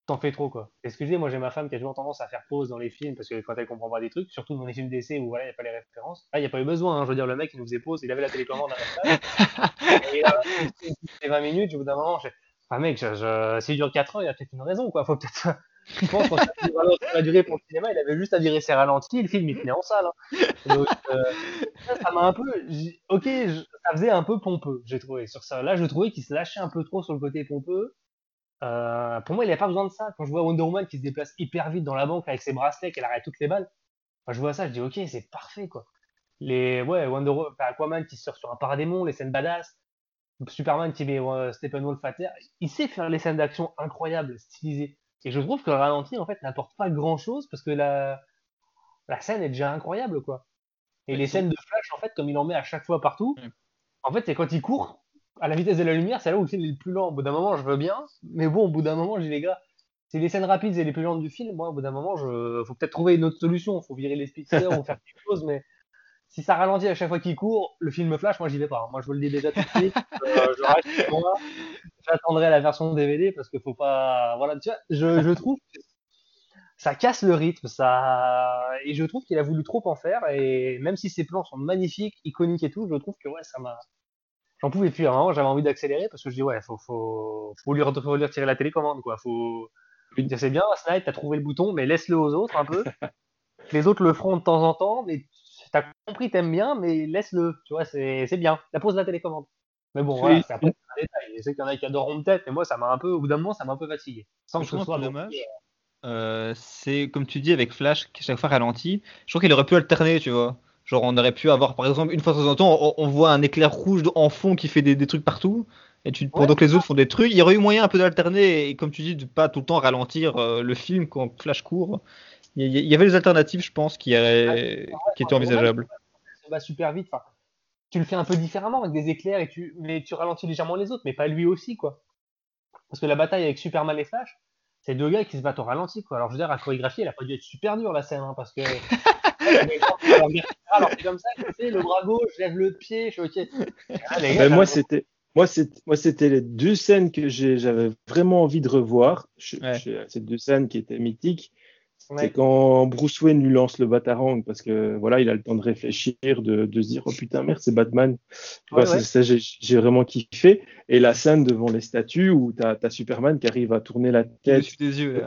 t'en fais trop, quoi. Dis, moi j'ai ma femme qui a toujours tendance à faire pause dans les films, parce que quand elle comprend pas des trucs, surtout dans les films d'essai où voilà, il n'y a pas les références. Là, il n'y a pas eu besoin, hein, je veux dire, le mec, il nous faisait pause, il avait la télécommande à la Et là, il 20 minutes, au bout d'un moment, je ah mec, je, je, s'il dure 4 heures, il y a peut-être une raison, quoi. Faut peut-être je pense qu'on a duré pour le cinéma, il avait juste à virer ses ralentis, le film il tenait en salle. Hein. Donc, euh, ça m'a un peu. Ok, ça faisait un peu pompeux, j'ai trouvé. Sur ça, là, je trouvais qu'il se lâchait un peu trop sur le côté pompeux. Euh, pour moi, il n'y a pas besoin de ça. Quand je vois Wonder Woman qui se déplace hyper vite dans la banque avec ses bracelets, qu'elle arrête toutes les balles, je vois ça, je dis ok, c'est parfait quoi. Les ouais, Wonder Aquaman qui sort sur un paradémon, les scènes badass, Superman qui met euh, Steppenwolf à terre, il sait faire les scènes d'action incroyables, stylisées. Et je trouve que le ralenti, en fait, n'apporte pas grand chose parce que la, la scène est déjà incroyable, quoi. Et les scènes de flash, en fait, comme il en met à chaque fois partout, en fait, c'est quand il court à la vitesse de la lumière, c'est là où le film est le plus lent. Au bout d'un moment, je veux bien, mais bon, au bout d'un moment, j'ai les gars, c'est les scènes rapides et les plus lentes du film. Moi, au bout d'un moment, je faut peut-être trouver une autre solution. Faut virer les speedsters ou faire quelque chose, mais si ça ralentit à chaque fois qu'il court, le film flash, moi j'y vais pas. Moi je vous le dis déjà tout de suite. Euh, je reste moi. J'attendrai la version DVD parce qu'il faut pas. Voilà, tu vois, je, je trouve que ça casse le rythme, ça. Et je trouve qu'il a voulu trop en faire. Et même si ses plans sont magnifiques, iconiques et tout, je trouve que ouais, ça m'a. J'en pouvais plus. À un moment, j'avais envie d'accélérer parce que je dis ouais, faut, faut, faut, lui, faut lui retirer la télécommande, quoi. Faut. C'est bien, Snipe, t'as trouvé le bouton, mais laisse-le aux autres un peu. Les autres le feront de temps en temps, mais t'as compris, t'aimes bien, mais laisse-le, tu vois, c'est bien. La pose de la télécommande. Mais bon, voilà, c'est un détail. Je sais qu'il y en a qui adoreront peut-être, mais moi, ça m'a un peu, au bout d'un moment, ça m'a un peu fatigué. Sans que ce soit dommage. Euh, c'est comme tu dis avec Flash qui chaque fois ralentit. Je crois qu'il aurait pu alterner, tu vois. Genre on aurait pu avoir par exemple une fois de temps en temps on, voit un éclair rouge en fond qui fait des, des trucs partout et tu, pendant que les autres font des trucs. Il y aurait eu moyen un peu d'alterner et comme tu dis de pas tout le temps ralentir euh, le film quand Flash court. Il y, avait des alternatives, je pense, qui, qui étaient envisageables. Ça va super vite. Enfin, tu le fais un peu différemment avec des éclairs, et tu, mais tu ralentis légèrement les autres, mais pas lui aussi, quoi. Parce que la bataille avec Superman et Flash, c'est deux gars qui se battent au ralenti, quoi. Alors, je veux dire, la chorégraphie, elle a pas dû être super dure, la scène, hein, parce que. alors, c'est comme ça, tu sais, le bras gauche, je lève le pied, je suis ok. Ah, moi, c'était. Moi, c'était les deux scènes que j'avais vraiment envie de revoir. Ces deux scènes qui étaient mythiques. C'est quand Bruce Wayne lui lance le Batarang parce que voilà, il a le temps de réfléchir, de, de se dire oh putain merde c'est Batman. Ouais, Ça j'ai vraiment kiffé. Et la scène devant les statues où tu as, Superman qui arrive à tourner la tête, qui des yeux,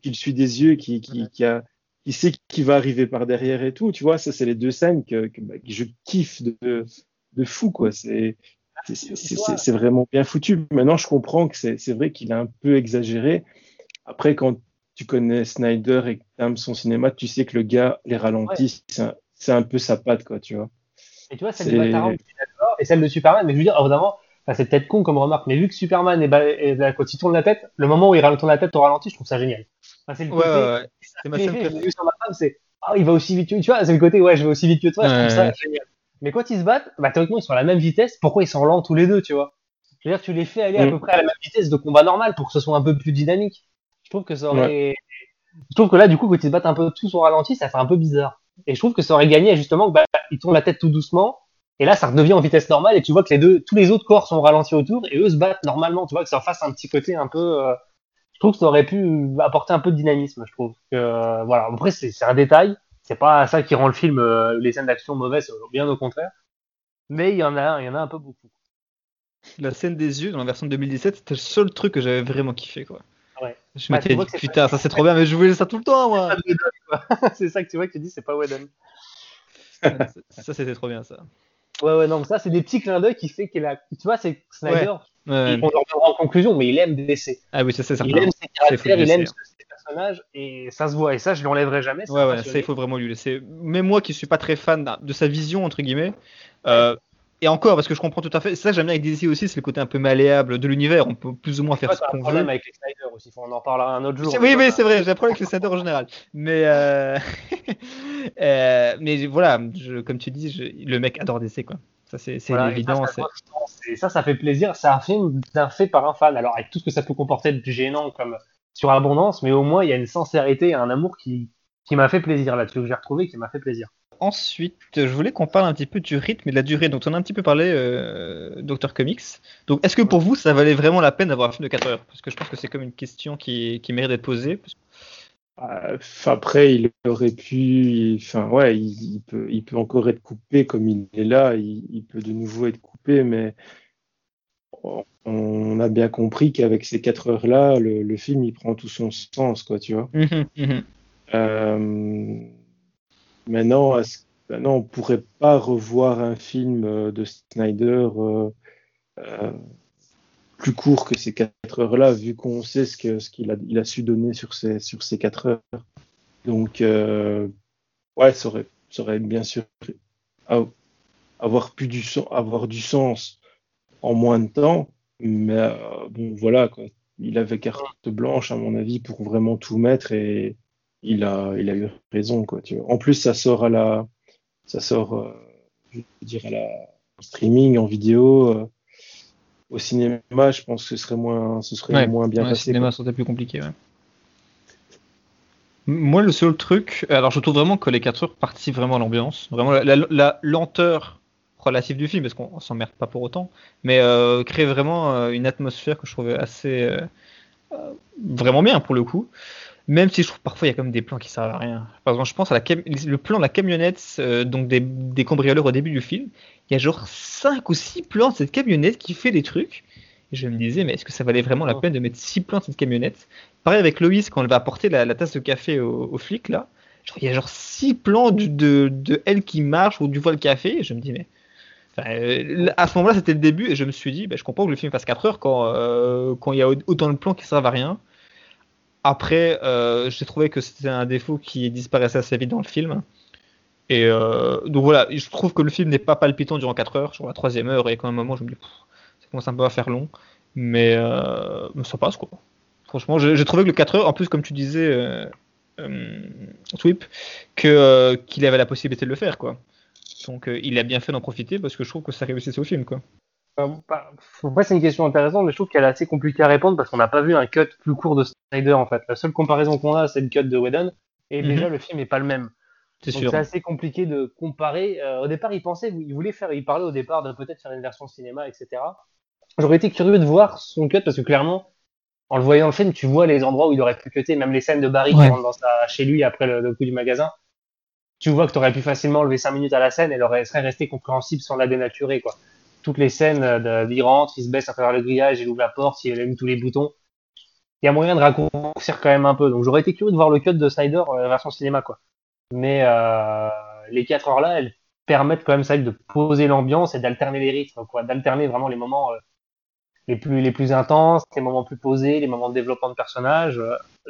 qui suit des yeux, qui, qui, qui a qui sait qui va arriver par derrière et tout. Tu vois, ça c'est les deux scènes que, que, bah, je kiffe de, de fou quoi. C'est c'est vraiment bien foutu. Maintenant, je comprends que c'est vrai qu'il a un peu exagéré. Après, quand tu connais Snyder et que aimes son cinéma, tu sais que le gars, les ralentit, c'est un, peu sa patte, quoi, tu vois. Et tu vois, celle de Bataran, et celle de Superman, mais je veux dire, évidemment, c'est peut-être con comme remarque, mais vu que Superman, est, est, quand il tourne la tête, le moment où il tourne la tête au ralenti, je trouve ça génial. c'est le côté, ouais, ouais, C'est ma scène sur ma femme, c'est, ah, il va aussi vite que tu vois, c'est le côté, ouais, je vais aussi vite que toi, je trouve ça génial. Mais quand ils se battent, bah, théoriquement, ils sont à la même vitesse, pourquoi ils sont lents tous les deux, tu vois? Je veux dire, tu les fais aller à mm. peu près à la même vitesse de combat normal pour que ce soit un peu plus dynamique. Je trouve que ça aurait. Je trouve que là, du coup, quand ils se battent un peu tous au ralenti, ça fait un peu bizarre. Et je trouve que ça aurait gagné justement bah, ils tournent la tête tout doucement. Et là, ça redevient en vitesse normale et tu vois que les deux, tous les autres corps sont ralentis autour et eux se battent normalement. Tu vois que ça en fasse un petit côté un peu. Euh, je trouve que ça aurait pu apporter un peu de dynamisme. Je trouve que euh, voilà. Après, c'est un détail. C'est pas ça qui rend le film, euh, les scènes d'action mauvaises, bien au contraire. Mais il y en a, il y en a un peu beaucoup. La scène des yeux dans la version de 2017, c'était le seul truc que j'avais vraiment kiffé, quoi. Je m'étais dit, putain, ça c'est trop bien, mais je voulais ça tout le temps, moi. c'est ça que tu vois que tu dis, c'est pas Whedon. ça, c'était trop bien, ça. Ouais, ouais, non, mais ça, c'est des petits clins d'œil qui fait qu'il a. Tu vois, c'est Snyder. Ouais. On en conclusion, mais il aime DC. Ah oui, ça, c'est certain. Il aime ses caractères, il aime ses personnages, et ça se voit. Et ça, je lui enlèverai jamais. Ouais, ouais, ça, il faut vraiment lui laisser. Mais moi qui suis pas très fan de sa vision, entre guillemets, euh, et encore, parce que je comprends tout à fait, ça j'aime bien avec DC aussi, c'est le côté un peu malléable de l'univers, on peut plus ou moins faire ce qu'on veut. problème avec les Snyder aussi, on en parlera un autre jour. Oui, oui, c'est vrai, j'ai un problème avec les Snyder en général. Mais, euh... euh, mais voilà, je, comme tu dis, je... le mec adore DC, quoi. Ça, c'est voilà, évident. Ça, ça fait plaisir. C'est un film bien fait par un fan. Alors, avec tout ce que ça peut comporter de gênant comme sur Abondance, mais au moins, il y a une sincérité un amour qui, qui m'a fait plaisir là-dessus, que j'ai retrouvé, qui m'a fait plaisir ensuite, je voulais qu'on parle un petit peu du rythme et de la durée. Donc, on a un petit peu parlé euh, Doctor Comics. Donc, est-ce que pour vous, ça valait vraiment la peine d'avoir un film de 4 heures? Parce que je pense que c'est comme une question qui, qui mérite d'être posée. Euh, après, il aurait pu. Enfin, ouais, il, peut, il peut encore être coupé comme il est là. Il, peut de nouveau être coupé, mais on a bien compris qu'avec ces 4 heures-là, le, film, il prend tout son sens, quoi, tu vois. Mmh mmh euh, Maintenant, maintenant on ne pourrait pas revoir un film euh, de Snyder euh, euh, plus court que ces quatre heures-là, vu qu'on sait ce qu'il a, su donner sur ces, sur ces quatre heures. Donc, ouais, ça aurait, bien sûr avoir, pu du, avoir du sens en moins de temps, mais bon, voilà, il avait carte blanche, à mon avis, pour vraiment tout mettre et il a, il a eu raison, quoi. Tu vois. En plus, ça sort à la, ça sort, euh, je veux dire, à la streaming, en vidéo. Euh, au cinéma, je pense que ce serait moins, ce serait moins bien ouais, passé. Le cinéma serait plus compliqué, ouais. Moi, le seul truc, alors je trouve vraiment que les 4 heures participent vraiment à l'ambiance, vraiment la, lenteur relative du film, parce qu'on s'emmerde pas pour autant, mais euh, crée vraiment euh, une atmosphère que je trouvais assez vraiment bien pour le coup. Même si je trouve parfois il y a quand même des plans qui servent à rien. Par exemple, je pense à la le plan de la camionnette, euh, donc des, des, cambrioleurs au début du film. Il y a genre 5 ou 6 plans de cette camionnette qui fait des trucs. Et je me disais, mais est-ce que ça valait vraiment la oh. peine de mettre 6 plans de cette camionnette? Pareil avec Loïs quand elle va apporter la, tasse de café au, au flic là. il y a genre 6 plans de, de, elle qui marche ou du voile café. Et je me dis, mais. Euh, à ce moment-là, c'était le début et je me suis dit, bah, je comprends que le film fasse 4 heures quand, euh, quand il y a autant de plans qui servent à rien. Après, euh, j'ai trouvé que c'était un défaut qui disparaissait assez vite dans le film. Et euh, donc voilà, je trouve que le film n'est pas palpitant durant 4 heures, sur la troisième heure, et quand un moment je me dis, ça commence un peu à faire long, mais, euh, ça passe quoi. Franchement, j'ai trouvé que le 4 heures, en plus, comme tu disais, Sweep, qu'il avait la possibilité de le faire quoi. Donc il a bien fait d'en profiter parce que je trouve que ça réussissait au film quoi. Après, c'est une question intéressante, mais je trouve qu'elle est assez compliquée à répondre parce qu'on n'a pas vu un cut plus court de Snyder en fait. La seule comparaison qu'on a, c'est le cut de Whedon, et mhm. déjà le film n'est pas le même. C'est sûr. C'est assez compliqué de comparer. Euh, au départ, il pensait, il voulait faire, il parlait au départ de peut-être faire une version cinéma, etc. J'aurais été curieux de voir son cut parce que clairement, en le voyant le film, tu vois les endroits où il aurait pu cutter, même les scènes de Barry qui rentre dans sa, chez lui après le, coup du magasin. Tu vois que tu aurais pu facilement enlever 5 minutes à la scène et elle aurait, serait resté compréhensible sans la dénaturer, quoi toutes les scènes de, il rentre, il se baisse à travers le grillage, il ouvre la porte, il allume tous les boutons. Il y a moyen de raccourcir quand même un peu. Donc j'aurais été curieux de voir le cut de Snyder euh, version cinéma, quoi. Mais euh, les 4 heures là, elles permettent quand même ça de poser l'ambiance et d'alterner les rythmes, quoi, d'alterner vraiment les moments euh, les plus les plus intenses, les moments plus posés, les moments de développement de personnages.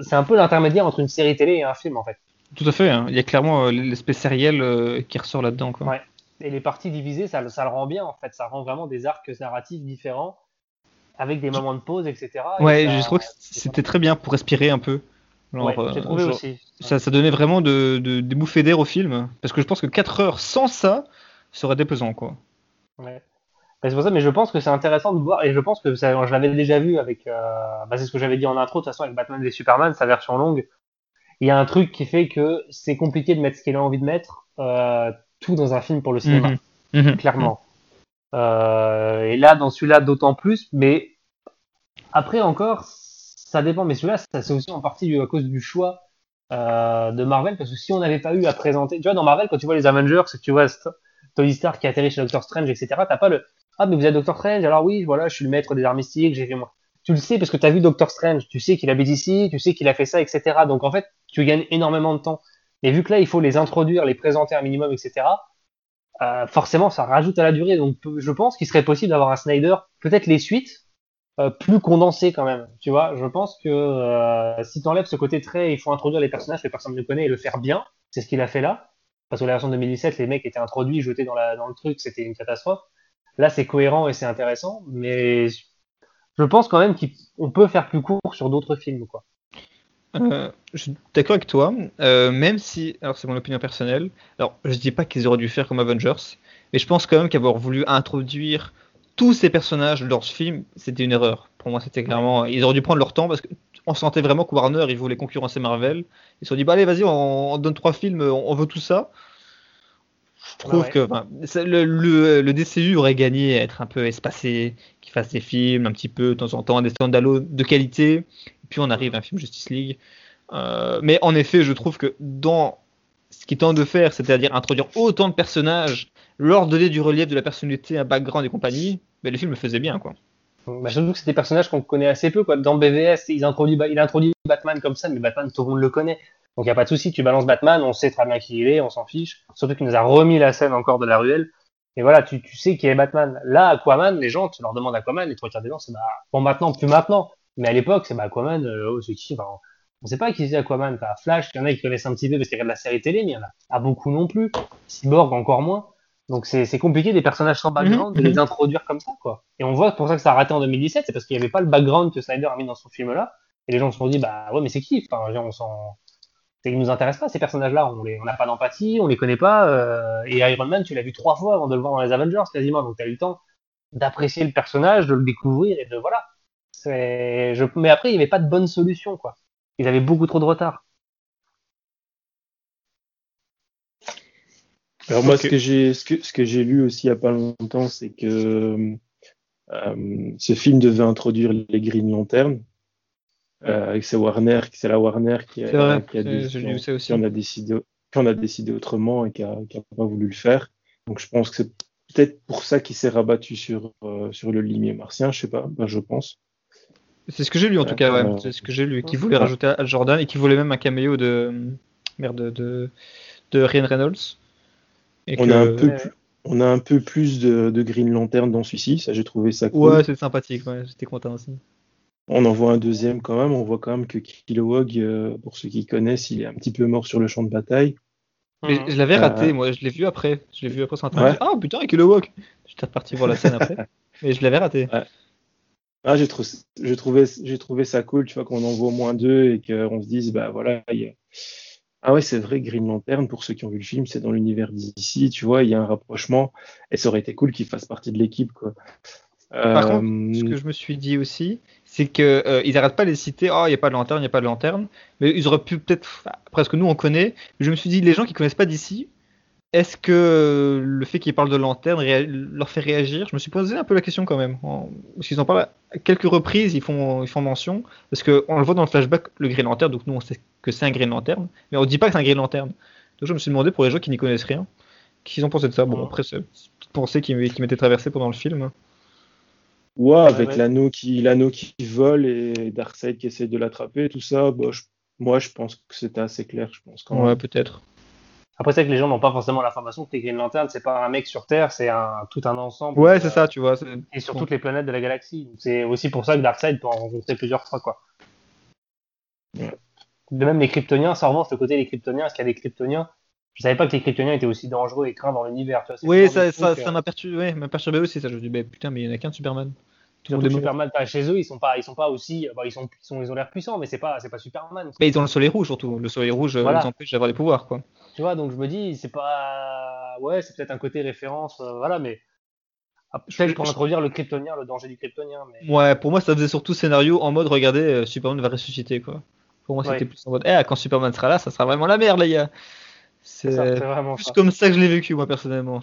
C'est un peu l'intermédiaire entre une série télé et un film en fait. Tout à fait. Hein. Il y a clairement l'espèce sériel qui ressort là-dedans. Quoi. Ouais et les parties divisées, ça, ça, le rend bien en fait. Ça rend vraiment des arcs narratifs différents avec des moments de pause, etc. Ouais, je trouve que c'était très bien pour respirer un peu. ouais, j'ai trouvé euh, aussi. Ça, ça, donnait vraiment de, de, des bouffées d'air au film. Parce que je pense que 4 heures sans ça serait déplaisant, quoi. Ouais. C'est pour ça, mais je pense que c'est intéressant de voir, et je pense que ça, je l'avais déjà vu avec, euh, bah c'est ce que j'avais dit en intro, de toute façon, avec Batman et Superman, sa version longue. Il y a un truc qui fait que c'est compliqué de mettre ce qu'il a envie de mettre. Euh, tout dans un film pour le cinéma, mhm. Mhm. clairement. Euh, et là, dans celui-là, d'autant plus, mais après encore, ça dépend. Mais celui-là, c'est aussi en partie à cause du choix euh, de Marvel, parce que si on n'avait pas eu à présenter, tu vois, dans Marvel, quand tu vois les Avengers, que tu vois Tony Stark qui atterrit chez Doctor Strange, etc., t'as pas le ah mais vous êtes Doctor Strange, alors oui, voilà, je suis le maître des arts mystiques, j'ai fait moi. Tu le sais parce que tu as vu Doctor Strange, tu sais qu'il habite ici, tu sais qu'il a fait ça, etc. Donc en fait, tu gagnes énormément de temps. Mais vu que là, il faut les introduire, les présenter un minimum, etc., euh, forcément, ça rajoute à la durée. Donc, je pense qu'il serait possible d'avoir un Snyder, peut-être les suites, euh, plus condensées quand même. Tu vois, je pense que euh, si tu enlèves ce côté très, il faut introduire les personnages que personne ne connaît et le faire bien, c'est ce qu'il a fait là. Parce que la version 2017, les mecs étaient introduits, jetés dans, dans le truc, c'était une catastrophe. Là, c'est cohérent et c'est intéressant, mais je pense quand même qu'on peut faire plus court sur d'autres films, quoi. Euh, je suis d'accord avec toi, euh, même si, alors c'est mon opinion personnelle, alors je dis pas qu'ils auraient dû faire comme Avengers, mais je pense quand même qu'avoir voulu introduire tous ces personnages dans ce film, c'était une erreur. Pour moi, c'était clairement, ils auraient dû prendre leur temps parce qu'on sentait vraiment que Warner, ils voulaient concurrencer Marvel. Ils se sont dit, bah allez, vas-y, on, donne trois films, on, veut tout ça. Je trouve que le, le, DCU aurait gagné à être un peu espacé, qu'il fasse des films un petit peu de temps en temps, des standalone de qualité, puis on arrive à un film Justice League. Euh, mais en effet, je trouve que dans ce qu'il tente de faire, c'est-à-dire introduire autant de personnages, leur donner du relief de la personnalité, un background et compagnie, mais le film le faisait bien, quoi. Bah, trouve que c'est des personnages qu'on connaît assez peu, quoi. Dans BVS, il introduit, Batman comme ça, mais Batman, tout le monde le connaît. Donc il n'y a pas de souci, tu balances Batman, on sait très bien qui il est, on s'en fiche. Surtout qu'il nous a remis la scène encore de la ruelle. Et voilà, tu, tu sais qui est Batman. Là, Aquaman, les gens, tu leur demandes Aquaman, les trois quarts des gens, c'est bah, bon maintenant, plus maintenant. Mais à l'époque, c'est bah, Aquaman, euh, oh, qui enfin, On sait pas qui c'est Aquaman. Flash, il y en a qui connaissent un petit peu parce qu'il y a de la série télé, mais il y en a pas beaucoup non plus. Cyborg encore moins. Donc c'est compliqué des personnages sans background de les mhm. introduire comme ça, quoi. Et on voit pour ça que ça a raté en 2017, c'est parce qu'il n'y avait pas le background que Snyder a mis dans son film-là. Et les gens se sont dit, bah ouais, mais c'est qui? Enfin, on s'en. Qu'ils nous intéressent pas ces personnages-là. On les, on n'a pas d'empathie, on les connaît pas. Euh... Et Iron Man, tu l'as vu trois fois avant de le voir dans les Avengers quasiment, donc t'as eu le temps d'apprécier le personnage, de le découvrir et de voilà. Je... Mais après, il n'y avait pas de bonne solution, quoi. Ils avaient beaucoup trop de retard. Alors moi, ce que j'ai ce que, ce que j'ai lu aussi il n'y a pas longtemps, c'est que euh, ce film devait introduire les Green Lantern. Euh, c'est Warner, c'est la Warner qui a, qui, a aussi. a décidé, qui a décidé autrement et qui a, pas voulu le faire. Donc je pense que c'est peut-être pour ça qu'il s'est rabattu sur euh, sur le limier martien. Je sais pas, ben, je pense. C'est ce que j'ai lu en tout cas, ouais. C'est ce que j'ai lu. Qui voulait rajouter Al Jordan et qui voulait même un caméo de merde de de Ryan Reynolds. on, a un peu plus, on a un peu plus de, de Green Lantern dans celui-ci, ça j'ai trouvé ça cool. Ouais, c'est sympathique, ouais, j'étais content aussi. On en voit un deuxième quand même, on voit quand même que Kilowog, euh, pour ceux qui connaissent, il est un petit peu mort sur le champ de bataille. Mais je l'avais raté, euh, moi, je l'ai vu après. Je l'ai vu après sur internet. Ah putain, Kilowog J'étais reparti voir la scène après. Mais je l'avais raté. Ouais. Ah, j'ai trouvé, j'ai trouvé ça cool, tu vois, qu'on en voit au moins deux et qu'on se dise, bah voilà, ah ouais, c'est vrai, Green Lantern, pour ceux qui ont vu le film, c'est dans l'univers d'ici, tu vois, il y a un rapprochement et ça aurait été cool qu'il fasse partie de l'équipe, quoi. Par contre, ce que euh, je me suis dit aussi, c'est qu'ils euh, ils n'arrêtent pas de les citer. Oh, il n'y a pas de lanterne, il n'y a pas de lanterne. Mais ils auraient pu peut-être, presque nous on connaît. Je me suis dit, les gens qui connaissent pas d'ici, est-ce que le fait qu'ils parlent de lanterne leur fait réagir? Je me suis posé un peu la question quand même. Parce qu'ils en parlent à quelques reprises, ils font, ils font mention. Parce qu'on le voit dans le flashback, le Green Lantern, donc nous on sait que c'est un Green Lantern, mais on ne dit pas que c'est un Green Lantern. Donc je me suis demandé pour les gens qui n'y connaissent rien, qu'ils ont pensé de ça? Bon, après, c'est une pensée qui m'était traversée pendant le film. Ouais, avec l'anneau qui, l'anneau qui vole et Darkseid qui essaie de l'attraper, tout ça, bah, moi je pense que c'était assez clair, je pense. Quand ouais, peut-être. Après, c'est que les gens n'ont pas forcément l'information que les Green Lantern, c'est pas un mec sur Terre, c'est un, tout un ensemble. Ouais, c'est ça, tu vois. Et sur toutes les planètes de la galaxie. C'est aussi pour ça que Darkseid peut en rencontrer plusieurs fois, quoi. De même, les Kryptoniens, ça remonte le côté des Kryptoniens, est-ce qu'il y a des Kryptoniens? Je savais pas que les Kryptoniens étaient aussi dangereux et craints dans l'univers. Oui, ça, ça, ça m'a perturbé, perturbé, aussi, ça. Je me dis, bah, putain, mais il y en a qu'un Superman. Superman, chez eux, ils sont pas, ils sont pas aussi, bah, ils sont, ils sont, ils ont l'air puissants, mais c'est pas, c'est pas Superman. Mais ils ont le soleil rouge surtout. Le soleil rouge voilà. les empêche d'avoir des pouvoirs, quoi. Tu vois, donc je me dis, c'est pas, ouais, c'est peut-être un côté référence, euh, voilà, mais peut-être pour introduire le Kryptonien, le danger du Kryptonien. Mais... Ouais, pour moi, ça faisait surtout scénario en mode, regardez, euh, Superman va ressusciter, quoi. Pour moi, c'était plus en mode, eh, quand Superman sera là, ça sera vraiment la merde, les gars. C'est plus comme ça que je l'ai vécu, moi, personnellement.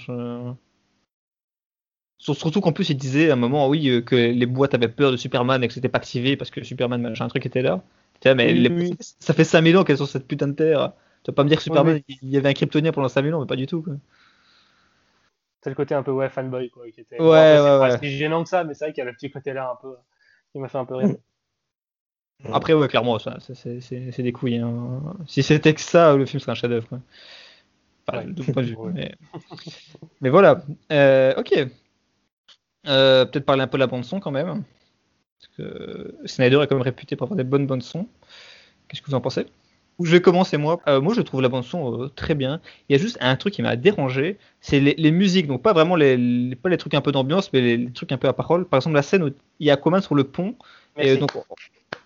Surtout qu'en plus, il disait à un moment, oui, euh, que les boîtes avaient peur de Superman et que c'était pas activé parce que Superman, machin, un truc était là. mais ça fait 5000 ans qu'elles sont sur cette putain de terre. Tu vas pas me dire que Superman, il y avait un kryptonien pendant 5000 ans, mais pas du tout. C'est le côté un peu ouais, fanboy, quoi. Qui était... Ouais, ouais, ouais. C'est gênant que ça, mais c'est vrai qu'il y a le petit côté là un peu qui m'a fait un peu rire. Après, ouais, clairement, ça, c'est des couilles. Hein. Si c'était que ça, le film serait un chef-d'œuvre. de mon point de vue. Mais, voilà. Euh, ok. Euh, peut-être parler un peu de la bande-son quand même. Parce que Snyder est quand même réputé pour avoir des bonnes bandes son. Qu'est-ce que vous en pensez? Je vais commencer moi. Euh, moi, je trouve la bande son très bien. Il y a juste un truc qui m'a dérangé, c'est les, musiques. Donc pas vraiment les, pas les trucs un peu d'ambiance, mais les, trucs un peu à parole. Par exemple, la scène où il y a Aquaman sur le pont. Et donc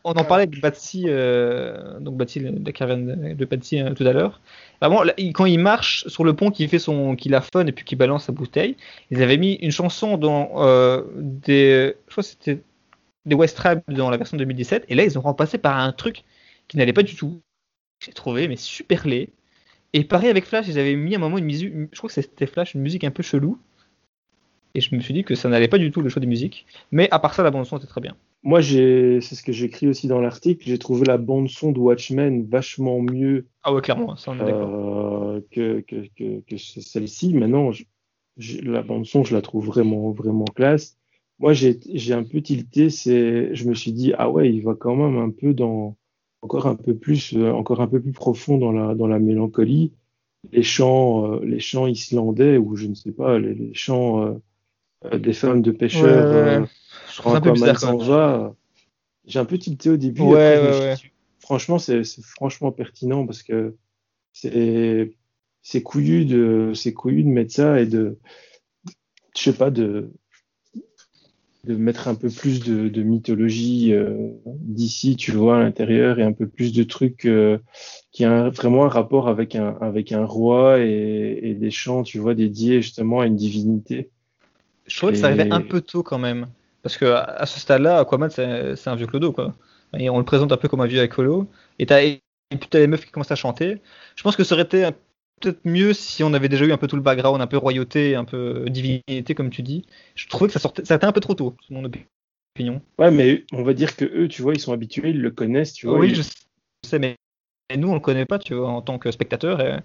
on en parlait avec Batsy, euh, donc Batsy, la caravane de Batsy euh, tout à l'heure. Vraiment, quand il marche sur le pont, qu'il fait son, qu'il a fun et puis qu'il balance sa bouteille, ils avaient mis une chanson dans euh, des, je crois c'était des West Trap dans la version 2017, et là ils ont remplacé par un truc qui n'allait pas du tout. J'ai trouvé mais super laid. Et pareil avec Flash, ils avaient mis à un moment une musique, je crois que c'était Flash, une musique un peu chelou. Et je me suis dit que ça n'allait pas du tout le choix de musique. Mais à part ça, la bande son était très bien. Moi, c'est ce que j'écris aussi dans l'article. J'ai trouvé la bande son de Watchmen vachement mieux. Ah ouais, clairement, ça on est euh, que, que, que, que celle-ci. Maintenant, la bande son, je la trouve vraiment vraiment classe. Moi, j'ai un peu tilté. Je me suis dit ah ouais, il va quand même un peu dans encore un peu plus euh, encore un peu plus profond dans la dans la mélancolie. Les chants euh, les chants islandais ou je ne sais pas les, les chants euh, des femmes de pêcheurs. je trouve un peu bizarre. J'ai un peu tilté au début. franchement, c'est franchement pertinent parce que c'est c'est couillu de c'est couillu de mettre ça et de je sais pas de de mettre un peu plus de, de mythologie euh, d'ici, tu vois, à l'intérieur et un peu plus de trucs euh, qui ont vraiment un rapport avec un avec un roi et, et, des chants, tu vois, dédiés justement à une divinité. Je trouvais que ça arrivait un peu tôt quand même. Parce que à ce stade-là, Aquaman, c'est un vieux clodo, quoi. Et on le présente un peu comme un vieux écolo. Et t'as les meufs qui commencent à chanter. Je pense que ça aurait été peut-être mieux si on avait déjà eu un peu tout le background, un peu royauté, un peu divinité, comme tu dis. Je trouvais que ça sortait, ça était un peu trop tôt, mon opinion. Ouais, mais on va dire que eux, tu vois, ils sont habitués, ils le connaissent, tu vois. Oui, je sais, mais nous, on le connaît pas, tu vois, en tant que spectateur. Et...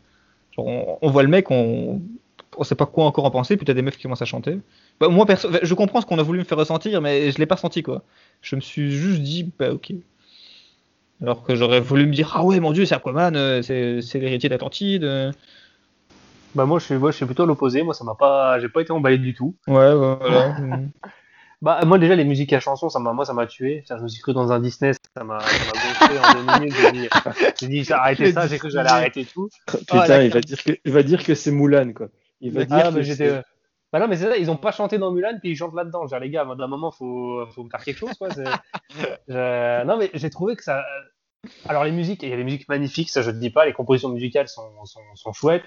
on, on, voit le mec, on, on sait pas quoi encore en penser, puis t'as des meufs qui commencent à chanter. Bah, moi, perso, je comprends ce qu'on a voulu me faire ressentir, mais je l'ai pas senti, quoi. Je me suis juste dit, bah ok. Alors que j'aurais voulu me dire, ah ouais, mon dieu, c'est Aquaman, euh, c'est l'héritier d'Atlantide. Euh. Bah moi, je suis, moi, je suis plutôt l'opposé. Moi, ça m'a pas, j'ai pas été emballé du tout. Ouais, ouais. bah moi déjà les musiques à chansons, ça m'a, moi, ça m'a tué. je me suis cru dans un Disney, ça m'a, gonflé en deux minutes. J'ai dit, j'ai dit, arrêtez ça, j'ai cru que j'allais arrêter tout. Putain, ah, il va dire que, il va dire que c'est Moulin, quoi. Il va ah, dire mais j'étais. Bah non, mais c'est ça, ils ont pas chanté dans Mulan, puis ils chantent là-dedans. Genre, les gars, d'un moment, faut, faut faire quelque chose, quoi. Non, mais j'ai trouvé que ça. Alors, les musiques, il y a des musiques magnifiques, ça je ne dis pas, les compositions musicales sont, sont, sont chouettes.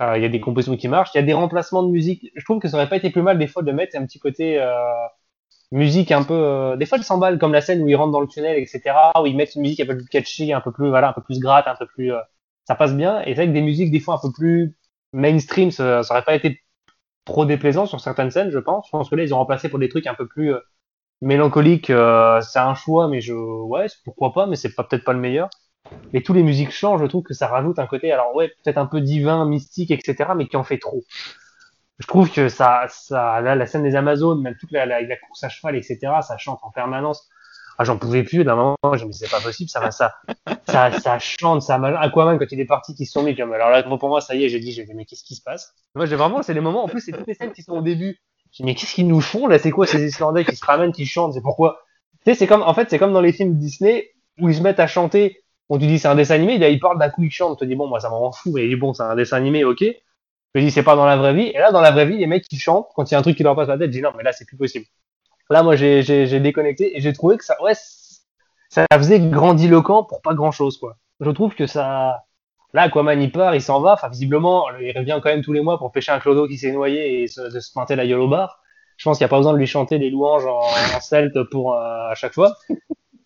Euh, il y a des compositions qui marchent, il y a des remplacements de musique. Je trouve que ça aurait pas été plus mal des fois de mettre un petit côté euh, musique un peu. Euh, des fois, ils s'emballent comme la scène où ils rentrent dans le tunnel, etc. Où ils mettent une musique un peu plus catchy, un peu plus, voilà, un peu plus gratte, un peu plus. Euh, ça passe bien. Et c'est vrai que des musiques des fois un peu plus mainstream, ça, ça aurait pas été trop déplaisant sur certaines scènes, je pense. Je pense que là, ils ont remplacé pour des trucs un peu plus euh, mélancoliques. Euh, c'est un choix, mais je, ouais, pourquoi pas, mais c'est peut-être pas le meilleur. Mais tous les musiques changent, je trouve que ça rajoute un côté, alors ouais, peut-être un peu divin, mystique, etc., mais qui en fait trop. Je trouve que ça, ça, là, la scène des Amazones, même toute la course à cheval, etc., ça chante en permanence ah, j'en pouvais plus d'un moment je me disais c'est pas possible ça va ça ça ça chante ça mal Aquaman quand il est parti qui se sont mis alors là pour moi ça y est j'ai dit j'ai dit mais qu'est-ce qui se passe? Moi j'ai vraiment c'est les moments en plus c'est toutes les scènes qui sont au début. J'ai dit mais qu'est-ce qu'ils nous font là? C'est quoi ces Islandais qui se ramènent qui chantent? C'est pourquoi? Tu sais c'est comme en fait c'est comme dans les films Disney où ils se mettent à chanter on te dit c'est un dessin animé là ils parlent d'un coup ils chantent. On te dit bon moi ça m'en fout mais bon c'est un dessin animé ok. Je dis c'est pas dans la vraie vie. Et là dans la vraie vie les mecs qui chantent. Quand il y a un truc qui leur passe la tête je dis non mais là c'est plus possible Là, moi, j'ai déconnecté et j'ai trouvé que ça, ouais, ça faisait grandiloquent pour pas grand chose, quoi. Je trouve que ça, là, Aquaman, il part, il s'en va. Enfin, visiblement, il revient quand même tous les mois pour pêcher un clodo qui s'est noyé et se, de se la gueule au bar. Je pense qu'il n'y a pas besoin de lui chanter des louanges en, en celte pour euh, à chaque fois.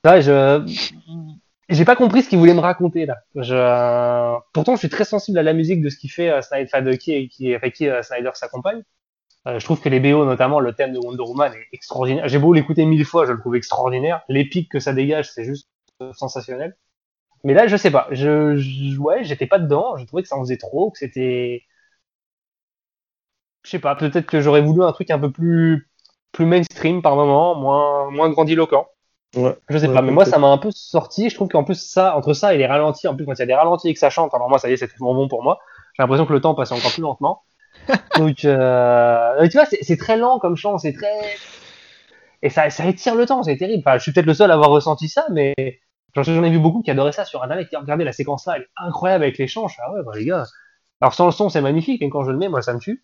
Là, je, j'ai pas compris ce qu'il voulait me raconter là. Je, pourtant, je suis très sensible à la musique de ce qu'il fait euh, Snyder, qui, qui, avec qui euh, Snyder s'accompagne. Euh, je trouve que les BO, notamment le thème de Wonder Woman, est extraordinaire. J'ai beau l'écouter mille fois, je le trouve extraordinaire. L'épique que ça dégage, c'est juste sensationnel. Mais là, je sais pas. Je, je ouais, j'étais pas dedans. Je trouvais que ça en faisait trop, que c'était. Je sais pas. Peut-être que j'aurais voulu un truc un peu plus plus mainstream par moment, moins moins grandiloquent. Ouais, je sais pas, mais moi ça m'a un peu sorti. Je trouve qu'en plus ça, entre ça et les ralentis, en plus quand il y a des ralentis et que ça chante, alors moi ça y est, c'est tellement bon pour moi l'impression que le temps passe encore plus lentement. Donc, euh, tu vois, c'est très lent comme chant, c'est très. Et ça, ça étire le temps, c'est terrible. Enfin, je suis peut-être le seul à avoir ressenti ça, mais j'en ai vu beaucoup qui adoraient ça sur Internet, qui regardaient la séquence là, elle est incroyable avec les chants. Ah ouais, bah, les gars. Alors sans le son, c'est magnifique, et quand je le mets, moi, ça me tue.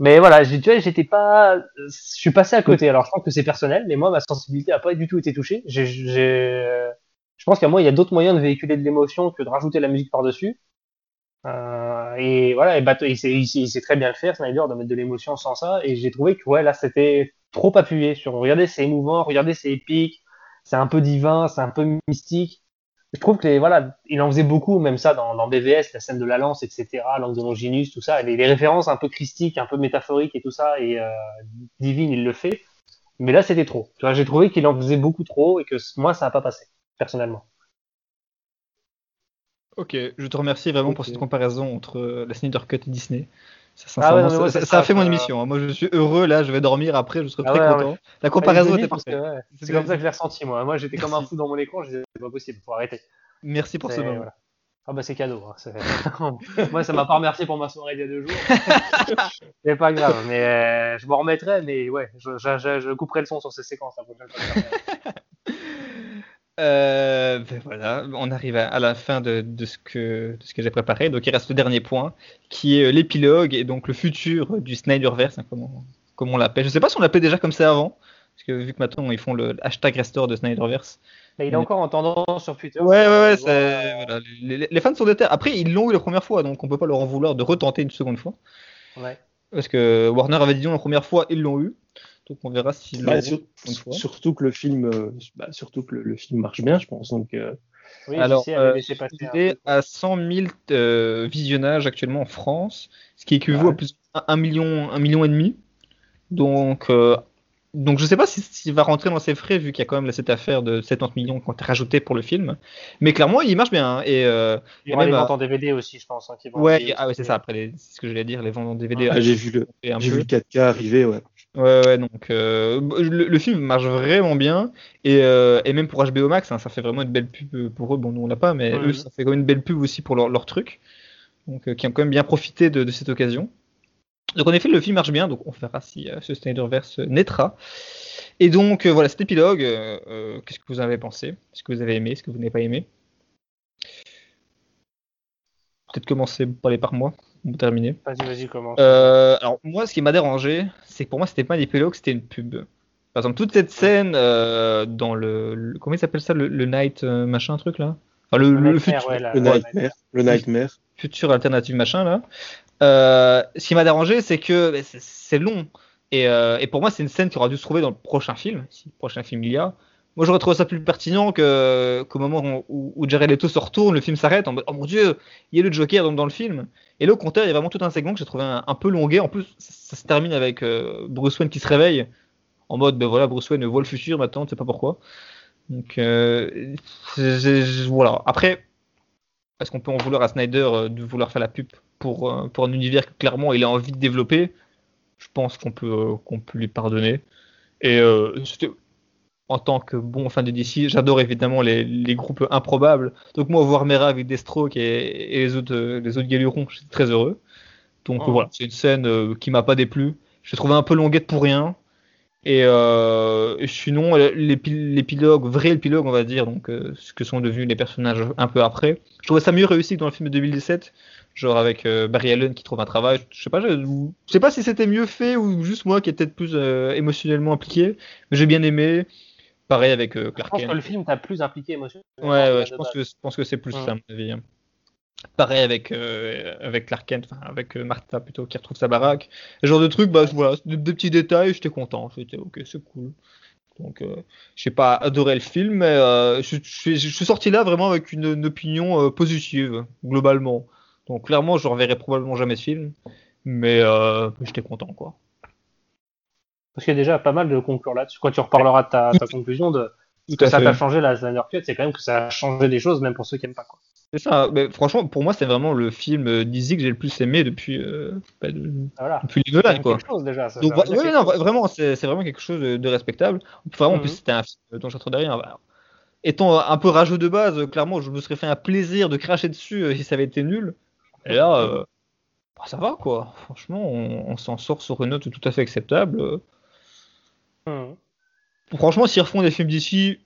Mais voilà, tu vois, j'étais pas, je suis passé à côté. Alors je pense que c'est personnel, mais moi, ma sensibilité a pas du tout été touchée. Je pense qu'à moi, il y a d'autres moyens de véhiculer de l'émotion que de rajouter la musique par-dessus. Euh, et voilà, et il, sait, il, sait, très bien le faire, Snyder, de mettre de l'émotion sans ça. Et j'ai trouvé que ouais, là, c'était trop appuyé sur. Regardez, c'est émouvant, regardez, c'est épique, c'est un peu divin, c'est un peu mystique. Je trouve que voilà, il en faisait beaucoup, même ça dans, dans BVS, la scène de la lance, etc., l'angle de Longinus, tout ça, les, les, références un peu christiques, un peu métaphoriques et tout ça, et euh, divine, il le fait. Mais là, c'était trop. Tu vois, j'ai trouvé qu'il en faisait beaucoup trop et que moi, ça n'a pas passé, personnellement. Ok, je te remercie vraiment pour cette comparaison entre euh, la Snyder Cut et Disney. Ça, ah ça, a fait mon émission. Hein. Moi, je suis heureux. Là, je vais dormir après. Je serai ah très content. La comparaison était parfaite. C'est comme ça que je l'ai ressenti, moi. Moi, j'étais comme un fou dans mon écran. Je disais, c'est pas possible. Faut arrêter. Merci pour ce moment. Ah bah c'est cadeau. Hein. moi, ça m'a pas remercié pour ma soirée il y a deux jours. c'est pas grave. Mais euh, je m'en remettrai. Mais ouais, je, je, je, couperai le son sur ces séquences. Hein, euh, ben voilà, on arrive à, la fin de, ce que, ce que j'ai préparé. Donc il reste le dernier point, qui est euh, l'épilogue et donc le futur du Snyderverse, hein, comme, on, l'appelle. Je sais pas si on l'appelait déjà comme ça avant, parce que vu que maintenant ils font le hashtag restore de Snyderverse. il est encore en tendance sur Twitter. Ouais, ouais, ouais. les, fans sont déter. Après, ils l'ont eu la première fois, donc on peut pas leur en vouloir de retenter une seconde fois. Ouais. Parce que Warner avait dit non la première fois, ils l'ont eu. Donc on verra si. Bah, surtout que le film, euh, bah, surtout que le, film marche bien, je pense. Donc. Euh, oui, Alors, euh, il est à 100 000 visionnages actuellement en France, ce qui équivaut à plus de million, 1 million et demi. Donc, donc je sais pas s'il va rentrer dans ses frais vu qu'il y a quand même cette affaire de 70 millions qu'on a rajouté pour le film. Mais clairement, il marche bien. Hein, et, il y aura les ventes en DVD aussi, je pense. Hein, ouais, ah ouais c'est ça. Après, c'est ce que je voulais dire, les ventes en DVD. Ah, j'ai vu le, j'ai vu le 4K arriver, ouais. Ouais, ouais, donc euh, le, film marche vraiment bien et, euh, et même pour HBO Max, hein, ça fait vraiment une belle pub pour eux. Bon, nous on l'a pas, mais eux ça fait quand même une belle pub aussi pour leur, leur truc, donc euh, qui ont quand même bien profité de, de, cette occasion. Donc en effet, le film marche bien, donc on verra si ce Snyderverse naîtra. Et donc voilà cet épilogue. Qu'est-ce que vous en avez pensé? Est-ce que vous avez aimé? Est-ce que vous n'avez pas aimé? Peut-être commencer par parler par moi pour terminer. Vas-y, vas-y, commence. Euh, alors, moi, ce qui m'a dérangé, c'est que pour moi, c'était pas un épilogue, c'était une pub. Par exemple, toute cette scène euh, dans le, Comment il s'appelle ça le, Night euh, machin truc là? Enfin, le, le, futur, le, Nightmare. Le Nightmare. Futur alternative machin là. Euh, ce qui m'a dérangé, c'est que bah, c'est long. Et, et, pour moi, c'est une scène qui aura dû se trouver dans le prochain film, si le prochain film il y a. Moi, j'aurais trouvé ça plus pertinent qu'au moment où, où, Jared Leto se retourne, le film s'arrête en mode Oh mon dieu, il y a le Joker dans, le film. Et là, au contraire, il y a vraiment tout un segment que j'ai trouvé un, peu longué. En plus, ça, se termine avec euh, Bruce Wayne qui se réveille en mode Ben voilà, Bruce Wayne voit le futur maintenant, tu sais pas pourquoi. Donc, euh, voilà. Après, est-ce qu'on peut en vouloir à Snyder euh, de vouloir faire la pub pour, pour un univers que clairement il a envie de développer? Je pense qu'on peut, qu'on peut lui pardonner. Et c'était en tant que bon fan de DC, j'adore évidemment les, groupes improbables. Donc moi, voir Mera avec Deathstroke et, et les autres, les autres galurons, je suis très heureux. Donc oh. voilà, c'est une scène euh, qui m'a pas déplu. Je trouvais un peu longuette pour rien. Et euh, sinon, l'épilogue, vrai épilogue, on va dire, donc euh, ce que sont devenus les personnages un peu après. Je trouvais ça mieux réussi que dans le film de 2017, genre avec euh, Barry Allen qui trouve un travail. Je sais pas, je, je sais pas si c'était mieux fait ou juste moi qui étais peut-être plus émotionnellement impliqué, mais j'ai bien aimé. Pareil avec euh, Clark Kent. Je pense que le film t'a plus impliqué émotionnellement. Ouais, ouais je, pense que, je pense que c'est plus ça, à mon avis. Hein. Pareil avec, euh, avec Clark Kent, enfin avec euh, Martha plutôt, qui retrouve sa baraque. Ce genre de trucs, bah voilà, des, petits détails, j'étais content. J'étais ok, c'est cool. Donc, euh, je sais pas adoré le film, mais je, je, suis sorti là vraiment avec une, une opinion positive, globalement. Donc, clairement, je reverrai probablement jamais ce film, mais j'étais content, quoi. Parce qu'il y a déjà pas mal de conclure là-dessus. Quand tu reparleras de ta, conclusion de ce que ça t'a changé la Snyder Cut, c'est quand même que ça a changé des choses, même pour ceux qui n'aiment pas. Quoi. C'est ça. Mais franchement, pour moi, c'est vraiment le film euh, Dizzy que j'ai le plus aimé depuis, euh, bah, ah, voilà. depuis les quoi. Chose déjà, ça, Donc, ouais, non, vraiment, c'est vraiment quelque chose de, respectable. Vraiment, en plus, mhm. c'était un film dont j'entends rien. Bah, étant un peu rageux de base, clairement, je me serais fait un plaisir de cracher dessus euh, si ça avait été nul. Et là, bah, ça va quoi. Franchement, on, s'en sort sur une note tout à fait acceptable. Hmm. Franchement, s'ils refont des films d'ici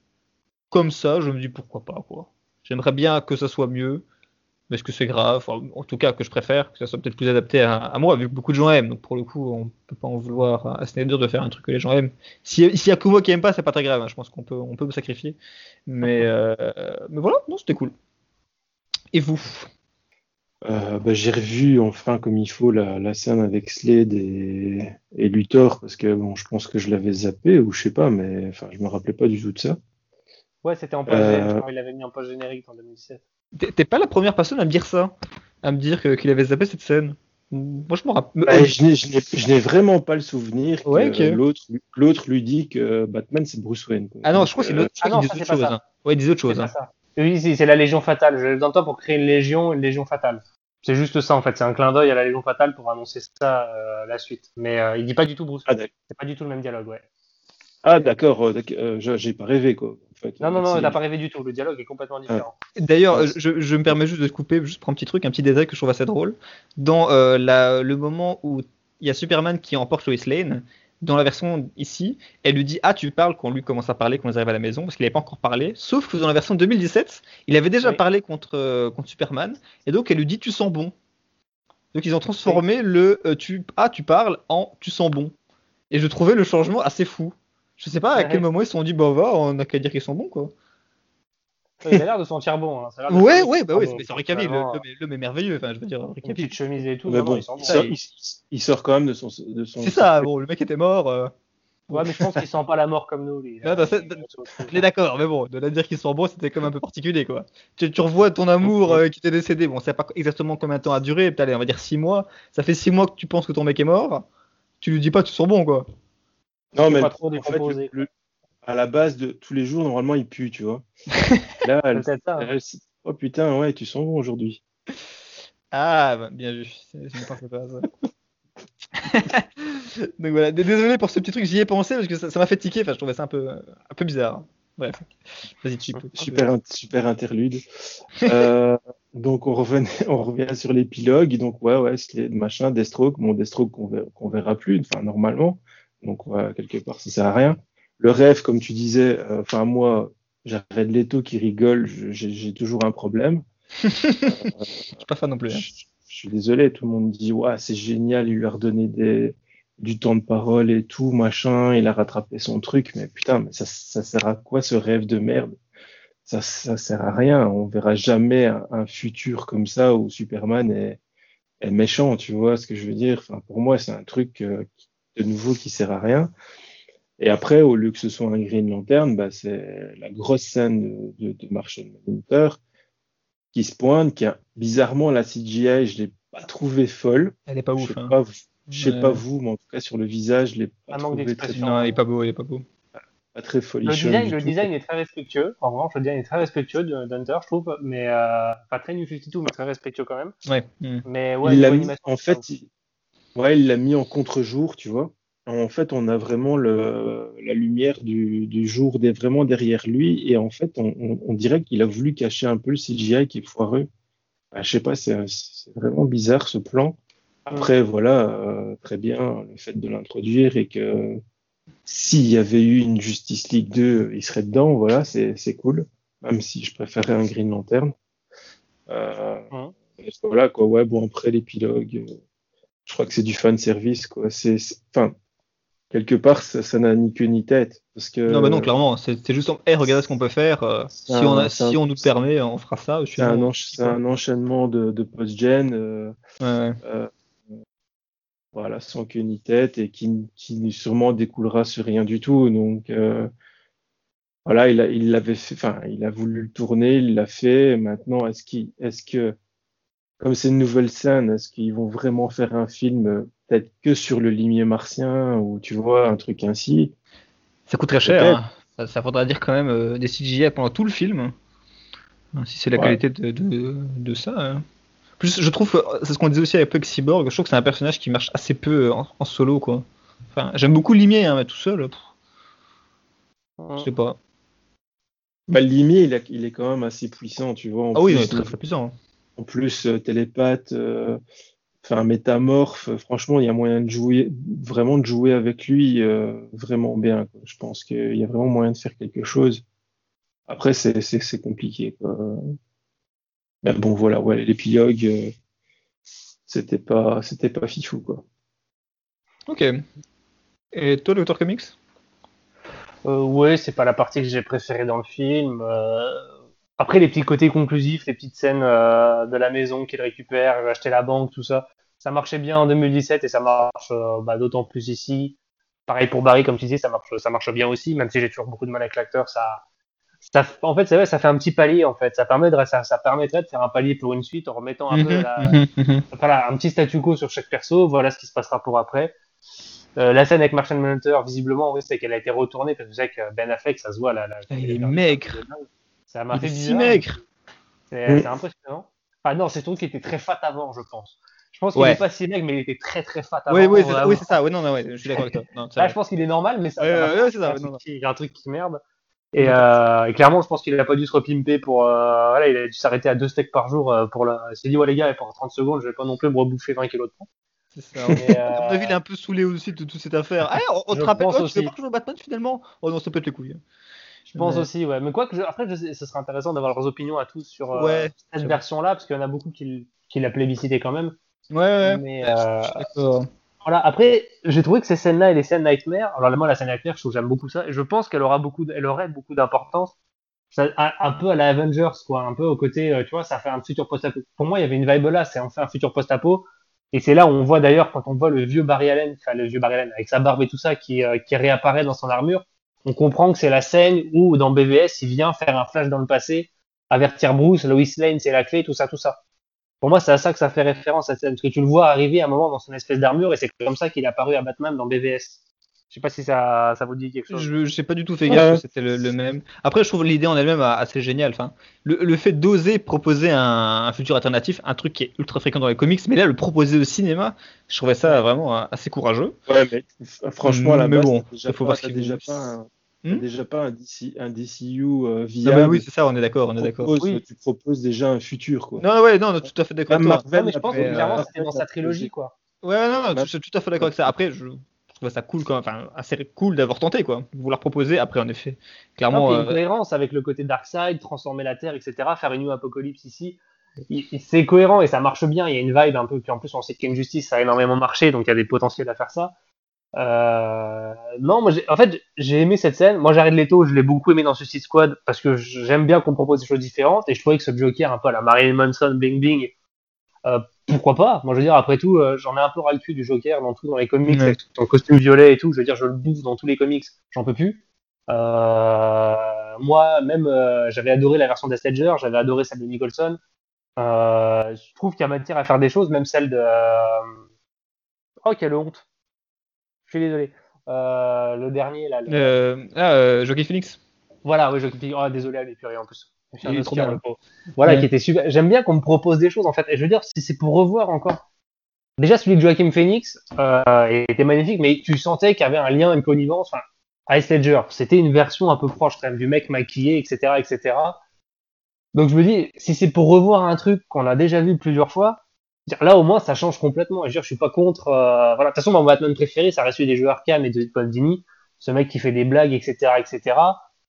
comme ça, je me dis pourquoi pas quoi. J'aimerais bien que ça soit mieux. Mais est-ce que c'est grave? En tout cas, que je préfère que ça soit peut-être plus adapté à, moi, vu que beaucoup de gens aiment. Donc pour le coup, on peut pas en vouloir à Snyder de faire un truc que les gens aiment. S'il y a que moi qui aime pas, c'est pas très grave. Hein. Je pense qu'on peut, on peut me sacrifier. Mais, euh, mais voilà, non, c'était cool. Et vous? Euh, bah, J'ai revu enfin comme il faut la, scène avec Slade et, et, Luthor parce que bon, je pense que je l'avais zappé ou je sais pas, mais enfin, je me rappelais pas du tout de ça. Ouais, c'était en post euh... il l'avait mis en post générique en 2017. T'es pas la première personne à me dire ça, à me dire qu'il avait zappé cette scène. Moi, je me rappelle. Bah, je n'ai vraiment pas le souvenir que l'autre lui dit que Batman c'est Bruce Wayne. Ah non, je crois que c'est ah non, ça, autre chose. Hein. Ouais, il dit autre chose. Hein. Oui, c'est la Légion Fatale. J'ai besoin de toi pour créer une Légion, une Légion Fatale. C'est juste ça en fait, c'est un clin d'œil à la Légion Fatale pour annoncer ça euh, la suite. Mais euh, il dit pas du tout Bruce ah, c'est pas du tout le même dialogue, ouais. Ah d'accord, euh, j'ai pas rêvé quoi. Non, non, non, il n'a pas rêvé du tout. Le dialogue est complètement différent. D'ailleurs, je, me permets juste de couper, juste pour un petit truc, un petit détail que je trouve assez drôle. Dans euh, le moment où il y a Superman qui emporte Lois Lane, dans la version ici, elle lui dit Ah, tu parles quand lui commence à parler, quand ils arrivent à la maison, parce qu'il n'avait pas encore parlé. Sauf que dans la version 2017, il avait déjà parlé contre, euh, contre Superman, et donc elle lui dit Tu sens bon. Donc ils ont transformé le tu, Ah, tu parles en Tu sens bon. Et je trouvais le changement assez fou. Je sais pas à quel moment ils se sont dit, bah va, on a qu'à dire qu'ils sont bons, quoi. Il a l'air de sentir bon. Hein. ouais, ouais, bah ouais, c'est Rick Cavill, l'homme est merveilleux. Enfin, je veux dire, Rick Petite chemise et tout. bon, il, sort, quand même de son. De son c'est ça, bon, le mec était mort. Euh. Ouais, mais je pense qu'il sent pas la mort comme nous. Lui. Non, d'accord, mais bon, de la dire qu'ils sont bons, c'était quand même un peu particulier, quoi. Tu, revois ton amour euh, qui t'est décédé. Bon, c'est pas exactement combien de temps a duré, peut-être, on va dire 6 mois. Ça fait 6 mois que tu penses que ton mec est mort. Tu lui dis pas, tu sens bon, quoi. Non, mais en fait, à la base de tous les jours, normalement, il pue, tu vois. Là, elle, hein. oh putain, ouais, tu sens bon aujourd'hui. Ah, bah, bien vu. C'est pas ça. Donc voilà, désolé pour ce petit truc, j'y ai pensé parce que ça m'a fait tiquer, enfin je trouvais ça un peu, un peu bizarre. Bref, vas-y, tu peux. Super, super interlude. euh, donc on, revenait, on revient sur l'épilogue, donc ouais, ouais, c'est machin, Deathstroke, mon Deathstroke qu'on verra, verra plus, enfin normalement. Donc, quelque part, ça sert à rien. Le rêve, comme tu disais, euh, enfin, moi, j'arrête Leto qui rigole, j'ai toujours un problème. je suis pas fan non plus. Hein. Je, suis désolé, tout le monde dit, ouais, c'est génial, il lui a redonné des, du temps de parole et tout, machin, il a rattrapé son truc, mais putain, mais ça, ça sert à quoi ce rêve de merde? Ça, ça sert à rien. On verra jamais un, futur comme ça où Superman est, est, méchant, tu vois ce que je veux dire? Enfin, pour moi, c'est un truc euh, de nouveau qui sert à rien. Et après, au lieu que ce soit un Green Lantern, bah, c'est la grosse scène de, de, Martian Manhunter qui se pointe, qui a bizarrement la CGI, je l'ai pas trouvé folle. Elle est pas ouf. Je sais, hein. pas, je sais pas vous, mais en tout cas sur le visage, je l'ai pas trouvé très Non, il est pas beau, il est pas beau. Pas très folie. Le design, le design est très respectueux. En revanche, le design est très respectueux d'Hunter, je trouve, mais euh, pas très New 52, mais très respectueux quand même. Ouais. Mais ouais, il en fait, Ouais, il l'a mis en contre-jour, tu vois. En fait, on a vraiment le, la lumière du, du, jour des, vraiment derrière lui. Et en fait, on, on, dirait qu'il a voulu cacher un peu le CGI qui est foireux. Bah, je sais pas, c'est vraiment bizarre ce plan. Après, voilà, euh, très bien le fait de l'introduire et que s'il y avait eu une Justice League 2, il serait dedans. Voilà, c'est cool. Même si je préférais un Green Lantern. Euh, Voilà, quoi. Ouais, bon, après l'épilogue. Euh, je crois que c'est du fan service quoi. C'est, enfin, quelque part, ça, n'a ni queue ni tête. Parce que, non, mais non, clairement, c'est, juste, hey, regardez ce qu'on peut faire. Euh, si, on, a, si on nous permet, on fera ça. C'est un, un, enchaînement de, de post-gen. Euh, ouais, euh, voilà, sans queue ni tête et qui, qui sûrement découlera sur rien du tout. Donc, euh, voilà, il, a, il l'avait fait, enfin, il a voulu le tourner, il l'a fait. Maintenant, est-ce qu'il, est-ce que comme c'est une nouvelle scène, est-ce qu'ils vont vraiment faire un film peut-être que sur le limier martien ou tu vois un truc ainsi Ça coûterait cher. Hein. Ça, faudra dire quand même euh, des CGI pendant tout le film. Hein, si c'est la qualité de, de, ça. Hein. Plus, je trouve, c'est ce qu'on disait aussi avec Cyborg, je trouve que c'est un personnage qui marche assez peu en, solo, quoi. Enfin, j'aime beaucoup Limier, mais tout seul, je sais pas. Bah, Limier, il, il, est quand même assez puissant, tu vois. ah oui, il est très, très puissant en plus euh, télépathe. Euh, enfin métamorphe. Franchement, il y a moyen de jouer, vraiment de jouer avec lui euh, vraiment bien. Je pense qu'il y a vraiment moyen de faire quelque chose. Après, c'est compliqué. Quoi. Mais bon, voilà, ouais, l'épilogue, euh, c'était pas, c'était pas fifou, quoi. Ok. Et toi, l'auteur comics? Euh, Ouais, c'est pas la partie que j'ai préférée dans le film. Après, les petits côtés conclusifs, les petites scènes de la maison qu'il récupère, acheter la banque, tout ça, ça marchait bien en 2017 et ça marche euh, bah, d'autant plus ici. Pareil pour Barry, comme tu disais, ça marche, ça marche bien aussi, même si j'ai toujours beaucoup de mal avec l'acteur. Ça, ça, en fait, c'est vrai, ça fait un petit palier en fait. Ça permet de, ça, ça permettrait de faire un palier pour une suite en remettant un peu mhm, mhm, mhm. voilà, un petit statu quo sur chaque perso. Voilà ce qui se passera pour après. Euh, la scène avec Martian Manhunter, visiblement, oui, c'est qu'elle a été retournée parce que vous savez que Ben Affleck, ça se voit là. Ah, il est maigre. Ça m'a fait si maigre. C'est impressionnant. Enfin non, c'est tout qui était très fat avant, je pense. Je pense qu'il n'est pas si maigre, mais il était très très fat avant. Oui, oui, c'est ça. Oui, non, non, ouais, je suis d'accord avec toi. Non, Là, je pense qu'il est normal, mais ça. Ouais, c'est ça. Il y a un truc qui merde. Et, euh, et, clairement, je pense qu'il n'a pas dû se repimper pour. Euh, voilà, il a dû s'arrêter à deux steaks par jour euh, pour la. Il s'est dit, ouais, les gars, pour 30 secondes, je vais pas non plus me rebouffer 20 kilos de pain. C'est ça. Mais. À mon avis, il est un peu saoulé aussi de toute cette affaire. Ah, on, on te rappelle, oh, tu veux pas jouer Batman finalement? Oh non, ça pète les couilles. Je pense aussi, ouais. Mais quoi que, je... après, je... ce serait intéressant d'avoir leurs opinions à tous sur euh, cette version-là, parce qu'il y en a beaucoup qui, qui l'a plébiscité quand même. Ouais, ouais. Mais, euh, voilà. Après, j'ai trouvé que ces scènes-là et les scènes Nightmare, alors moi, la scène Nightmare, je trouve j'aime beaucoup ça, et je pense qu'elle aura beaucoup, elle aurait beaucoup d'importance. Un, peu à la Avengers, quoi, un peu au côté, euh, tu vois, ça fait un futur post-apo. Pour moi, il y avait une vibe là, c'est enfin un futur post-apo. Et c'est là où on voit d'ailleurs, quand on voit le vieux Barry Allen, enfin le vieux Barry Allen avec sa barbe et tout ça, qui, euh, qui réapparaît dans son armure, on comprend que c'est la scène où dans BVS, il vient faire un flash dans le passé, avertir Bruce, Lois Lane, c'est la clé, tout ça, tout ça. Pour moi, c'est à ça que ça fait référence, à parce que tu le vois arriver à un moment dans son espèce d'armure, et c'est comme ça qu'il est apparu à Batman dans BVS. Je sais pas si ça, ça vous dit quelque chose. Je, sais pas du tout fait gaffe que c'était le, même. Après, je trouve l'idée en elle-même assez géniale. Enfin, le, le fait d'oser proposer un, futur alternatif, un truc qui est ultra fréquent dans les comics, mais là, le proposer au cinéma, je trouvais ça vraiment assez courageux. Ouais, mais franchement, la mais bon, il faut voir ce qu'il déjà pas Hmm déjà pas un, DC, un DCU euh, viable. Ah oui, c'est ça, on est d'accord, on est d'accord. Oui. Tu proposes déjà un futur, quoi. Non, ouais, non, tout à fait d'accord. Marvel, mais je pense que clairement, c'était dans sa trilogie, quoi. Ouais, non, non, je suis tout à fait d'accord avec ça. Après, je trouve ça cool, quand enfin, assez cool d'avoir tenté, quoi. Vouloir proposer, après, en effet. Clairement. Non, une euh, cohérence avec le côté Darkseid, transformer la Terre, etc. Faire une New Apocalypse ici. C'est cohérent et ça marche bien. Il y a une vibe un peu. Puis en plus, on sait qu'une justice, ça a énormément marché, donc il y a des potentiels à faire ça. Euh, non, moi, en fait, j'ai aimé cette scène. Moi, Jared Leto, je l'ai beaucoup aimé dans Suicide Squad parce que j'aime bien qu'on propose des choses différentes et je trouvais que ce Joker, un peu à la Marilyn Manson, Bing Bing, euh, pourquoi pas? Moi, je veux dire, après tout, euh, j'en ai un peu ras le cul du Joker dans tout, dans les comics, avec son costume violet et tout. Je veux dire, je le bouffe dans tous les comics, j'en peux plus. Euh, moi, même, j'avais adoré la version d'Est Ledger, j'avais adoré celle de Nicholson. je trouve qu'il y a matière à faire des choses, même celle de. Oh, quelle honte suis désolé. Euh, le dernier, là. Le... Euh, ah, euh, Jockey Phoenix. Voilà, oui, Jockey Phoenix. Oh, désolé, elle est purée en plus. Il est trop bien. Voilà, qui était super. J'aime bien qu'on me propose des choses, en fait. Et je veux dire, si c'est pour revoir encore. Déjà, celui de Joachim Phoenix était magnifique, mais tu sentais qu'il y avait un lien, une connivence. Enfin, Ice Ledger, c'était une version un peu proche quand même du mec maquillé, etc., etc. Donc je me dis, si c'est pour revoir un truc qu'on a déjà vu plusieurs fois, Là, au moins, ça change complètement. Je, dire, je suis pas contre. Euh, voilà. De toute façon, mon Batman préféré, ça reste des jeux Arkham et de Paul Dini. Ce mec qui fait des blagues, etc., etc.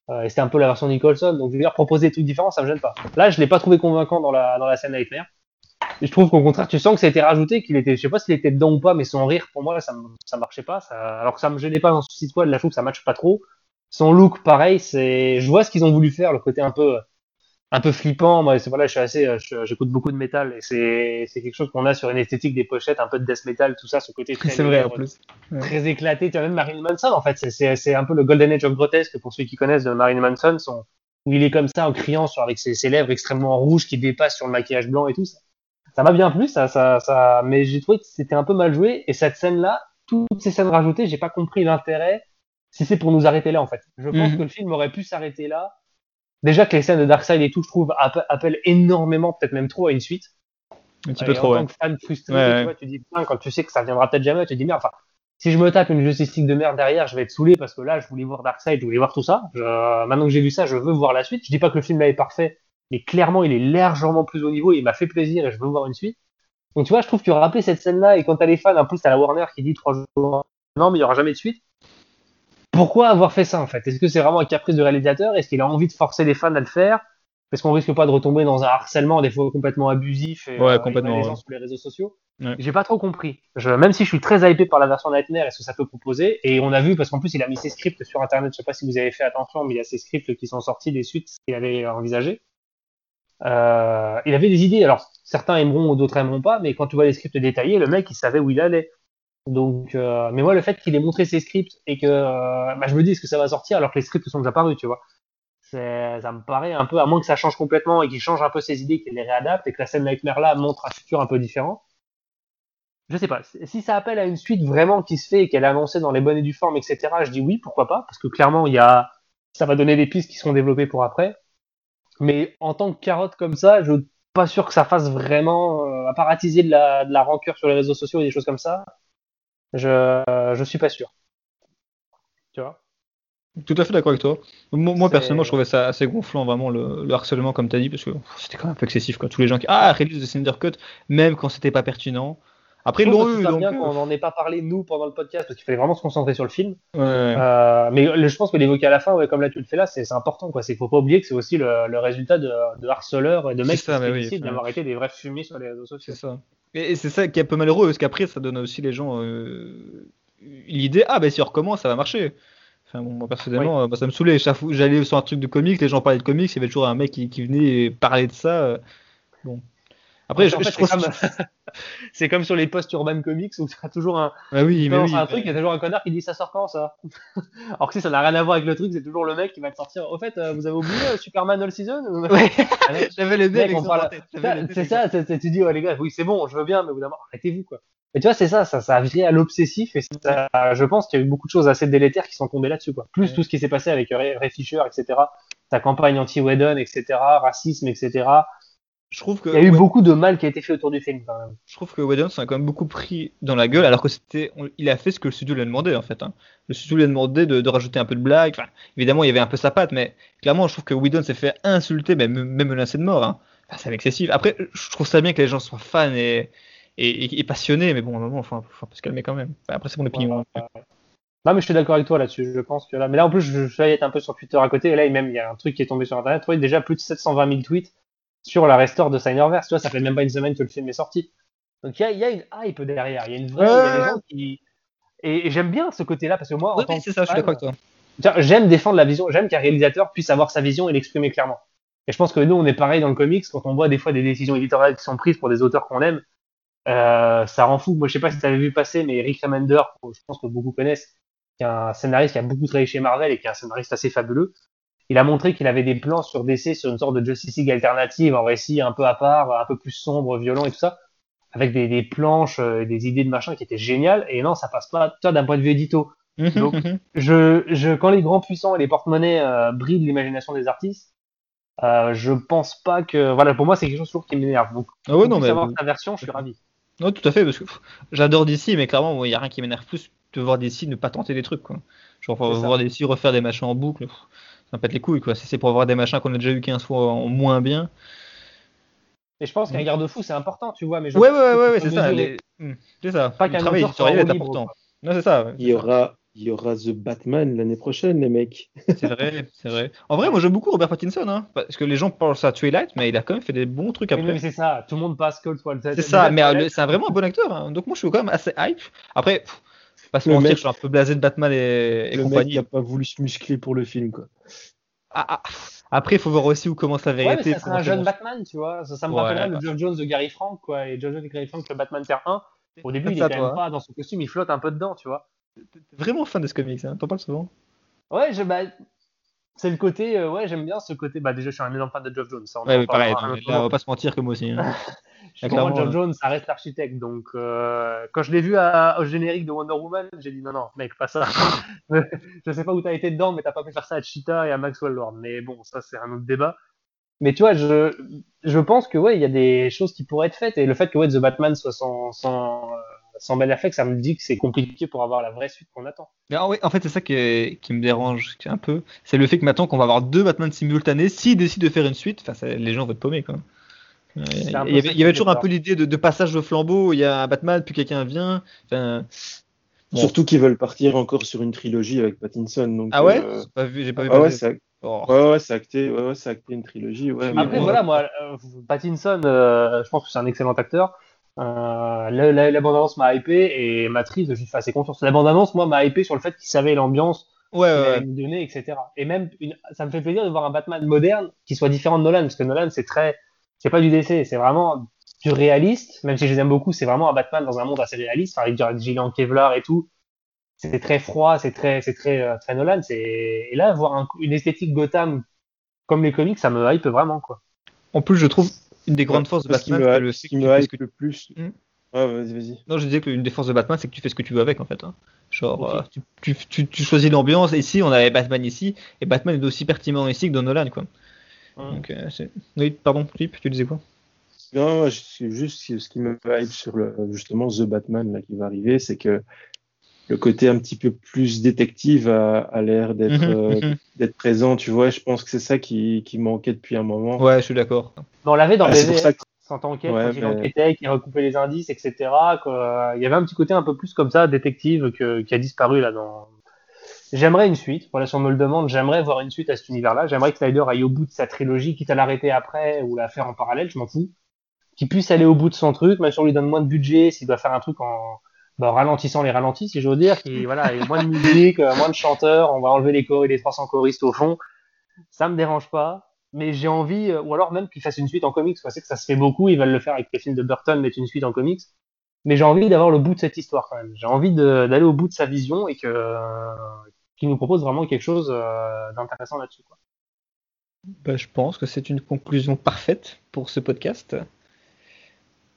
Euh, et c'était un peu la version Nicholson. Donc, je veux dire, proposer des trucs différents, ça me gêne pas. Là, je l'ai pas trouvé convaincant dans la, dans la scène Nightmare. Et je trouve qu'au contraire, tu sens que ça a été rajouté, qu'il était, je sais pas s'il était dedans ou pas, mais son rire, pour moi, ça, ça marchait pas. Alors que ça me gênait pas dans Suicide Squad, là, je trouve que ça matche pas trop. Son look, pareil, c'est, je vois ce qu'ils ont voulu faire, le côté un peu, un peu flippant. Moi, c'est voilà, je suis assez, euh, j'écoute beaucoup de métal et c'est c'est quelque chose qu'on a sur une esthétique des pochettes, un peu de death metal, tout ça, ce côté très, c'est vrai en plus, très éclaté. Tu as même Marilyn Manson en fait, c'est c'est un peu le golden age of grotesque pour ceux qui connaissent de Marilyn Manson, son, où il est comme ça en criant sur avec ses, ses lèvres extrêmement rouges qui dépassent sur le maquillage blanc et tout ça. Ça m'a bien plu, ça, ça, ça, mais j'ai trouvé que c'était un peu mal joué et cette scène-là, toutes ces scènes rajoutées, j'ai pas compris l'intérêt si c'est pour nous arrêter là en fait. Je pense mhm. que le film aurait pu s'arrêter là Déjà que les scènes de Darkseid et tout, je trouve, appellent énormément, peut-être même trop à une suite. Un petit peu trop, en tant que fan frustré, tu, vois, tu dis, quand tu sais que ça viendra peut-être jamais, tu te dis, merde, enfin, si je me tape une Justice de merde derrière, je vais être saoulé parce que là, je voulais voir Darkseid, je voulais voir tout ça. maintenant que j'ai vu ça, je veux voir la suite. Je dis pas que le film là est parfait, mais clairement, il est largement plus haut niveau, il m'a fait plaisir et je veux voir une suite. Donc tu vois, je trouve que rappeler cette scène-là et quand t'as les fans, en plus t'as la Warner qui dit trois jours, non mais il y aura jamais de suite. Pourquoi avoir fait ça en fait? Est-ce que c'est vraiment un caprice du réalisateur? Est-ce qu'il a envie de forcer les fans à le faire? Parce qu'on risque pas de retomber dans un harcèlement des fois complètement abusif et, Ouais, euh, complètement, et les gens ouais. sur les réseaux sociaux. Ouais. J'ai pas trop compris. Je, même si je suis très hypé par la version Nightmare et ce que ça peut proposer, et on a vu parce qu'en plus il a mis ses scripts sur internet. Je sais pas si vous avez fait attention, mais il y a ses scripts qui sont sortis des suites qu'il avait envisagé. Euh, il avait des idées. Alors certains aimeront ou d'autres aimeront pas, mais quand tu vois les scripts détaillés, le mec il savait où il allait. Donc, euh, mais moi le fait qu'il ait montré ses scripts et que euh, bah, je me dis est-ce que ça va sortir alors que les scripts sont déjà parus, tu vois? Ça me paraît un peu, à moins que ça change complètement et qu'il change un peu ses idées, qu'il les réadapte et que la scène Nightmare là montre un futur un peu différent. Je sais pas. Si ça appelle à une suite vraiment qui se fait et qu'elle est annoncée dans les bonnes et due formes, etc., je dis oui, pourquoi pas, parce que clairement, il y a, ça va donner des pistes qui seront développées pour après. Mais en tant que carotte comme ça, je suis pas sûr que ça fasse vraiment, euh, attiser de la, de la rancœur sur les réseaux sociaux et des choses comme ça, je, je suis pas sûr. Tu vois? Tout à fait d'accord avec toi. Moi, personnellement, je trouvais ça assez gonflant, vraiment, le, le harcèlement, comme tu as dit, parce que c'était quand même un peu excessif, quoi. Tous les gens qui. Ah, release de Cinder Cut, même quand c'était pas pertinent. Après, ils l'ont eu, bien euh, qu'on n'en ait pas parlé nous pendant le podcast parce qu'il fallait vraiment se concentrer sur le film. ouais, ouais. Euh, mais le- je pense que l'évoquer à la fin, ouais, comme là tu le fais là, c'est important quoi. C'est qu'il faut pas oublier que c'est aussi le, le résultat de, de harceleurs et de mecs ça, qui mais oui, d'avoir été des vrais fumés sur les réseaux sociaux. C'est ça. Et, et c'est ça qui est un peu malheureux, parce qu'après, ça donne aussi les gens euh, l'idée ah, ben si on recommence, ça va marcher. Enfin, bon, moi, personnellement, euh, moi, ça me saoulait. J'allais sur un truc de comics, les gens parlaient de comics, il y avait toujours un mec qui, qui venait parler de ça. euh, Bon. Après, je, En fait, je c'est trouve. comme, c'est comme sur les posts Urban Comics où tu as toujours un, Ah oui, mais un truc, il y a toujours un connard qui dit ça sort quand ça Alors que si ça n'a rien à voir avec le truc, c'est toujours le mec qui va te sortir. Au fait, euh, vous avez oublié euh, Superman All Season ou- Ouais. J'avais le Mec, parle- C'est ça, tu dis, oh les gars, oui, c'est bon, je veux bien, mais d'un moment, arrêtez-vous, quoi. Mais tu vois, c'est ça, ça, ça a viré à l'obsessif et ça, je pense qu'il y a eu beaucoup de choses assez délétères qui sont tombées là-dessus, quoi. Plus Ouais. tout ce qui s'est passé avec Ray, Ray Fisher, etc. Ta campagne anti-Whedon, etc. Racisme, etc. Je trouve que. Il y a eu ouais, beaucoup de mal qui a été fait autour du film, quand même. Je trouve que Whedon s'en a quand même beaucoup pris dans la gueule, alors que c'était, on- il a fait ce que le studio lui a demandé en fait. hein. Le studio lui a demandé de, de rajouter un peu de blague. Enfin, évidemment, il y avait un peu sa patte, mais clairement, je trouve que Whedon s'est fait insulter, même, même menacé de mort. Hein. Enfin, c'est excessif. Après, je trouve ça bien que les gens soient fans et, et, et- et passionnés, mais bon, à un moment, il faut, faut un peu se calmer quand même. Enfin, après, c'est mon opinion. Non, mais je suis d'accord avec toi là-dessus. Je pense que là, mais là, en plus, je, je suis allé être un peu sur Twitter à côté, et là, même, il y a un truc qui est tombé sur Internet. Vois, déjà plus de 720 000 tweets sur la restore de Signerverse. Tu vois, ça fait même pas une semaine que le film est sorti. Donc, il y a, il y a une hype derrière. Il y a une vraie, il y a des Ouais. gens qui, et, et j'aime bien ce côté-là parce que moi, en tant que ça, je suis fan, d'accord avec toi. J'aime défendre la vision, j'aime qu'un réalisateur puisse avoir sa vision et l'exprimer clairement. Et je pense que nous, on est pareil dans le comics, quand on voit des fois des décisions éditoriales qui sont prises pour des auteurs qu'on aime, euh, ça rend fou. Moi, je sais pas si tu avais vu passer, mais Rick Remender, je pense que beaucoup connaissent, qui est un scénariste qui a beaucoup travaillé chez Marvel et qui est un scénariste assez fabuleux. Il a montré qu'il avait des plans sur DC sur une sorte de Justice League alternative, en récit un peu à part, un peu plus sombre, violent et tout ça, avec des, des planches, euh, des idées de machin qui étaient géniales. Et non, ça passe pas, toi, d'un point de vue édito. Donc, je, je, quand les grands puissants et les porte-monnaies euh, brident l'imagination des artistes, euh, je pense pas que. Voilà, pour moi, c'est quelque chose toujours qui m'énerve. Donc, ah ouais, non, mais. savoir ta version, je suis ravi. Non, tout à fait, parce que j'adore DC, mais clairement, il n'y a rien qui m'énerve plus de voir DC ne pas tenter des trucs, quoi. Genre, voir DC refaire des machins en boucle, pff, ça pète les couilles, quoi. Si c'est pour voir des machins qu'on a déjà eu 15 fois en moins bien. Et je pense qu'un garde-fou, c'est important, tu vois. Mais je Ouais, ouais, ouais, ouais, c'est ça. les- Hmm, C'est ça. Pas Le qu'un travail éditorial est important. Non, c'est ça. ouais, Il y aura, il y aura The Batman l'année prochaine, les mecs. C'est vrai, c'est vrai. En vrai, moi j'aime beaucoup Robert Pattinson, hein, parce que les gens pensent à Twilight, mais il a quand même fait des bons trucs Oui, mais après. c'est ça, tout le monde passe Cold Swallow. C'est ça, mais euh, c'est un vraiment un bon acteur. hein. Donc moi je suis quand même assez hype. Après, pff, pas se Le mentir, mec- je suis un peu blasé de Batman et, et le compagnie. qui a pas voulu se muscler pour le film, quoi. Ah, ah, Après, il faut voir aussi où commence la Ouais, mais vérité. ça serait comment un jeune Batman, tu vois. Ça, ça me Ouais, rappellerait le Geoff Jones de Gary Frank, quoi. Et Geoff Jones de Gary Frank, le Batman Terre 1. Au début, il est Ça, quand toi, même pas dans son costume, il flotte un peu dedans, tu vois. T'es vraiment fan de ce comics, hein. t'en parles souvent. Ouais, je, bah, c'est le côté, euh, ouais, j'aime bien ce côté. Bah, déjà, je suis un énorme fan de Geoff Jones. Ça, on Ouais, mais pareil, un là, on va pas se mentir que moi aussi. hein. Clairement, moi, Geoff euh. Jones, ça reste l'architecte. Donc, euh, quand je l'ai vu à- au générique de Wonder Woman, j'ai dit non, non, mec, pas ça. je sais pas où t'as été dedans, mais t'as pas pu faire ça à Cheetah et à Maxwell Lord. Mais bon, ça, c'est un autre débat. Mais tu vois, je, je pense que ouais, il y a des choses qui pourraient être faites. Et le fait que ouais, The Batman soit sans, sans, euh, sans Ben Affleck, ça me dit que c'est compliqué pour avoir la vraie suite qu'on attend. Mais ah ouais, en fait, c'est ça qui, est- qui me dérange un peu. C'est le fait que maintenant qu'on va avoir deux Batman simultanés, s'ils décident de faire une suite, les gens vont être paumés, quoi. Il y, avait, toujours un peu l'idée de, passage de flambeau. Il y a un Batman, puis quelqu'un vient. Surtout qu'ils veulent partir encore sur une trilogie avec Pattinson. Donc, ah ouais? euh, J'ai pas vu. Ah ouais, c'est oh. ouais, ouais, acté, ouais, ouais, acté une trilogie. Ouais, Après, voilà, moi, euh, Pattinson, euh, je pense que c'est un excellent acteur. Euh, la, la, bande-annonce m'a hypé et Matrice, je fais assez confiance. La bande-annonce, moi, m'a hypé sur le fait qu'il savait l'ambiance ouais, ouais, nous donner, etc. Et même, une, ça me fait plaisir de voir un Batman moderne qui soit différent de Nolan, parce que Nolan, c'est très, c'est pas du DC, c'est vraiment du réaliste, même si je les aime beaucoup, c'est vraiment un Batman dans un monde assez réaliste, avec du gilet en Kevlar et tout. C'est très froid, c'est très, c'est très, euh, très Nolan. C'est et là voir une esthétique Gotham comme les comics, ça me hype vraiment quoi. En plus, je trouve une des grandes forces de Batman, c'est le, qui me hype le plus. Hmm ouais, vas-y, vas-y. Non, je disais que une des forces de Batman, c'est que tu fais ce que tu veux avec en fait. Hein. Genre, euh, tu, tu, tu, choisis l'ambiance. Ici, on avait Batman ici, et Batman est aussi pertinent ici que dans Nolan, quoi. Donc, euh, oui, pardon, Philippe, tu disais quoi? Non, juste ce qui me hype sur le, justement The Batman là, qui va arriver, c'est que le côté un petit peu plus détective a, l'air d'être mhm, euh, mhm. d'être présent, tu vois. Je pense que c'est ça qui, qui, manquait depuis un moment. Ouais, je suis d'accord. on l'avait dans ah, BVS, ça en tant qu'enquête, quand il enquêtait, qui recoupait les indices, etc. Il y avait un petit côté un peu plus comme ça, détective, que, qui a disparu là dans. J'aimerais une suite. Voilà, si on me le demande, j'aimerais voir une suite à cet univers-là. J'aimerais que Snyder aille au bout de sa trilogie, quitte à l'arrêter après ou la faire en parallèle, je m'en fous. Qu'il puisse aller au bout de son truc, même si on lui donne moins de budget, s'il doit faire un truc en, bah, ralentissant les ralentis, si j'ose dire, qui voilà, y moins de musique, euh, moins de chanteurs, on va enlever les choristes, les 300 choristes au fond. Ça me dérange pas, mais j'ai envie, euh, ou alors même qu'il fasse une suite en comics. Je sais que ça se fait beaucoup, ils veulent le faire avec les films de Burton, mettre une suite en comics. Mais j'ai envie d'avoir le bout de cette histoire quand même. J'ai envie d'aller au bout de sa vision et que euh, qu'il nous propose vraiment quelque chose d'intéressant là-dessus. Bah, je pense que c'est une conclusion parfaite pour ce podcast.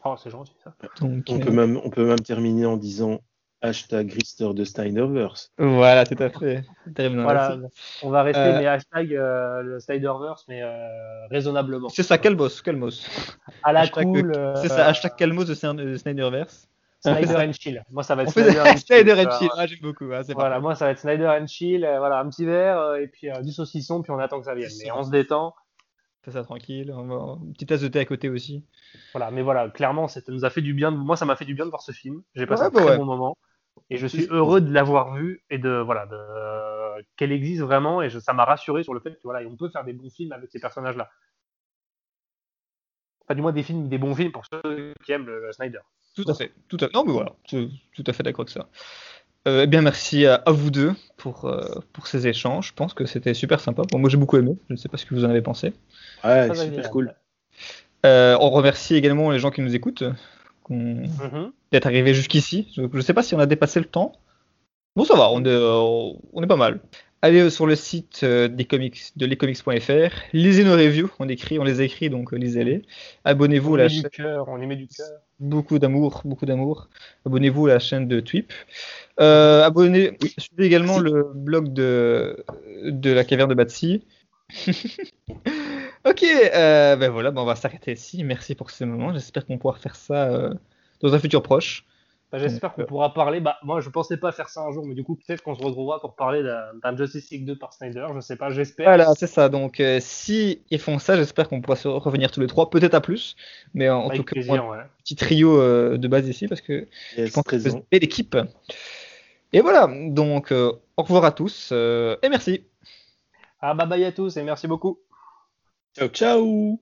Oh, c'est gentil ça. on, peut euh, même, on peut même terminer en disant hashtag Rister de Snyderverse. Voilà, tout à fait. voilà, on va rester, euh, mais hashtag euh, le Snyderverse, mais raisonnablement. C'est ça, Calmos, Calmos. À la cool. c'est ça, hashtag Calmos de Snyderverse. Snyder and Chill. Moi, ça va être Snyder, and Snyder and Chill. Ah, j'aime beaucoup. Ah, voilà, moi, ça va être Snyder and Chill. voilà, un petit verre et puis du saucisson, puis on attend que ça vienne. Mais on se détend. Fais ça tranquille. Une petite tasse de thé à côté aussi. Voilà, mais voilà, clairement, ça nous a fait du bien. Moi, ça m'a fait du bien de voir ce film. J'ai passé un bah très bon moment. Et je suis heureux de l'avoir vu et de voilà de qu'elle existe vraiment et ça m'a rassuré sur le fait que voilà on peut faire des bons films avec ces personnages là. Pas du moins des films, des bons films pour ceux qui aiment le, Snyder. Tout à fait, tout à Non mais voilà, tout, à fait d'accord avec ça. Euh, eh bien merci à, vous deux pour euh, pour ces échanges. Je pense que c'était super sympa. Bon, moi j'ai beaucoup aimé. Je ne sais pas ce que vous en avez pensé. Ouais, super cool. Euh, on remercie également les gens qui nous écoutent, mhm. d'être arrivés jusqu'ici. Je ne sais pas si on a dépassé le temps. Bon, ça va, on est, euh, on est pas mal. Allez sur le site des comics, de lescomics.fr, lisez nos reviews, on écrit, on les écrit, donc lisez-les. Abonnez-vous à la chaîne. on les met du cœur. Beaucoup d'amour, beaucoup d'amour. Abonnez-vous à la chaîne de Twip. Abonnez, suivez également le blog de, de la caverne de Batsy. Ok, euh, ben voilà, ben on va s'arrêter ici. Merci pour ce moment. J'espère qu'on pourra faire ça euh, dans un futur proche. Bah, j'espère qu'on euh, pourra parler. Bah, moi, je pensais pas faire ça un jour, mais du coup, peut-être qu'on se retrouvera pour parler d'un Justice League 2 par Snyder. Je sais pas, j'espère. Voilà, c'est ça. Donc, si ils font ça, j'espère qu'on pourra se revenir tous les trois, peut-être à plus. Mais en tout cas, petit trio de base ici, parce que je pense que c'est l'équipe. Et voilà, donc au revoir à tous et merci. Ah, bye bye à tous et merci beaucoup. Ciao, ciao